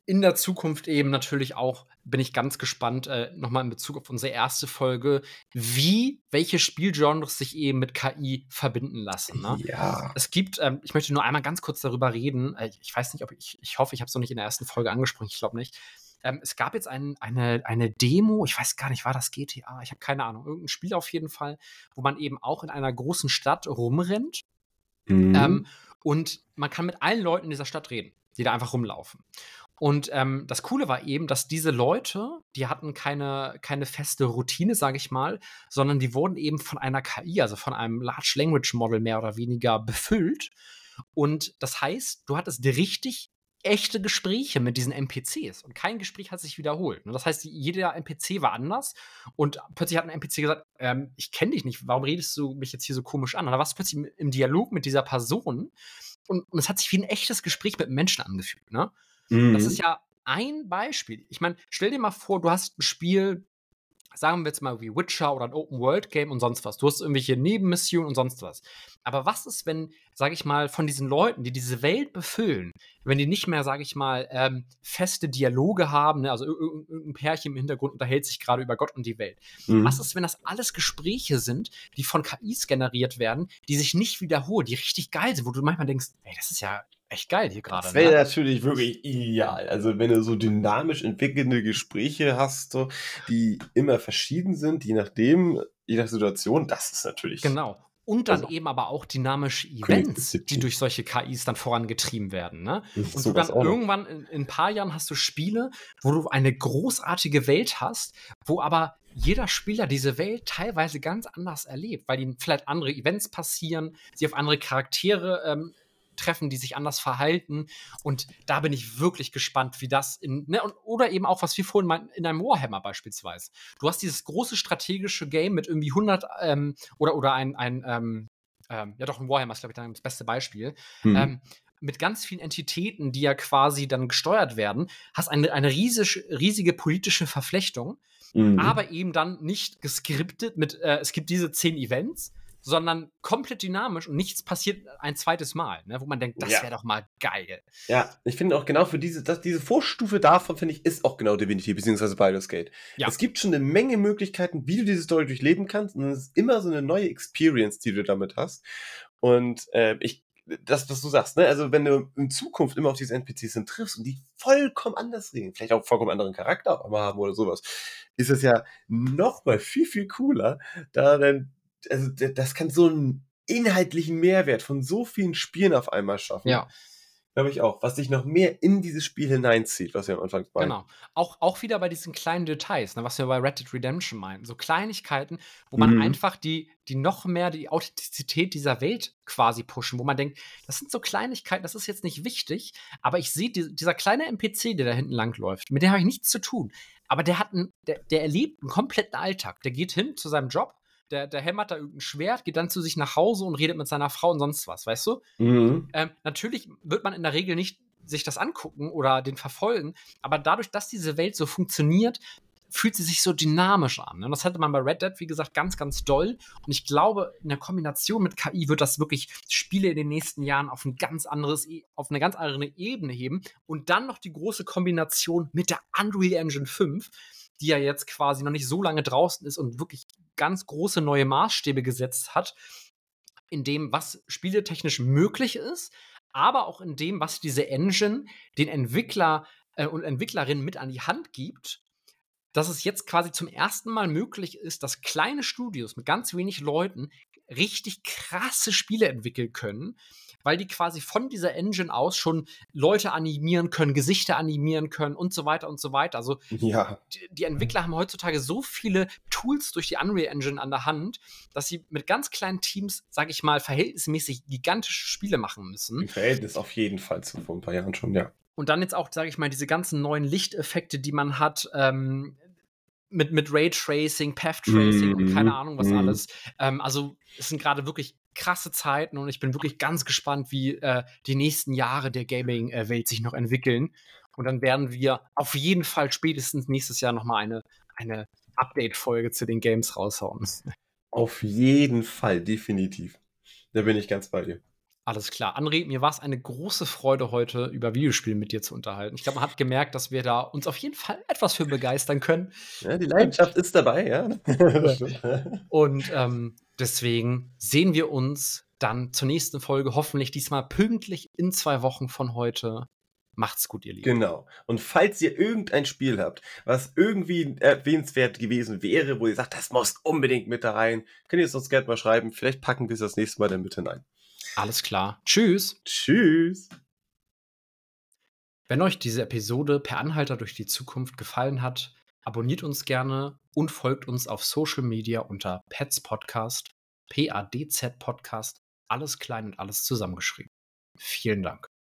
in der Zukunft eben natürlich auch, bin ich ganz gespannt, äh, nochmal in Bezug auf unsere erste Folge, wie welche Spielgenres sich eben mit KI verbinden lassen. Ne? Ja. Es gibt, ähm, ich möchte nur einmal ganz kurz darüber reden. Äh, ich weiß nicht, ob ich, ich hoffe, ich habe es noch nicht in der ersten Folge angesprochen, ich glaube nicht. Ähm, es gab jetzt ein, eine, eine Demo, ich weiß gar nicht, war das GTA? Ich habe keine Ahnung, irgendein Spiel auf jeden Fall, wo man eben auch in einer großen Stadt rumrennt. Mhm. Ähm, und man kann mit allen Leuten in dieser Stadt reden, die da einfach rumlaufen. Und ähm, das Coole war eben, dass diese Leute, die hatten keine, keine feste Routine, sage ich mal, sondern die wurden eben von einer KI, also von einem Large Language Model mehr oder weniger befüllt. Und das heißt, du hattest richtig echte Gespräche mit diesen NPCs und kein Gespräch hat sich wiederholt. Das heißt, jeder NPC war anders und plötzlich hat ein NPC gesagt, ähm, ich kenne dich nicht, warum redest du mich jetzt hier so komisch an? Und da warst du plötzlich im Dialog mit dieser Person und, und es hat sich wie ein echtes Gespräch mit Menschen angefühlt. Ne? Mhm. Das ist ja ein Beispiel. Ich meine, stell dir mal vor, du hast ein Spiel, sagen wir jetzt mal wie Witcher oder ein Open-World-Game und sonst was. Du hast irgendwelche Nebenmissionen und sonst was. Aber was ist, wenn, sage ich mal, von diesen Leuten, die diese Welt befüllen, wenn die nicht mehr, sage ich mal, ähm, feste Dialoge haben, ne? also irgendein Pärchen im Hintergrund unterhält sich gerade über Gott und die Welt. Mhm. Was ist, wenn das alles Gespräche sind, die von KIs generiert werden, die sich nicht wiederholen, die richtig geil sind, wo du manchmal denkst, ey, das ist ja echt geil hier gerade. Das wäre ne? natürlich wirklich ideal. Also wenn du so dynamisch entwickelnde Gespräche hast, so, die immer verschieden sind, je nachdem, je nach Situation, das ist natürlich. Genau. Und dann also, eben aber auch dynamische Events, die durch solche KIs dann vorangetrieben werden. Ne? Und du dann irgendwann in, in, ein paar Jahren hast du Spiele, wo du eine großartige Welt hast, wo aber jeder Spieler diese Welt teilweise ganz anders erlebt, weil ihnen vielleicht andere Events passieren, sie auf andere Charaktere ähm, treffen, die sich anders verhalten. Und da bin ich wirklich gespannt, wie das in, ne, oder eben auch, was wir vorhin meinten, in einem Warhammer beispielsweise. Du hast dieses große strategische Game mit irgendwie 100 ähm, oder, oder ein, ein ähm, ähm, ja doch, ein Warhammer ist, glaube ich, dann das beste Beispiel. Ähm, mit ganz vielen Entitäten, die ja quasi dann gesteuert werden, hast eine, eine riesig, riesige politische Verflechtung. mhm. aber eben dann nicht geskriptet mit, äh, es gibt diese zehn Events, sondern komplett dynamisch und nichts passiert ein zweites Mal, ne, wo man denkt, das ja. wäre doch mal geil. Ja, ich finde auch genau für diese, das, diese Vorstufe davon, finde ich, ist auch genau Divinity, beziehungsweise Baldur's Gate. Ja. Es gibt schon eine Menge Möglichkeiten, wie du diese Story durchleben kannst und es ist immer so eine neue Experience, die du damit hast. Und äh, ich das, was du sagst, ne? Also, wenn du in Zukunft immer auf diese NPCs sind, triffst und die vollkommen anders reden, vielleicht auch vollkommen anderen Charakter haben oder sowas, ist es ja noch mal viel, viel cooler, da dann also das kann so einen inhaltlichen Mehrwert von so vielen Spielen auf einmal schaffen. Ja. Glaube ich auch, was dich noch mehr in dieses Spiel hineinzieht, was wir am Anfang meinen. Genau. Auch, auch wieder bei diesen kleinen Details, ne, was wir bei Red Dead Redemption meinen. So Kleinigkeiten, wo man mhm. einfach die, die noch mehr die Authentizität dieser Welt quasi pushen, wo man denkt, das sind so Kleinigkeiten, das ist jetzt nicht wichtig, aber ich sehe, die, dieser kleine NPC, der da hinten langläuft, mit dem habe ich nichts zu tun. Aber der hat einen, der, der erlebt einen kompletten Alltag. Der geht hin zu seinem Job, der, der hämmert da irgendein Schwert, geht dann zu sich nach Hause und redet mit seiner Frau und sonst was, weißt du? Mhm. Ähm, natürlich wird man in der Regel nicht sich das angucken oder den verfolgen, aber dadurch, dass diese Welt so funktioniert, fühlt sie sich so dynamisch an. Und ne? das hatte man bei Red Dead, wie gesagt, ganz, ganz doll. Und ich glaube, in der Kombination mit KI wird das wirklich Spiele in den nächsten Jahren auf ein ganz anderes, e, auf eine ganz andere Ebene heben. Und dann noch die große Kombination mit der Unreal Engine 5 die ja jetzt quasi noch nicht so lange draußen ist und wirklich ganz große neue Maßstäbe gesetzt hat, in dem, was spieletechnisch möglich ist, aber auch in dem, was diese Engine den Entwickler äh, und Entwicklerinnen mit an die Hand gibt, dass es jetzt quasi zum ersten Mal möglich ist, dass kleine Studios mit ganz wenig Leuten richtig krasse Spiele entwickeln können, weil die quasi von dieser Engine aus schon Leute animieren können, Gesichter animieren können und so weiter und so weiter. Also ja. die, die, Entwickler haben heutzutage so viele Tools durch die Unreal Engine an der Hand, dass sie mit ganz kleinen Teams, sage ich mal, verhältnismäßig gigantische Spiele machen müssen. Im Verhältnis auf jeden Fall zu vor ein paar Jahren schon, ja. Und dann jetzt auch, sage ich mal, diese ganzen neuen Lichteffekte, die man hat, ähm, mit, mit Raytracing, Path-Tracing mm, und keine mhm, Ahnung was mm. alles. Ähm, also es sind gerade wirklich krasse Zeiten und ich bin wirklich ganz gespannt, wie äh, die nächsten Jahre der Gaming-Welt sich noch entwickeln. Und dann werden wir auf jeden Fall spätestens nächstes Jahr nochmal eine, eine Update-Folge zu den Games raushauen. Auf jeden Fall, definitiv. Da bin ich ganz bei dir. Alles klar. André, mir war es eine große Freude, heute über Videospiele mit dir zu unterhalten. Ich glaube, man hat gemerkt, dass wir da uns auf jeden Fall etwas für begeistern können. Ja, die Leidenschaft ist dabei, ja. Und ähm, deswegen sehen wir uns dann zur nächsten Folge, hoffentlich diesmal pünktlich in zwei Wochen von heute. Macht's gut, ihr Lieben. Genau. Und falls ihr irgendein Spiel habt, was irgendwie erwähnenswert gewesen wäre, wo ihr sagt, das muss unbedingt mit da rein, könnt ihr es uns gerne mal schreiben. Vielleicht packen wir es das nächste Mal dann mit hinein. Alles klar. Tschüss. Tschüss. Wenn euch diese Episode per Anhalter durch die Zukunft gefallen hat, abonniert uns gerne und folgt uns auf Social Media unter Pets Podcast, P-A-D-Z Podcast, alles klein und alles zusammengeschrieben. Vielen Dank.